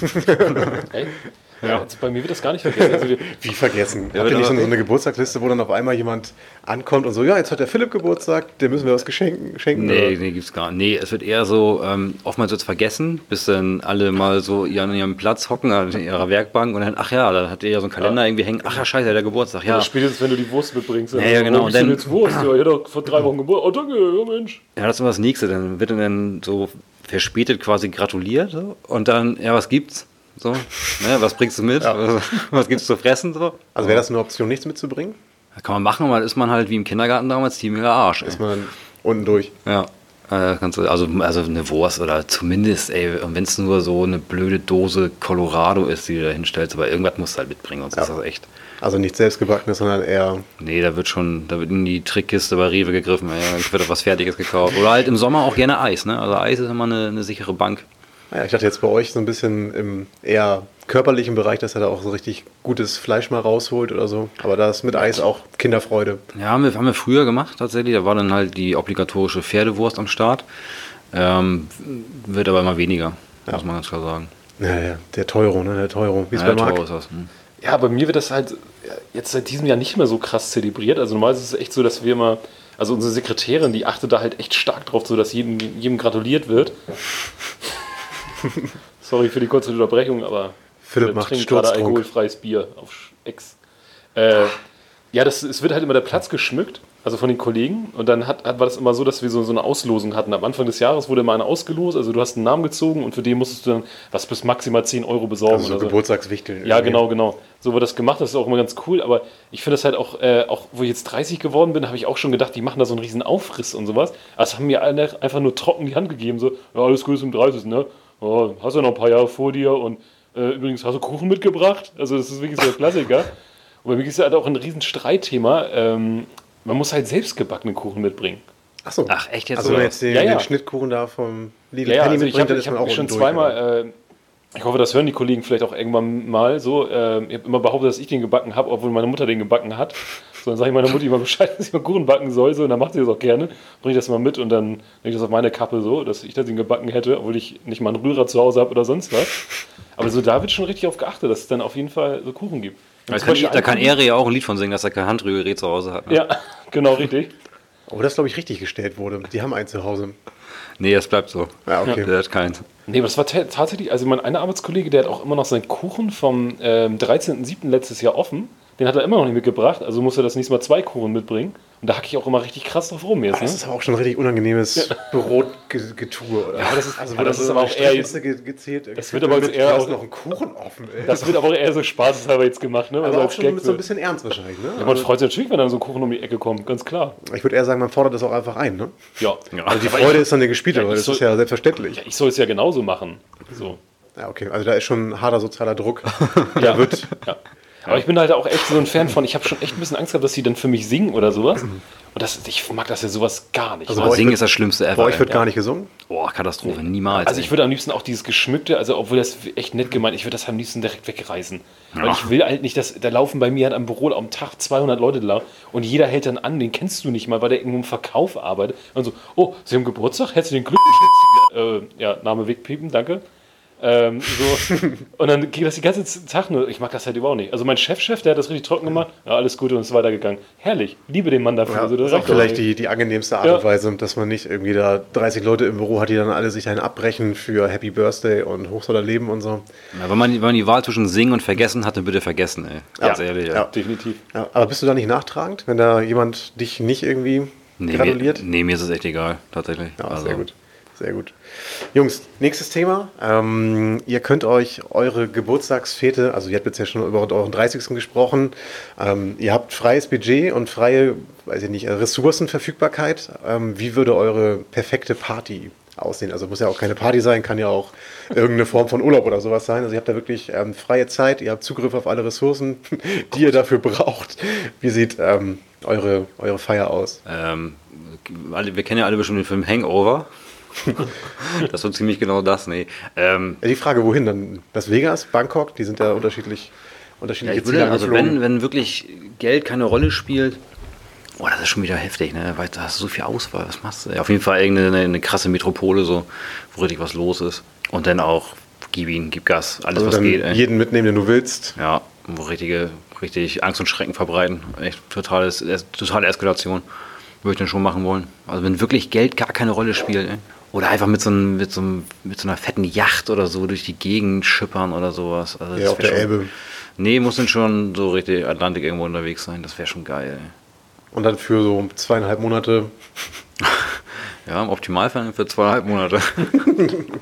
<laughs> <laughs> Ja. Also bei mir wird das gar nicht vergessen. Also wir, <laughs> Wie vergessen? Ja, Habt ihr nicht so eine Geburtstagsliste, wo dann auf einmal jemand ankommt und so, ja, jetzt hat der Philipp Geburtstag, dem müssen wir was geschenken, schenken? Nee, oder? nee, gibt's gar nicht. Nee, es wird eher so, ähm, oftmals wird's vergessen, bis dann alle mal so an ihrem Platz hocken, an ihrer Werkbank und dann, ach ja, da hat ihr ja so einen Kalender irgendwie hängen, ach ja, scheiße, der Geburtstag, ja. Spätestens, wenn du die Wurst mitbringst. Ja, ja, genau. Oh, Und bist du dann- jetzt Wurst? Ja, ich hatte vor drei Wochen Geburt. Oh, danke, ja, Mensch. Ja, das ist immer das Nächste. Dann wird dann so verspätet quasi gratuliert und dann, ja, was gibt's? So, ne, was bringst du mit? <laughs> Was gibt's zu fressen? So? Also wäre das eine Option, nichts mitzubringen? Kann man machen, weil ist man halt wie im Kindergarten damals ziemlicher Arsch. Ey. Ist man unten durch. Ja. Äh, kannst du, also, also eine Wurst oder zumindest, ey, wenn es nur so eine blöde Dose Colorado ist, die du da hinstellst, aber irgendwas musst du halt mitbringen, sonst Ja. ist das echt. Also nicht selbstgebackenes, sondern eher Nee, da wird schon, da wird in die Trickkiste bei Rewe gegriffen, ey, dann wird was Fertiges gekauft. Oder halt im Sommer auch gerne Eis, ne? Also Eis ist immer eine, eine sichere Bank. Naja, ich dachte jetzt bei euch so ein bisschen im eher körperlichen Bereich, dass er da auch so richtig gutes Fleisch mal rausholt oder so. Aber da ist mit Eis auch Kinderfreude. Ja, haben wir, haben wir früher gemacht tatsächlich. Da war dann halt die obligatorische Pferdewurst am Start. Ähm, wird aber immer weniger, muss man ganz klar sagen. Naja, der Teuro, ne? Der Teuro. Wie Ja, bei Marc. ist das. Hm. Ja, bei mir wird das halt ja, jetzt seit diesem Jahr nicht mehr so krass zelebriert. Also normal ist es echt so, dass wir immer, also unsere Sekretärin, die achtet da halt echt stark drauf, so dass jedem, jedem gratuliert wird. <laughs> Sorry für die kurze Unterbrechung, aber Philipp macht trinken gerade alkoholfreies Bier auf Ex. Äh, ja, das, es wird halt immer der Platz geschmückt, also von den Kollegen. Und dann hat, hat, war das immer so, dass wir so, so eine Auslosung hatten. Am Anfang des Jahres wurde immer einer ausgelost, also du hast einen Namen gezogen und für den musstest du dann was bis maximal 10 Euro besorgen. Also so oder so. Geburtstagswichteln. Ja, genau, genau. So wird das gemacht, das ist auch immer ganz cool, aber ich finde das halt auch, äh, auch wo ich jetzt 30 geworden bin, habe ich auch schon gedacht, die machen da so einen riesen Aufriss und sowas. Also haben mir alle einfach nur trocken die Hand gegeben, so, ja, alles gut zum 30. Ne? Ja, hast ja noch ein paar Jahre vor dir und äh, übrigens, hast du Kuchen mitgebracht? Also das ist wirklich so der Klassiker. Und bei mir ist halt auch ein riesen Streitthema. Ähm, man muss halt selbst gebackenen Kuchen mitbringen. Ach so. Ach, echt jetzt? Also wenn man jetzt den, Ja, ja. den Schnittkuchen da vom Lidl Ja, ja, Penny also ich mitbringt, habe dann ich ist man hab auch mich schon durch, zweimal, äh, ich hoffe, das hören die Kollegen vielleicht auch irgendwann mal so. Äh, ich habe immer behauptet, dass ich den gebacken habe, obwohl meine Mutter den gebacken hat. So, dann sage ich meiner Mutter immer Bescheid, <laughs> dass ich mal Kuchen backen soll. So, und dann macht sie das auch gerne. Bringe ich das mal mit und dann lege ich das auf meine Kappe so, dass ich das den gebacken hätte, obwohl ich nicht mal einen Rührer zu Hause habe oder sonst was. Aber so da wird schon richtig auf geachtet, dass es dann auf jeden Fall so Kuchen gibt. Da kann, da ein Ere ja auch ein Lied von singen, dass er kein Handrührgerät zu Hause hat. Ne? Ja, <laughs> genau, richtig. Oh, das glaube ich richtig gestellt wurde. Die haben einen zu Hause. Nee, das bleibt so. Ja, okay. Der hat keins. Nee, aber das war ta- tatsächlich, also mein einer Arbeitskollege, der hat auch immer noch seinen Kuchen vom ähm, 13.07. letztes Jahr offen. Den hat er immer noch nicht mitgebracht, also muss er das nächste Mal zwei Kuchen mitbringen. Und da hacke ich auch immer richtig krass drauf rum jetzt. Das Ne? ist aber auch schon ein richtig unangenehmes Brotgetue. Oder? Ja, aber das ist- also, aber das dann ist aber auch eher ge gezählt. Das wird aber jetzt eher auch- noch einen Kuchen offen, ey. Das wird aber eher so spaßeshalber jetzt gemacht, ne? Also aber auch als schon Gag mit so ein bisschen ernst wahrscheinlich, ne? Ja, man freut sich natürlich, wenn dann so ein Kuchen um die Ecke kommt, ganz klar. ich würde eher sagen, man fordert das auch einfach ein, ne? Ja. Also die Freude ist dann eine gespielte, Ja, weil das soll- ist ja selbstverständlich. Ja, ich soll es ja genauso machen. So. Ja, okay. Also da ist schon ein harter sozialer Druck. <laughs> Ja. wird. Ja. Aber ich bin halt auch echt so ein Fan von, ich habe schon echt ein bisschen Angst gehabt, dass sie dann für mich singen oder sowas. Und das, ich mag das ja sowas gar nicht. Also Singen wird- ist das Schlimmste ever. Bei euch ey. wird gar nicht gesungen. Boah, Katastrophe, niemals. Also ich würde am liebsten auch dieses Geschmückte, also obwohl das echt nett gemeint, ich würde das am liebsten direkt wegreißen. Weil Ja. ich will halt nicht, dass da laufen bei mir halt am Büro am Tag 200 Leute da und jeder hält dann an, den kennst du nicht mal, weil der irgendwo im Verkauf arbeitet. Und so, oh, Sie haben Geburtstag, herzlichen Glückwunsch. äh, ja, Name wegpiepen, danke. Ähm, so. <laughs> Und dann geht das die ganze Tag nur. Ich mag das halt überhaupt nicht. Also mein Chefchef, der hat das richtig trocken gemacht. Ja, alles Gute und ist weitergegangen. Herrlich. Liebe den Mann dafür. Ja, Also, das ist auch vielleicht die, die angenehmste Art Ja. und Weise, dass man nicht irgendwie da 30 Leute im Büro hat, die dann alle sich einen abbrechen für Happy Birthday und Hoch soll er leben und so. Ja, wenn, man, wenn man die Wahl zwischen Singen und Vergessen hat, dann bitte vergessen, ey. Ganz Ja. ehrlich. Ja. Definitiv. Ja, aber bist du da nicht nachtragend, wenn da jemand dich nicht irgendwie Nee, mir, gratuliert? nee, mir ist es echt egal, tatsächlich. Ja, also, sehr gut. Sehr gut. Jungs, nächstes Thema. Ähm, ihr könnt euch eure Geburtstagsfete, also ihr habt jetzt ja schon über euren 30. gesprochen, ähm, ihr habt freies Budget und freie, weiß ich nicht, Ressourcenverfügbarkeit. Ähm, wie würde eure perfekte Party aussehen? Also muss ja auch keine Party sein, kann ja auch irgendeine Form von Urlaub oder sowas sein. Also ihr habt da wirklich ähm, freie Zeit, ihr habt Zugriff auf alle Ressourcen, <laughs> die ihr dafür braucht. Wie sieht ähm, eure, eure Feier aus? Ähm, wir kennen ja alle bestimmt den Film Hangover. Das ist so ziemlich genau das, nee. Ähm, Ja, die Frage, wohin dann? Las Vegas, Bangkok, die sind ja unterschiedlich, ja, unterschiedliche ich würde, also wenn, wenn wirklich Geld keine Rolle spielt, oh, das ist schon wieder heftig, ne? Weil da hast du so viel Auswahl, was machst du? Ja, auf jeden Fall irgendeine eine, krasse Metropole, so, wo richtig was los ist. Und dann auch, gib ihn, gib Gas, alles also was geht, ey. jeden mitnehmen, den du willst. Ja, wo richtige, richtig Angst und Schrecken verbreiten. Echt totales, es- totale Eskalation. Würde ich dann schon machen wollen. Also wenn wirklich Geld gar keine Rolle spielt, ey. Oder einfach mit so, einem, mit, so einem, mit so einer fetten Yacht oder so durch die Gegend schippern oder sowas. Also Ja, auf der schon, Elbe. Nee, muss dann schon so richtig Atlantik irgendwo unterwegs sein. Das wäre schon geil. Und dann für so zweieinhalb Monate. <laughs> Ja, im Optimalfall für zweieinhalb Monate.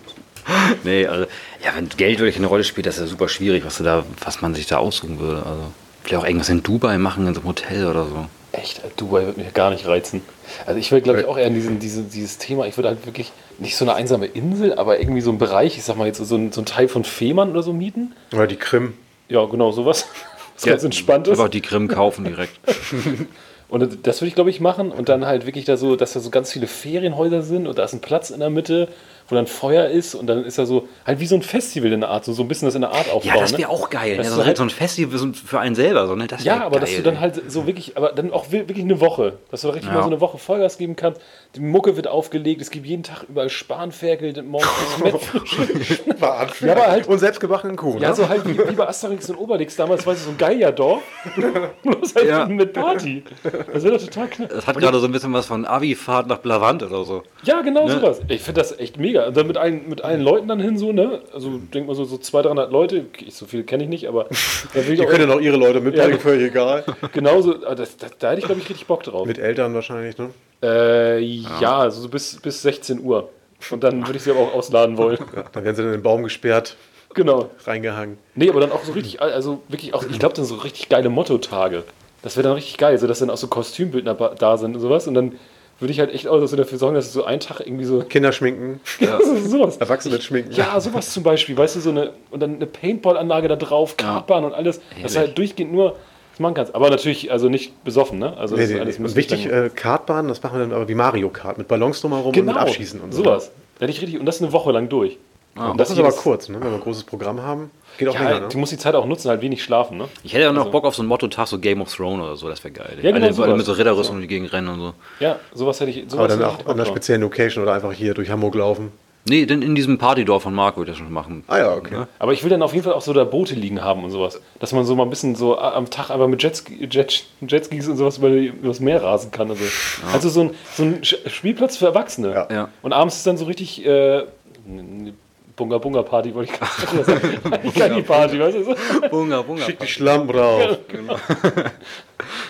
<laughs> nee, also, ja, wenn Geld wirklich eine Rolle spielt, das ist ja super schwierig, was, du da, was man sich da aussuchen würde. Also, vielleicht auch irgendwas in Dubai machen, in so einem Hotel oder so. Echt, Dubai wird mich gar nicht reizen. Also ich würde, glaube ich, auch eher in diesen, diesen, dieses Thema, ich würde halt wirklich nicht so eine einsame Insel, aber irgendwie so einen Bereich, ich sag mal jetzt so ein, so ein Teil von Fehmarn oder so mieten. Oder die Krim. Ja, genau, sowas. <laughs> Was ganz entspannt ist. Einfach die Krim kaufen direkt. <laughs> Und das würde ich, glaube ich, machen. Und dann halt wirklich da so, dass da so ganz viele Ferienhäuser sind und da ist ein Platz in der Mitte, wo dann Feuer ist und dann ist da so, halt wie so ein Festival in der Art, so, so ein bisschen das in der Art aufbauen. Ja, das ne? wäre auch geil. Dass Ne? du So, halt- so ein Festival für einen selber. So, ne? das Ja, aber geil, dass du dann halt so wirklich, aber dann auch wi- wirklich eine Woche, dass du richtig Ja. mal so eine Woche Vollgas geben kannst. Die Mucke wird aufgelegt, es gibt jeden Tag überall Spanferkel, morgens. <laughs> Ja, aber halt- Und selbstgebackenen Kuchen. Ja, ne? so halt wie, wie bei Asterix und Obelix damals, weißt du, so ein Geierdorf. <laughs> Bloß halt Ja. mit Party. Das wäre doch total knapp. Das hat gerade so ein bisschen was von Abi-Fahrt nach Blavant oder so. Ja, genau Ne? sowas. Ich finde das echt mega. Und dann mit allen, mit allen Leuten dann hin, so, ne? Also, denk mal so, so 200, 300 Leute. Okay, so viel kenne ich nicht, aber. <laughs> Ich Die auch können ja noch ihre Leute mitbringen, Ja. völlig egal. <laughs> genauso. ah, Das, das, da hätte ich, glaube ich, richtig Bock drauf. Mit Eltern wahrscheinlich, ne? Äh, ja, also so bis, bis 16 Uhr. Und dann würde ich sie aber auch ausladen wollen. <laughs> Ja, dann werden sie in den Baum gesperrt, genau. reingehangen. Nee, aber dann auch so richtig, also wirklich auch, ich glaube, dann so richtig geile Motto-Tage. Das wäre dann richtig geil, so dass dann auch so Kostümbildner da sind und sowas. Und dann würde ich halt echt auch so dafür sorgen, dass es so einen Tag irgendwie so. Kinder schminken, <laughs> so, sowas. Erwachsene schminken. Ja, sowas zum Beispiel, weißt du, so eine, und dann eine Paintball-Anlage da drauf, Kartbahn und alles, dass du halt durchgehend nur das machen kannst. Aber natürlich, also nicht besoffen, ne? Also Nee, das nee, ist alles nee. Und müsste wichtig, äh, Kartbahn, das machen wir dann aber wie Mario Kart, mit Ballons drumherum und genau, mit Abschießen und so. sowas. Da hätte ich richtig, und das eine Woche lang durch. Und das ist aber kurz, ne? wenn wir ein großes Programm haben. Geht auch Ja, länger, du ne? musst die Zeit auch nutzen, halt wenig schlafen, ne? Ich hätte ja noch Also- Bock auf so einen Motto-Tag, so Game of Thrones oder so, das wäre geil. Ja, genau alle, alle mit so Ritterrüstung durch die Gegend rennen und so. Ja, sowas hätte ich. Sowas Aber dann auch an einer speziellen Location oder einfach hier durch Hamburg laufen. Nee, denn in diesem Partydorf von Marco würde ich das schon machen. Ah ja, okay. Ne? Aber ich will dann auf jeden Fall auch so da Boote liegen haben und sowas. Dass man so mal ein bisschen so am Tag einfach mit Jetski, Jet, Jetskis und sowas über, übers Meer rasen kann. Also, also so, ein, so ein Spielplatz für Erwachsene. Ja. Ja. Und abends ist dann so richtig äh, Bunga Bunga Party, wollte ich gerade <laughs> sagen. Nicht Party, weißt du? So. Bunga, bunga. Schick die Schlamm rauf.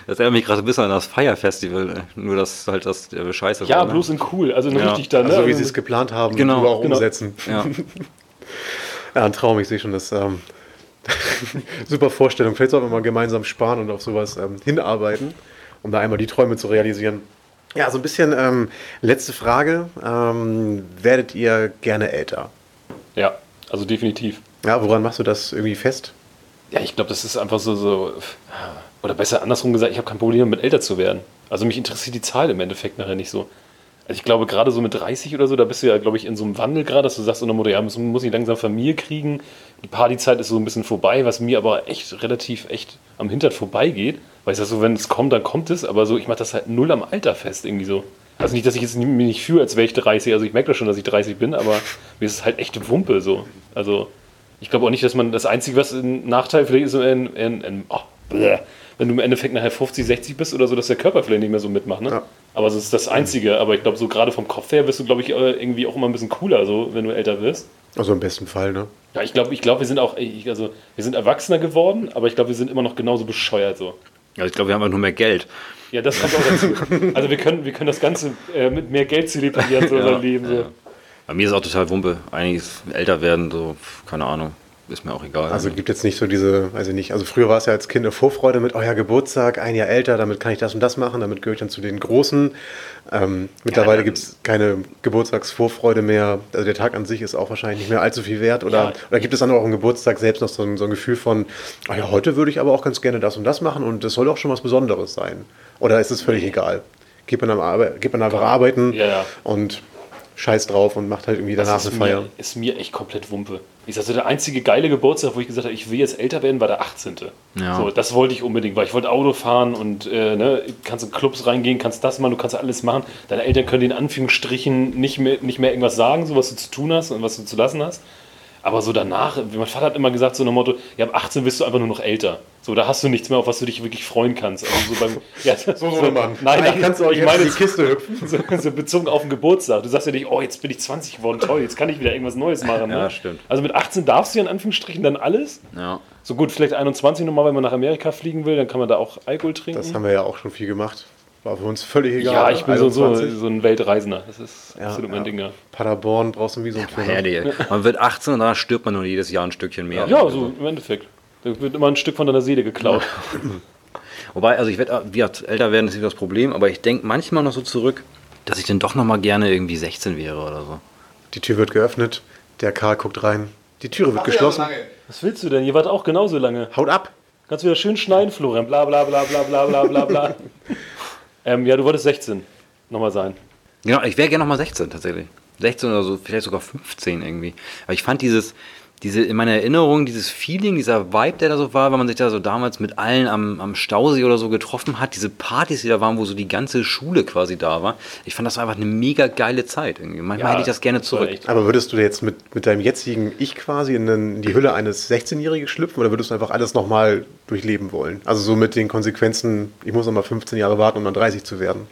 Das erinnert mich gerade ein bisschen an das Fire Festival, nur dass halt das äh, scheiße Ja, war. ne? bloß in cool. Also Ja. richtig dann. Ne? Also wie sie es geplant haben, Genau, auch genau. umsetzen. Ja. <laughs> Ja, ein Traum, ich sehe schon das. Ähm, <laughs> super Vorstellung. Vielleicht sollten wir mal gemeinsam sparen und auf sowas ähm, hinarbeiten, um da einmal die Träume zu realisieren. Ja, so ein bisschen ähm, letzte Frage. Ähm, werdet ihr gerne älter? Ja, also definitiv. Ja, woran machst du das irgendwie fest? Ja, ich glaube, das ist einfach so, so. Oder besser andersrum gesagt, ich habe kein Problem damit, älter zu werden. Also mich interessiert die Zahl im Endeffekt nachher nicht so. Also ich glaube, gerade so mit 30 oder so, da bist du ja, glaube ich, in so einem Wandel gerade, dass du sagst, unter Motto, ja, muss, muss ich langsam Familie kriegen. Die Partyzeit ist so ein bisschen vorbei, was mir aber echt relativ echt am Hintern vorbeigeht. Weißt du, so, wenn es kommt, dann kommt es, aber so, ich mache das halt null am Alter fest irgendwie so. Also nicht, dass ich jetzt mich nicht fühle, als wäre ich 30, also ich merke das schon, dass ich 30 bin, aber mir ist es halt echt Wumpe so. Also ich glaube auch nicht, dass man das Einzige, was ein Nachteil vielleicht ist, ein, ein, ein, oh, wenn du im Endeffekt nachher 50, 60 bist oder so, dass der Körper vielleicht nicht mehr so mitmacht. Ne? Ja. Aber das ist das Einzige. Aber ich glaube, so gerade vom Kopf her wirst du, glaube ich, äh, irgendwie auch immer ein bisschen cooler, so, wenn du älter wirst. Also im besten Fall, ne? Ja, ich glaube, ich glaub, wir sind auch, ich, also wir sind erwachsener geworden, aber ich glaube, wir sind immer noch genauso bescheuert so. Ja, ich glaube, wir haben einfach nur mehr Geld. Ja, das kommt auch dazu. Also wir können, wir können das Ganze äh, mit mehr Geld zelebrieren, so Ja, unser Leben. So. ja. Bei mir ist auch total Wumpe. Ist älter werden, so, keine Ahnung, ist mir auch egal. Also gibt jetzt nicht so diese, weiß ich nicht, also früher war es ja als Kind eine Vorfreude mit, oh ja, Geburtstag, ein Jahr älter, damit kann ich das und das machen, damit gehöre ich dann zu den Großen. Ähm, mittlerweile dann- gibt es keine Geburtstagsvorfreude mehr. Also der Tag an sich ist auch wahrscheinlich nicht mehr allzu viel wert. Oder, Ja. oder gibt es dann auch am Geburtstag selbst noch so ein, so ein Gefühl von, oh ja, heute würde ich aber auch ganz gerne das und das machen und das soll auch schon was Besonderes sein. Oder ist es völlig egal? Geht man, am Arbe geht man einfach arbeiten Ja, ja. und scheiß drauf und macht halt irgendwie danach Das eine ist Feier. mir, ist mir echt komplett Wumpe. Ich sag so, der einzige geile Geburtstag, wo ich gesagt habe, ich will jetzt älter werden, war der 18. Ja. So, das wollte ich unbedingt, weil ich wollte Auto fahren und äh, ne, kannst in Clubs reingehen, kannst das machen, du kannst alles machen. Deine Eltern können dir in Anführungsstrichen nicht mehr, nicht mehr irgendwas sagen, so was du zu tun hast und was du zu lassen hast. Aber so danach, mein Vater hat immer gesagt, so nach dem Motto, ja, ab 18 bist du einfach nur noch älter. So, da hast du nichts mehr, auf was du dich wirklich freuen kannst. Also so beim, <laughs> ja, so, Mann. Nein, Eigentlich kannst du auch ich jetzt meine in die Kiste <laughs> hüpfen. so, so bezogen auf den Geburtstag. Du sagst ja nicht, oh, jetzt bin ich 20 geworden, toll, jetzt kann ich wieder irgendwas Neues machen. Ja, ne? stimmt. Also mit 18 darfst du ja in Anführungsstrichen dann alles. ja. So gut, vielleicht 21 nochmal, wenn man nach Amerika fliegen will, dann kann man da auch Alkohol trinken. Das haben wir ja auch schon viel gemacht. War für uns völlig egal. ja, ich bin so, so, 21. so ein Weltreisender. Das ist Ja, absolut mein ja. Ding, ja. Paderborn brauchst du wie so ein Film. Herrlich. Man wird 18 und danach stirbt man nur jedes Jahr ein Stückchen mehr. Ja, so im Endeffekt. Da wird immer ein Stück von deiner Seele geklaut. Wobei, also ich werde, wie gesagt, älter werden ist nicht das Problem, aber ich denke manchmal noch so zurück, dass ich dann doch noch mal gerne irgendwie 16 wäre oder so. Die Tür wird geöffnet, der Karl guckt rein, die Türe wird geschlossen. Was willst du denn? Ihr wart auch genauso lange. Haut ab! Kannst wieder schön schneiden, Florian. Bla bla bla bla bla bla bla bla. <laughs> ähm, ja, du wolltest 16 nochmal sein. Genau, ich wäre gerne noch mal 16 tatsächlich. 16 oder so, vielleicht sogar 15 irgendwie. Aber ich fand dieses, diese, in meiner Erinnerung, dieses Feeling, dieser Vibe, der da so war, wenn man sich da so damals mit allen am, am Stausee oder so getroffen hat, diese Partys, die da waren, wo so die ganze Schule quasi da war. Ich fand das war einfach eine mega geile Zeit irgendwie. Manchmal Ja, hätte ich das gerne zurück. Aber würdest du jetzt mit, mit deinem jetzigen Ich quasi in, den, in die Hülle eines 16-Jährigen schlüpfen oder würdest du einfach alles nochmal durchleben wollen? Also so mit den Konsequenzen, ich muss nochmal 15 Jahre warten, um dann 30 zu werden.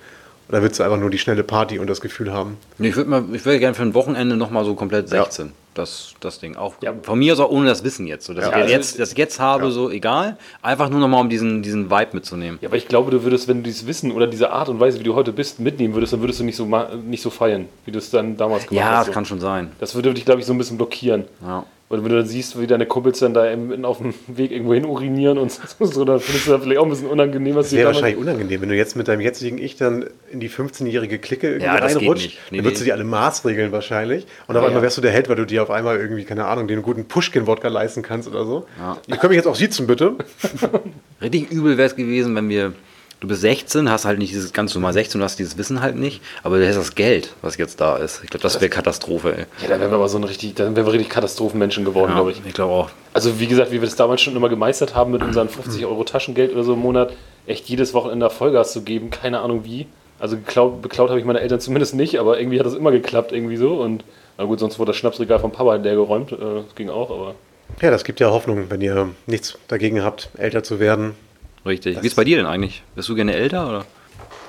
Oder willst du einfach nur die schnelle Party und das Gefühl haben? Ich würde mal, ich würde gerne für ein Wochenende noch mal so komplett Ja. 16. Das, das Ding auch. Ja. Von mir aus auch ohne das Wissen jetzt. So, dass Ja, ich also- jetzt, das ich jetzt habe, so egal. Einfach nur noch mal um diesen, diesen Vibe mitzunehmen. Ja, aber ich glaube, du würdest, wenn du dieses Wissen oder diese Art und Weise, wie du heute bist, mitnehmen würdest, dann würdest du nicht so, nicht so feiern, wie du es dann damals gemacht Ja, hast. das so. kann schon sein. Das würde dich, glaube ich, so ein bisschen blockieren. Ja. Oder wenn du dann siehst, wie deine Kumpels dann da im, auf dem Weg irgendwo hin urinieren und <laughs> so, dann findest du das vielleicht auch ein bisschen unangenehm, was Das wäre wahrscheinlich unangenehm, wenn du jetzt mit deinem jetzigen Ich dann in die 15-jährige Clique irgendwie Ja, reinrutscht. Nee, dann würdest du die alle maßregeln wahrscheinlich. Und auf Ja, einmal wärst du der Held, weil du dir auf einmal irgendwie, keine Ahnung, den guten Pushkin-Wodka leisten kannst oder so. Ja. Ihr könnt mich jetzt auch sitzen, bitte. <laughs> Richtig übel wäre es gewesen, wenn wir. Du bist 16, hast halt nicht dieses ganz normal 16, du hast dieses Wissen halt nicht, aber du hast das Geld, was jetzt da ist. Ich glaube, das wäre Katastrophe, ey. Ja, dann wären wir aber so ein richtig, dann wären wir richtig Katastrophenmenschen geworden, glaube ich. ich glaube auch. Also wie gesagt, wie wir das damals schon immer gemeistert haben mit unseren 50 Euro Taschengeld oder so im Monat, echt jedes Wochenende Vollgas zu geben, keine Ahnung wie. Also geklaut, beklaut habe ich meine Eltern zumindest nicht, aber irgendwie hat das immer geklappt irgendwie so und na gut, sonst wurde das Schnapsregal vom Papa leer geräumt, äh, das ging auch, aber Ja, das gibt ja Hoffnung, wenn ihr nichts dagegen habt, älter zu werden. Richtig. Wie ist bei dir denn eigentlich? Bist du gerne älter oder?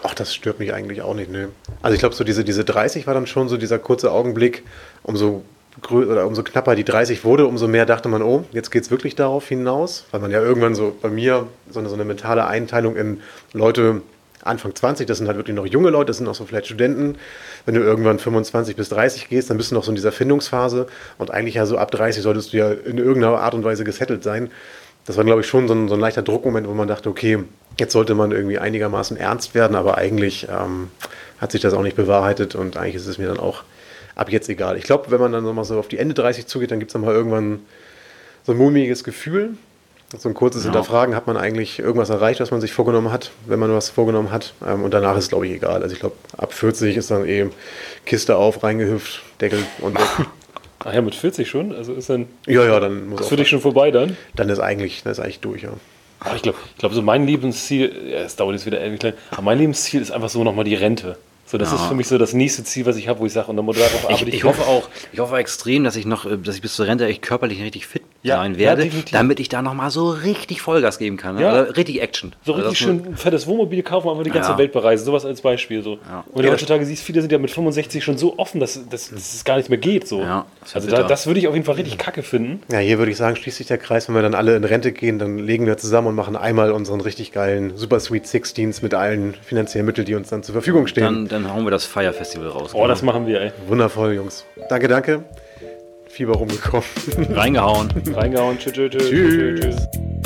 Ach, das stört mich eigentlich auch nicht, ne. Also ich glaube, so diese, diese 30 war dann schon so dieser kurze Augenblick, umso oder umso knapper die 30 wurde, umso mehr dachte man, oh, jetzt geht es wirklich darauf hinaus. Weil man ja irgendwann so bei mir so eine, so eine mentale Einteilung in Leute Anfang 20, das sind halt wirklich noch junge Leute, das sind auch so vielleicht Studenten. Wenn du irgendwann 25 bis 30 gehst, dann bist du noch so in dieser Findungsphase und eigentlich ja so ab 30 solltest du ja in irgendeiner Art und Weise gesettelt sein. Das war, glaube ich, schon so ein, so ein leichter Druckmoment, wo man dachte, okay, jetzt sollte man irgendwie einigermaßen ernst werden, aber eigentlich ähm, hat sich das auch nicht bewahrheitet und eigentlich ist es mir dann auch ab jetzt egal. Ich glaube, wenn man dann nochmal so auf die Ende 30 zugeht, dann gibt es dann mal irgendwann so ein mulmiges Gefühl. So ein kurzes Hinterfragen, hat man eigentlich irgendwas erreicht, was man sich vorgenommen hat, wenn man was vorgenommen hat. Ähm, und danach ist es, glaube ich, egal. Also ich glaube, ab 40 ist dann eh Kiste auf, reingehüpft, Deckel und weg. <laughs> ach ja, mit 40 schon, also ist dann, ja, ja, dann muss ist für dich schon vorbei dann? dann ist eigentlich, dann ist eigentlich durch, ja. Aber ich glaube, ich glaub, so mein Lebensziel, ja, es dauert jetzt wieder ewig lang, aber mein Lebensziel ist einfach so nochmal die Rente. So, das Ja. ist für mich so das nächste Ziel, was ich habe, wo ich sage, und dann darauf Ich, arbeite ich hoffe auch, ich hoffe extrem, dass ich noch, äh, dass ich bis zur Rente echt körperlich richtig fit Ja, sein ja, werde, definitiv. damit ich da nochmal so richtig Vollgas geben kann. Ne? Ja. Oder richtig Action. So Also richtig schön ein fettes Wohnmobil kaufen und einfach die ganze Ja. Welt bereisen. Sowas als Beispiel. So. Ja. Und wenn du heutzutage siehst, viele sind ja mit 65 schon so offen, dass, dass, dass es gar nicht mehr geht. So. Ja, also da, das würde ich auf jeden Fall richtig kacke finden. Ja, hier würde ich sagen, schließt sich der Kreis, wenn wir dann alle in Rente gehen, dann legen wir zusammen und machen einmal unseren richtig geilen Super Sweet 16s mit allen finanziellen Mitteln, die uns dann zur Verfügung stehen. Dann, dann hauen wir das Fire Festival raus. Oh, das machen wir, ey. Wundervoll, Jungs. Danke, danke. Fieber rumgekommen. Reingehauen. Reingehauen. Tschüss, tschüss, tschüss. Tschüss. tschüss.